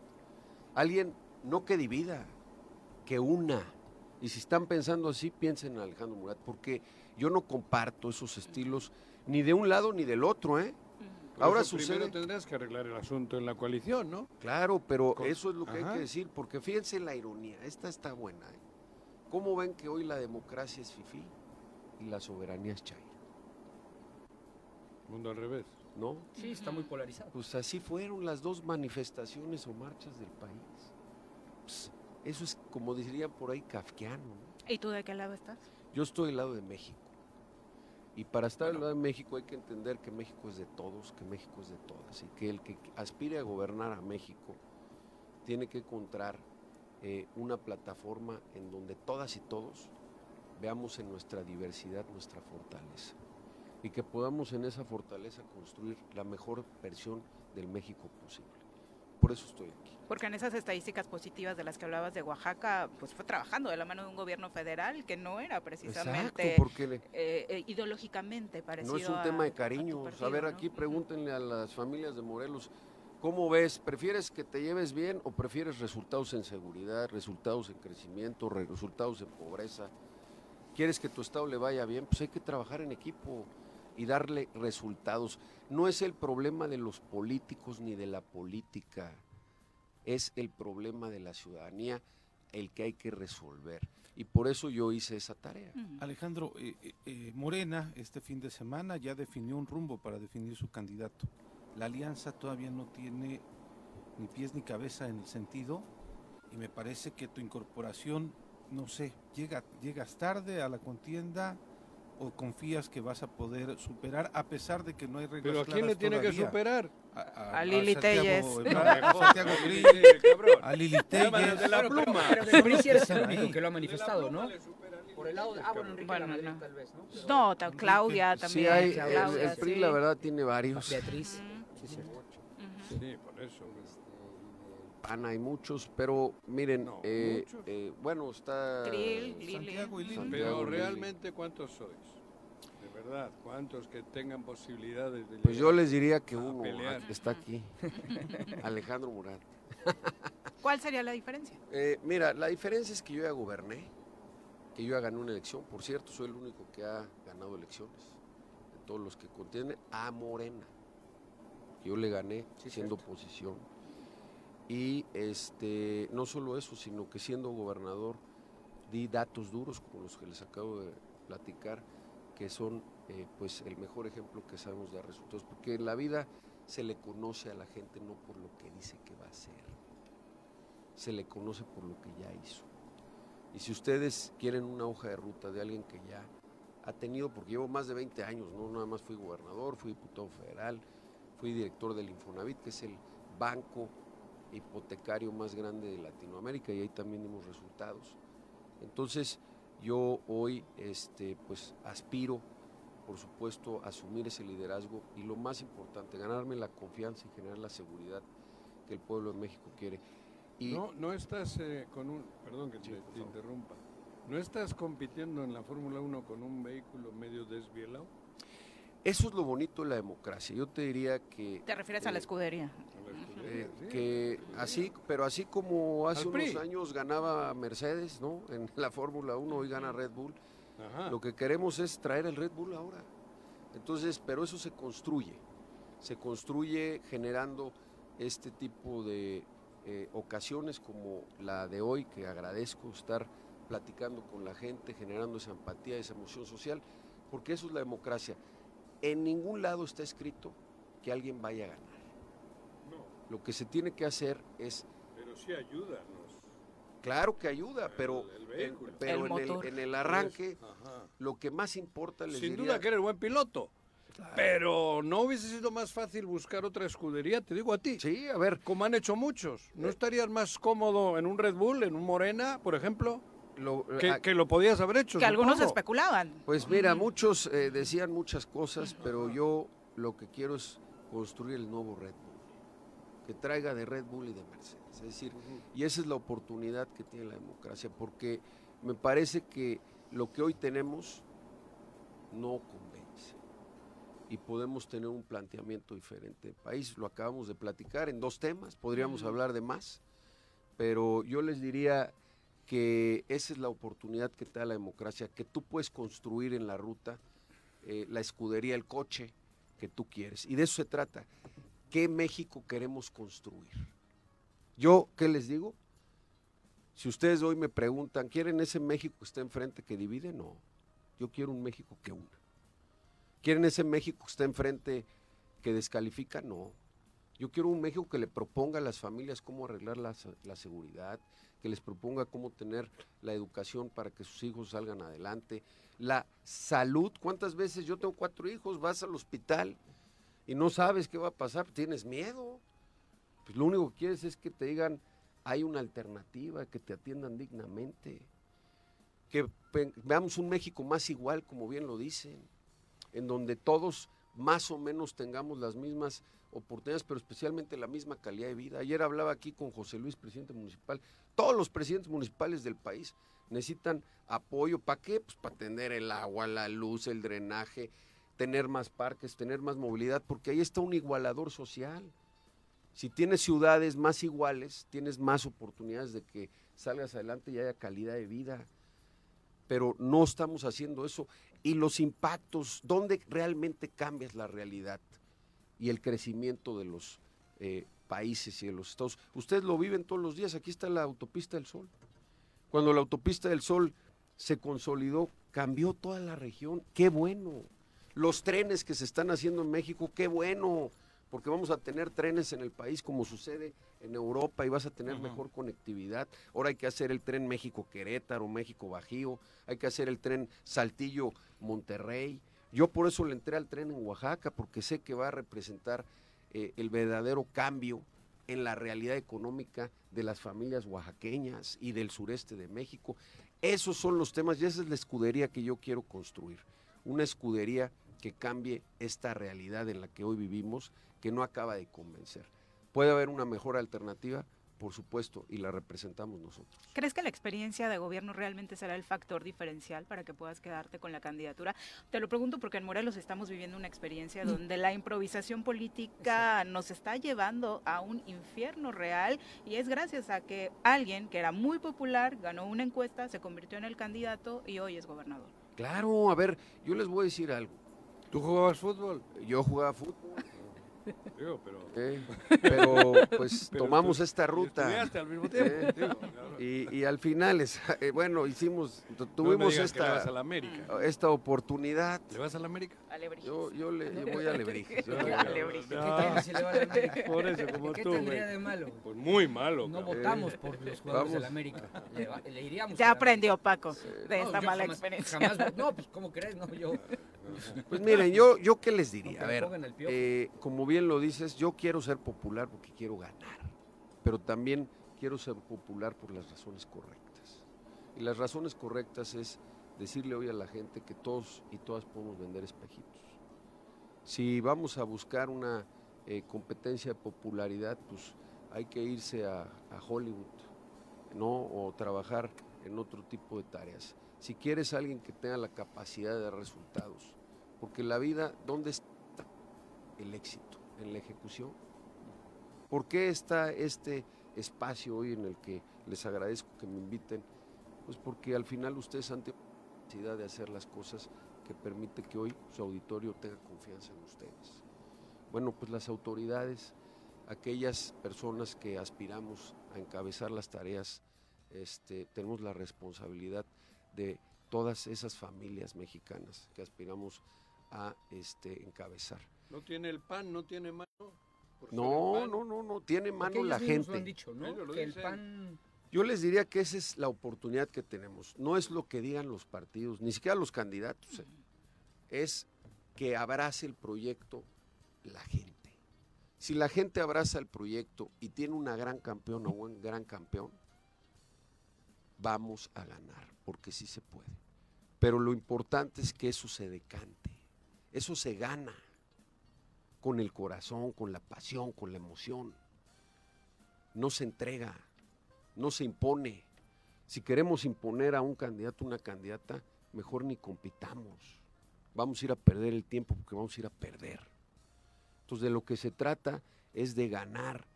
N: Alguien no que divida, que una. Y si están pensando así, piensen en Alejandro Murat, porque yo no comparto esos estilos ni de un lado ni del otro, ¿eh?
B: Por
N: Ahora
B: eso
N: sucede.
B: Primero tendrás que arreglar el asunto en la coalición, ¿no?
N: Claro, pero
B: Con-
N: eso es lo que hay que decir, porque fíjense la ironía, esta está buena. ¿eh? ¿Cómo ven que hoy la democracia es fifí y la soberanía es chaira?
B: Mundo al revés.
N: ¿No?
D: Sí, está muy polarizado.
N: Pues así fueron las dos manifestaciones o marchas del país. Pues, eso es, como dirían por ahí, kafkiano. ¿no?
A: ¿Y tú de qué lado estás?
N: Yo estoy del lado de México. Y para estar del lado de México hay que entender que México es de todos, que México es de todas. Y que el que aspire a gobernar a México tiene que encontrar eh, una plataforma en donde todas y todos veamos en nuestra diversidad nuestra fortaleza. Y que podamos en esa fortaleza construir la mejor versión del México posible. Por eso estoy aquí.
A: Porque en esas estadísticas positivas de las que hablabas de Oaxaca, pues fue trabajando de la mano de un gobierno federal que no era precisamente
N: Exacto, porque
A: eh, eh, ideológicamente parecido
N: No es un
A: a-
N: tema de
A: a
N: cariño.
A: partido,
N: a ver,
A: ¿no?
N: aquí pregúntenle a las familias de Morelos, ¿cómo ves? ¿Prefieres que te lleves bien o prefieres resultados en seguridad, resultados en crecimiento, re- resultados en pobreza? ¿Quieres que tu estado le vaya bien? Pues hay que trabajar en equipo y darle resultados. No es el problema de los políticos ni de la política, es el problema de la ciudadanía el que hay que resolver. Y por eso yo hice esa tarea.
C: Alejandro, eh, eh, eh, Morena este fin de semana ya definió un rumbo para definir su candidato. La alianza todavía no tiene ni pies ni cabeza en el sentido y me parece que tu incorporación, no sé, llega, llegas tarde a la contienda o confías que vas a poder superar a pesar de que no hay reglas
B: ¿Pero a quién le tiene que superar?
C: A,
A: A Lili
C: Santiago
A: Telles.
C: A a Lili
B: Llámanos de la
C: Telles.
B: pluma.
D: Pero el único que lo ha manifestado, ¿no? Por el lado de... Ah, bueno, Enrique
A: Bueno,
D: de la Madrid,
A: no.
D: tal vez, ¿no?
A: No, ta- Claudia también.
N: Sí, hay, el,
A: Claudia,
N: el PRI
A: sí.
N: la verdad tiene varios.
D: Beatriz. Sí, sí.
B: Sí, por eso.
N: PAN hay muchos, pero miren,
B: No,
N: eh,
B: muchos.
N: eh, bueno, está...
A: Krill, Lili.
C: Santiago y Lili.
N: Santiago
B: Pero
N: Lili.
B: realmente, ¿cuántos sois? De verdad, ¿cuántos que tengan posibilidades de
N: Pues yo les diría que uno
B: pelear?
N: está aquí, *laughs* Alejandro Murat.
A: ¿Cuál sería la diferencia?
N: Eh, mira, la diferencia es que yo ya goberné, que yo ya gané una elección. Por cierto, soy el único que ha ganado elecciones de todos los que contienen a Morena. Yo le gané siendo oposición. Y este, no solo eso, sino que siendo gobernador di datos duros como los que les acabo de platicar, que son eh, pues el mejor ejemplo que sabemos dar resultados, porque en la vida se le conoce a la gente no por lo que dice que va a hacer, se le conoce por lo que ya hizo. Y si ustedes quieren una hoja de ruta de alguien que ya ha tenido, porque llevo más de 20 años, no nada más fui gobernador, fui diputado federal, fui director del Infonavit, que es el banco hipotecario más grande de Latinoamérica y ahí también dimos resultados. Entonces, yo hoy este pues aspiro por supuesto a asumir ese liderazgo y lo más importante, ganarme la confianza y generar la seguridad que el pueblo de México quiere. Y
B: No, no estás eh, con un... Perdón que te, te interrumpa. ¿No estás compitiendo en la Fórmula 1 con un vehículo medio desvielado?
N: Eso es lo bonito de la democracia. Yo te diría que
A: Te refieres a la
N: eh,
A: escudería.
N: Eh, que así, pero así como hace unos años ganaba Mercedes, ¿no? En *laughs* la Fórmula 1 hoy gana Red Bull.
B: Ajá.
N: Lo que queremos es traer el Red Bull ahora. Entonces, pero eso se construye. Se construye generando este tipo de eh, ocasiones como la de hoy, que agradezco estar platicando con la gente, generando esa empatía, esa emoción social, porque eso es la democracia. En ningún lado está escrito que alguien vaya a ganar. Lo que se tiene que hacer es...
B: Pero sí ayuda, ¿no?
N: Claro que ayuda, pero, en, pero en, el, en, el, arranque, lo que más importa les
B: Sin
N: diría,
B: duda que eres buen piloto. Pero no hubiese sido más fácil buscar otra escudería, te digo a ti.
N: Sí, a ver.
B: Como han hecho muchos. ¿No estarías más cómodo en un Red Bull, en un Morena, por ejemplo?
N: Lo,
B: que,
N: a-
B: que lo podías haber hecho.
A: Que algunos especulaban.
N: Pues mira, muchos eh, decían muchas cosas, pero yo lo que quiero es construir el nuevo Red Bull, que traiga de Red Bull y de Mercedes. Es decir, y esa es la oportunidad que tiene la democracia, porque me parece que lo que hoy tenemos no convence y podemos tener un planteamiento diferente de país. Lo acabamos de platicar en dos temas, podríamos hablar de más, pero yo les diría que esa es la oportunidad que te da la democracia, que tú puedes construir en la ruta eh, la escudería, el coche que tú quieres. Y de eso se trata. ¿Qué México queremos construir? Yo, ¿qué les digo? Si ustedes hoy me preguntan, ¿quieren ese México que está enfrente que divide? No. Yo quiero un México que una. ¿Quieren ese México que está enfrente que descalifica? No. Yo quiero un México que le proponga a las familias cómo arreglar la, la seguridad, que les proponga cómo tener la educación para que sus hijos salgan adelante, la salud. ¿Cuántas veces yo tengo cuatro hijos, vas al hospital y no sabes qué va a pasar? Tienes miedo. Pues lo único que quieres es que te digan, hay una alternativa, que te atiendan dignamente, que veamos un México más igual, como bien lo dicen, en donde todos más o menos tengamos las mismas oportunidades, pero especialmente la misma calidad de vida. Ayer hablaba aquí con José Luis, presidente municipal. Todos los presidentes municipales del país necesitan apoyo. ¿Para qué? Pues para tener el agua, la luz, el drenaje, tener más parques, tener más movilidad, porque ahí está un igualador social. Si tienes ciudades más iguales, tienes más oportunidades de que salgas adelante y haya calidad de vida. Pero no estamos haciendo eso. Y los impactos, ¿dónde realmente cambias la realidad y el crecimiento de los eh, países y de los estados? Ustedes lo viven todos los días. Aquí está la autopista del Sol. Cuando la autopista del Sol se consolidó, cambió toda la región. ¡Qué bueno! Los trenes que se están haciendo en México, ¡qué bueno! Porque vamos a tener trenes en el país como sucede en Europa y vas a tener mejor conectividad. Ahora hay que hacer el tren México-Querétaro, México-Bajío, hay que hacer el tren Saltillo-Monterrey. Yo por eso le entré al tren en Oaxaca, porque sé que va a representar eh, el verdadero cambio en la realidad económica de las familias oaxaqueñas y del sureste de México. Esos son los temas y esa es la escudería que yo quiero construir. Una escudería que cambie esta realidad en la que hoy vivimos, que no acaba de convencer. ¿Puede haber una mejor alternativa? Por supuesto, y la representamos nosotros.
A: ¿Crees que la experiencia de gobierno realmente será el factor diferencial para que puedas quedarte con la candidatura? Te lo pregunto porque en Morelos estamos viviendo una experiencia donde la improvisación política nos está llevando a un infierno real y es gracias a que alguien que era muy popular ganó una encuesta, se convirtió en el candidato y hoy es gobernador.
N: Claro, a ver, yo les voy a decir algo.
B: ¿Tú jugabas fútbol?
N: Yo jugaba fútbol.
B: Digo, pero...
N: Eh, pero pues *laughs*
B: Pero
N: tomamos
B: tú-
N: esta ruta.
B: estudiaste al mismo tiempo,
N: Eh,
B: digo, claro.
N: y, y al final, es- *laughs* eh, bueno, hicimos, tuvimos esta,
B: vas a la América.
N: esta oportunidad.
B: ¿Le vas a la América?
N: Yo, yo, le, yo voy a *laughs* Lebrijes.
B: No.
D: ¿Qué si?
B: Por eso, como
D: ¿Qué
B: tú,
D: tendría
B: güey.
D: de malo?
B: Pues muy malo.
D: No
B: cabrón.
D: votamos por los jugadores de la. América. Le, iríamos
A: Ya aprendió Paco de
D: No,
A: esta mala
D: jamás-
A: experiencia.
D: jamás no, pues ¿cómo crees? No, yo.
N: Pues miren, yo, yo qué les diría. A ver, eh, como bien lo dices, yo quiero ser popular porque quiero ganar, pero también quiero ser popular por las razones correctas. Y las razones correctas es decirle hoy a la gente que todos y todas podemos vender espejitos. Si vamos a buscar una eh, competencia de popularidad, pues hay que irse a, a Hollywood, ¿no? O trabajar en otro tipo de tareas. Si quieres alguien que tenga la capacidad de dar resultados, porque la vida, ¿dónde está el éxito? En la ejecución. ¿Por qué está este espacio hoy en el que les agradezco que me inviten? Pues porque al final ustedes han tenido la capacidad de hacer las cosas que permite que hoy su auditorio tenga confianza en ustedes. Bueno, pues las autoridades aquellas personas que aspiramos a encabezar las tareas, este, tenemos la responsabilidad de todas esas familias mexicanas que aspiramos a este, encabezar.
B: No tiene el pan, no tiene mano.
N: No, no, no, no, tiene mano la gente.
D: lo han dicho, ¿no?
B: Ellos lo
D: Que el
B: dicen.
D: pan...
N: Yo les diría que esa es la oportunidad que tenemos. No es lo que digan los partidos, ni siquiera los candidatos. eh. Es que abrace el proyecto la gente. Si la gente abraza el proyecto y tiene una gran campeona o un gran campeón, vamos a ganar, porque sí se puede. Pero lo importante es que eso se decante. Eso se gana con el corazón, con la pasión, con la emoción. No se entrega, no se impone. Si queremos imponer a un candidato, una candidata, mejor ni compitamos. Vamos a ir a perder el tiempo porque vamos a ir a perder. Entonces de lo que se trata es de ganar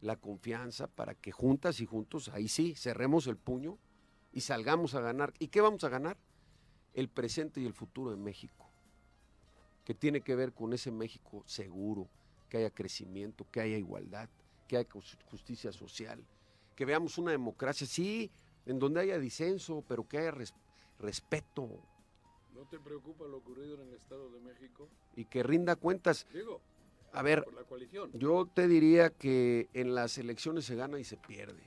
N: la confianza para que juntas y juntos, ahí sí, cerremos el puño y salgamos a ganar. ¿Y qué vamos a ganar? El presente y el futuro de México, que tiene que ver con ese México seguro, que haya crecimiento, que haya igualdad, que haya jus- justicia social, que veamos una democracia, sí, en donde haya disenso, pero que haya res- respeto
B: ¿No te preocupa lo ocurrido en el Estado de México?
N: y que rinda cuentas.
B: Digo,
N: A ver,
B: por la coalición.
N: yo te diría que en las elecciones se gana y se pierde.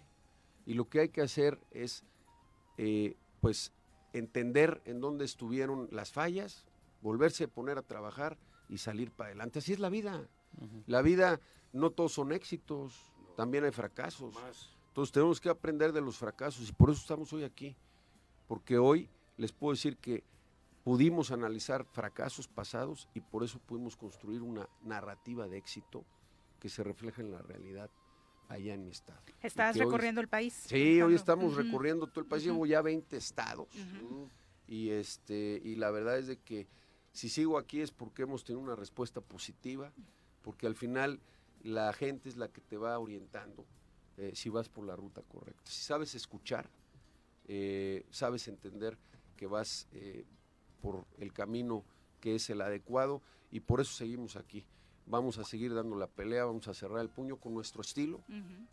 N: Y lo que hay que hacer es, eh, pues, entender en dónde estuvieron las fallas, volverse a poner a trabajar y salir para adelante. Así es la vida. La vida, no todos son éxitos, también hay fracasos. Entonces tenemos que aprender de los fracasos y por eso estamos hoy aquí. Porque hoy les puedo decir que pudimos analizar fracasos pasados y por eso pudimos construir una narrativa de éxito que se refleja en la realidad allá en mi estado.
A: Estás
N: hoy-
A: recorriendo el país.
N: Sí, hoy estamos recorriendo todo el país, llevo ya 20 estados. Y este y la verdad es de que si sigo aquí es porque hemos tenido una respuesta positiva, porque al final la gente es la que te va orientando eh, si vas por la ruta correcta. Si sabes escuchar, eh, sabes entender que vas eh, por el camino que es el adecuado y por eso seguimos aquí. Vamos a seguir dando la pelea, vamos a cerrar el puño con nuestro estilo,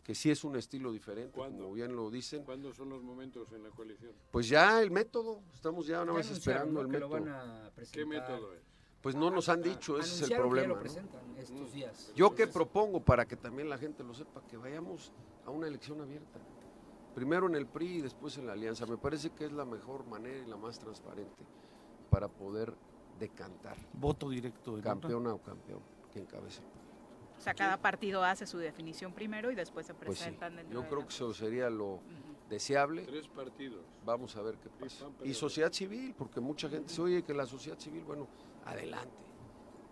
N: que sí es un estilo diferente,
B: ¿Cuándo?
N: como bien lo dicen.
B: ¿Cuándo son los momentos en la coalición?
N: Pues ya el método, estamos ya nada más esperando
D: ¿no?
N: el
D: lo
N: método.
D: van a
B: ¿Qué método es?
N: Pues no nos han dicho, ese es el
D: Anunciaron que ya
N: problema.
D: lo
N: ¿no?
D: presentan estos días.
N: Yo que propongo para que también la gente lo sepa, que vayamos a una elección abierta. Primero en el PRI y después en la Alianza. Me parece que es la mejor manera y la más transparente para poder decantar
C: Voto directo. en
N: campeona o campeón que encabece.
A: O sea, cada partido hace su definición primero y después se
N: Pues sí,
A: presentan dentro
N: yo
A: de
N: creo
A: la-
N: que eso sería lo deseable.
B: Tres partidos.
N: Vamos a ver qué pasa. Y sociedad civil, porque mucha gente dice, oye, que la sociedad civil, bueno, adelante.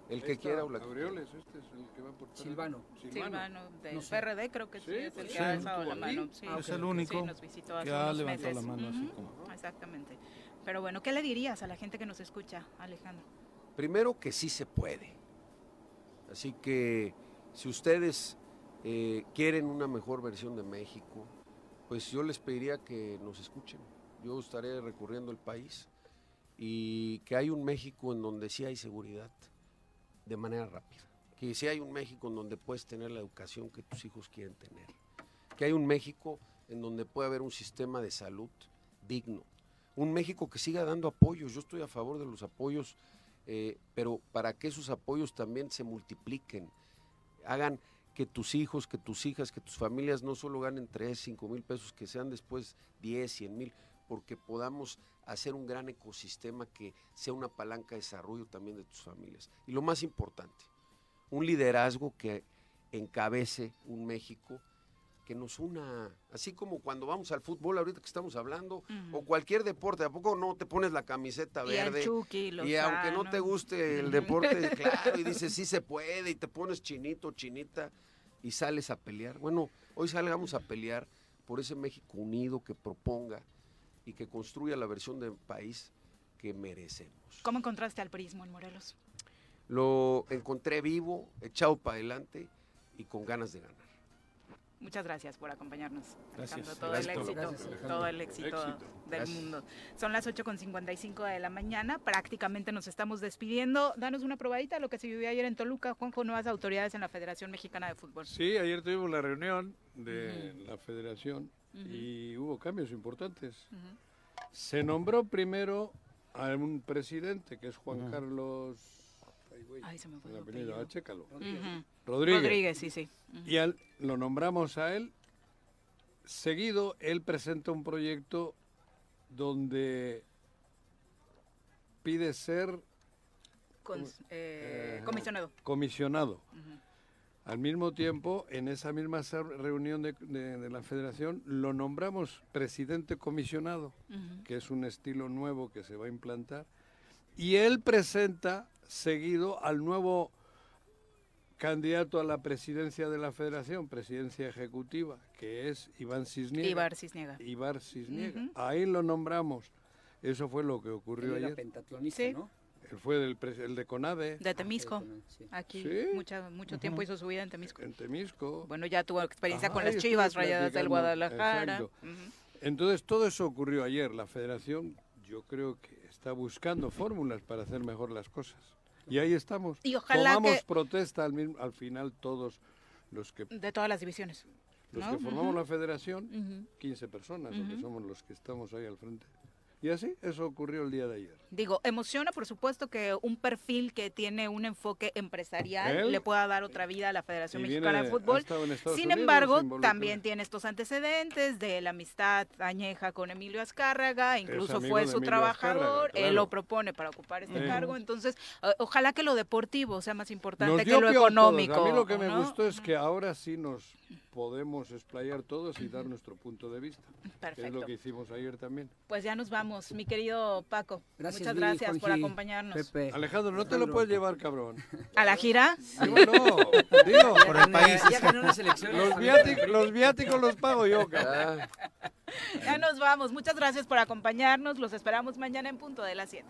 N: El que
B: está,
N: quiera o la que
B: Aureoles, este es el que va por
D: Silvano.
A: Silvano del
D: No sé.
A: PRD creo que sí,
B: Sí,
A: es el
B: pues
A: que
B: sí,
A: ha alzado la mano. Sí,
C: Ah, es el
A: sí,
C: único
A: nos visitó hace
C: que ha levantado
A: meses.
C: la mano así
A: Ujú,
C: como-
A: Exactamente. Pero bueno, ¿qué le dirías a la gente que nos escucha, Alejandro?
N: Primero que sí se puede. Así que si ustedes eh, quieren una mejor versión de México, pues yo les pediría que nos escuchen. Yo estaré recorriendo el país y que hay un México en donde sí hay seguridad de manera rápida. Que sí hay un México en donde puedes tener la educación que tus hijos quieren tener. Que hay un México en donde puede haber un sistema de salud digno. Un México que siga dando apoyos. Yo estoy a favor de los apoyos eh, pero para que esos apoyos también se multipliquen, hagan que tus hijos, que tus hijas, que tus familias no solo ganen 3, 5 mil pesos, que sean después 10, 100 mil, porque podamos hacer un gran ecosistema que sea una palanca de desarrollo también de tus familias. Y lo más importante, un liderazgo que encabece un México que nos una, así como cuando vamos al fútbol ahorita que estamos hablando, o cualquier deporte, ¿a poco no te pones la camiseta
A: Y
N: verde?
A: Chucky,
N: y aunque no te guste el deporte, *laughs* claro, y dices sí se puede, y te pones chinito, chinita, y sales a pelear. Bueno, hoy salgamos a pelear por ese México unido que proponga y que construya la versión de país que merecemos.
A: ¿Cómo encontraste al prismo en Morelos?
N: Lo encontré vivo, echado para adelante y con ganas de ganar.
A: Muchas gracias por acompañarnos.
C: Gracias.
A: Alejandro, Todo
C: Gracias,
A: el éxito,
C: Gracias,
A: todo el éxito,
C: Éxito.
A: del
C: Gracias.
A: mundo. Son las 8.55 de la mañana, prácticamente nos estamos despidiendo. Danos una probadita de lo que se vivió ayer en Toluca, Juanjo, nuevas autoridades en la Federación Mexicana de Fútbol.
B: Sí, ayer tuvimos la reunión de la federación y hubo cambios importantes. Se nombró primero a un presidente que es Juan Carlos ay,
A: se me fue
B: el
A: el
B: apellido,
A: apellido.
B: ah, chécalo. Rodríguez.
A: Rodríguez, sí, sí.
B: Y al- lo nombramos a él. Seguido, él presenta un proyecto donde pide ser
A: eh,
B: Eh,
A: comisionado.
B: comisionado. Al mismo tiempo, en esa misma reunión de, de- de la federación, lo nombramos presidente comisionado, que es un estilo nuevo que se va a implantar. Y él presenta seguido al nuevo candidato a la presidencia de la federación, presidencia ejecutiva, que es Iván Cisniega.
A: Ibar Cisniega.
B: Ibar Cisniega. Ahí lo nombramos. Eso fue lo que ocurrió
D: Él era
B: ayer.
D: pentatlonista,
A: Sí.
D: ¿no?
B: Él fue del pres- el de CONADE.
A: De Temisco.
D: Sí.
A: Aquí
B: Sí.
A: mucha, mucho tiempo hizo su vida en Temisco.
B: En Temisco.
A: Bueno, ya tuvo experiencia con las Chivas Rayadas del Guadalajara.
B: Entonces todo eso ocurrió ayer. La federación yo creo que está buscando fórmulas para hacer mejor las cosas. Y ahí estamos.
A: Y ojalá
B: Tomamos
A: que-
B: protesta al, mismo- al final todos los que,
A: De todas las divisiones.
B: los
A: ¿no?
B: que formamos la federación,
A: Ujú.
B: 15 personas, que
A: Ujú.
B: somos los que estamos ahí al frente. Y así, eso ocurrió el día de ayer.
A: Digo, emociona por supuesto que un perfil que tiene un enfoque empresarial le pueda dar otra vida a la Federación
B: Y
A: Mexicana
B: viene-
A: de Fútbol. Sin
B: Unidos,
A: embargo, también tiene estos antecedentes de la amistad añeja con Emilio Azcárraga, incluso fue su trabajador,
B: Azcárraga,
A: él lo propone para ocupar este
B: Sí.
A: cargo, entonces eh, ojalá que lo deportivo sea más importante que lo
B: a
A: económico.
B: A mí lo que me
A: ¿no?
B: gustó es que ahora sí nos podemos explayar todos y dar nuestro punto de vista. Que es
A: Perfecto.
B: lo que hicimos ayer también.
A: Pues ya nos vamos, mi querido Paco.
D: Gracias,
A: Muchas gracias por
D: Juanji,
A: acompañarnos.
D: Pepe.
B: Alejandro, no te lo puedes llevar, cabrón.
A: ¿A la gira?
B: Llévalo, *laughs* digo.
C: Por el país.
B: Los viáticos, los viáticos los pago yo, cabrón.
A: Ya nos vamos. Muchas gracias por acompañarnos. Los esperamos mañana en punto de las 7.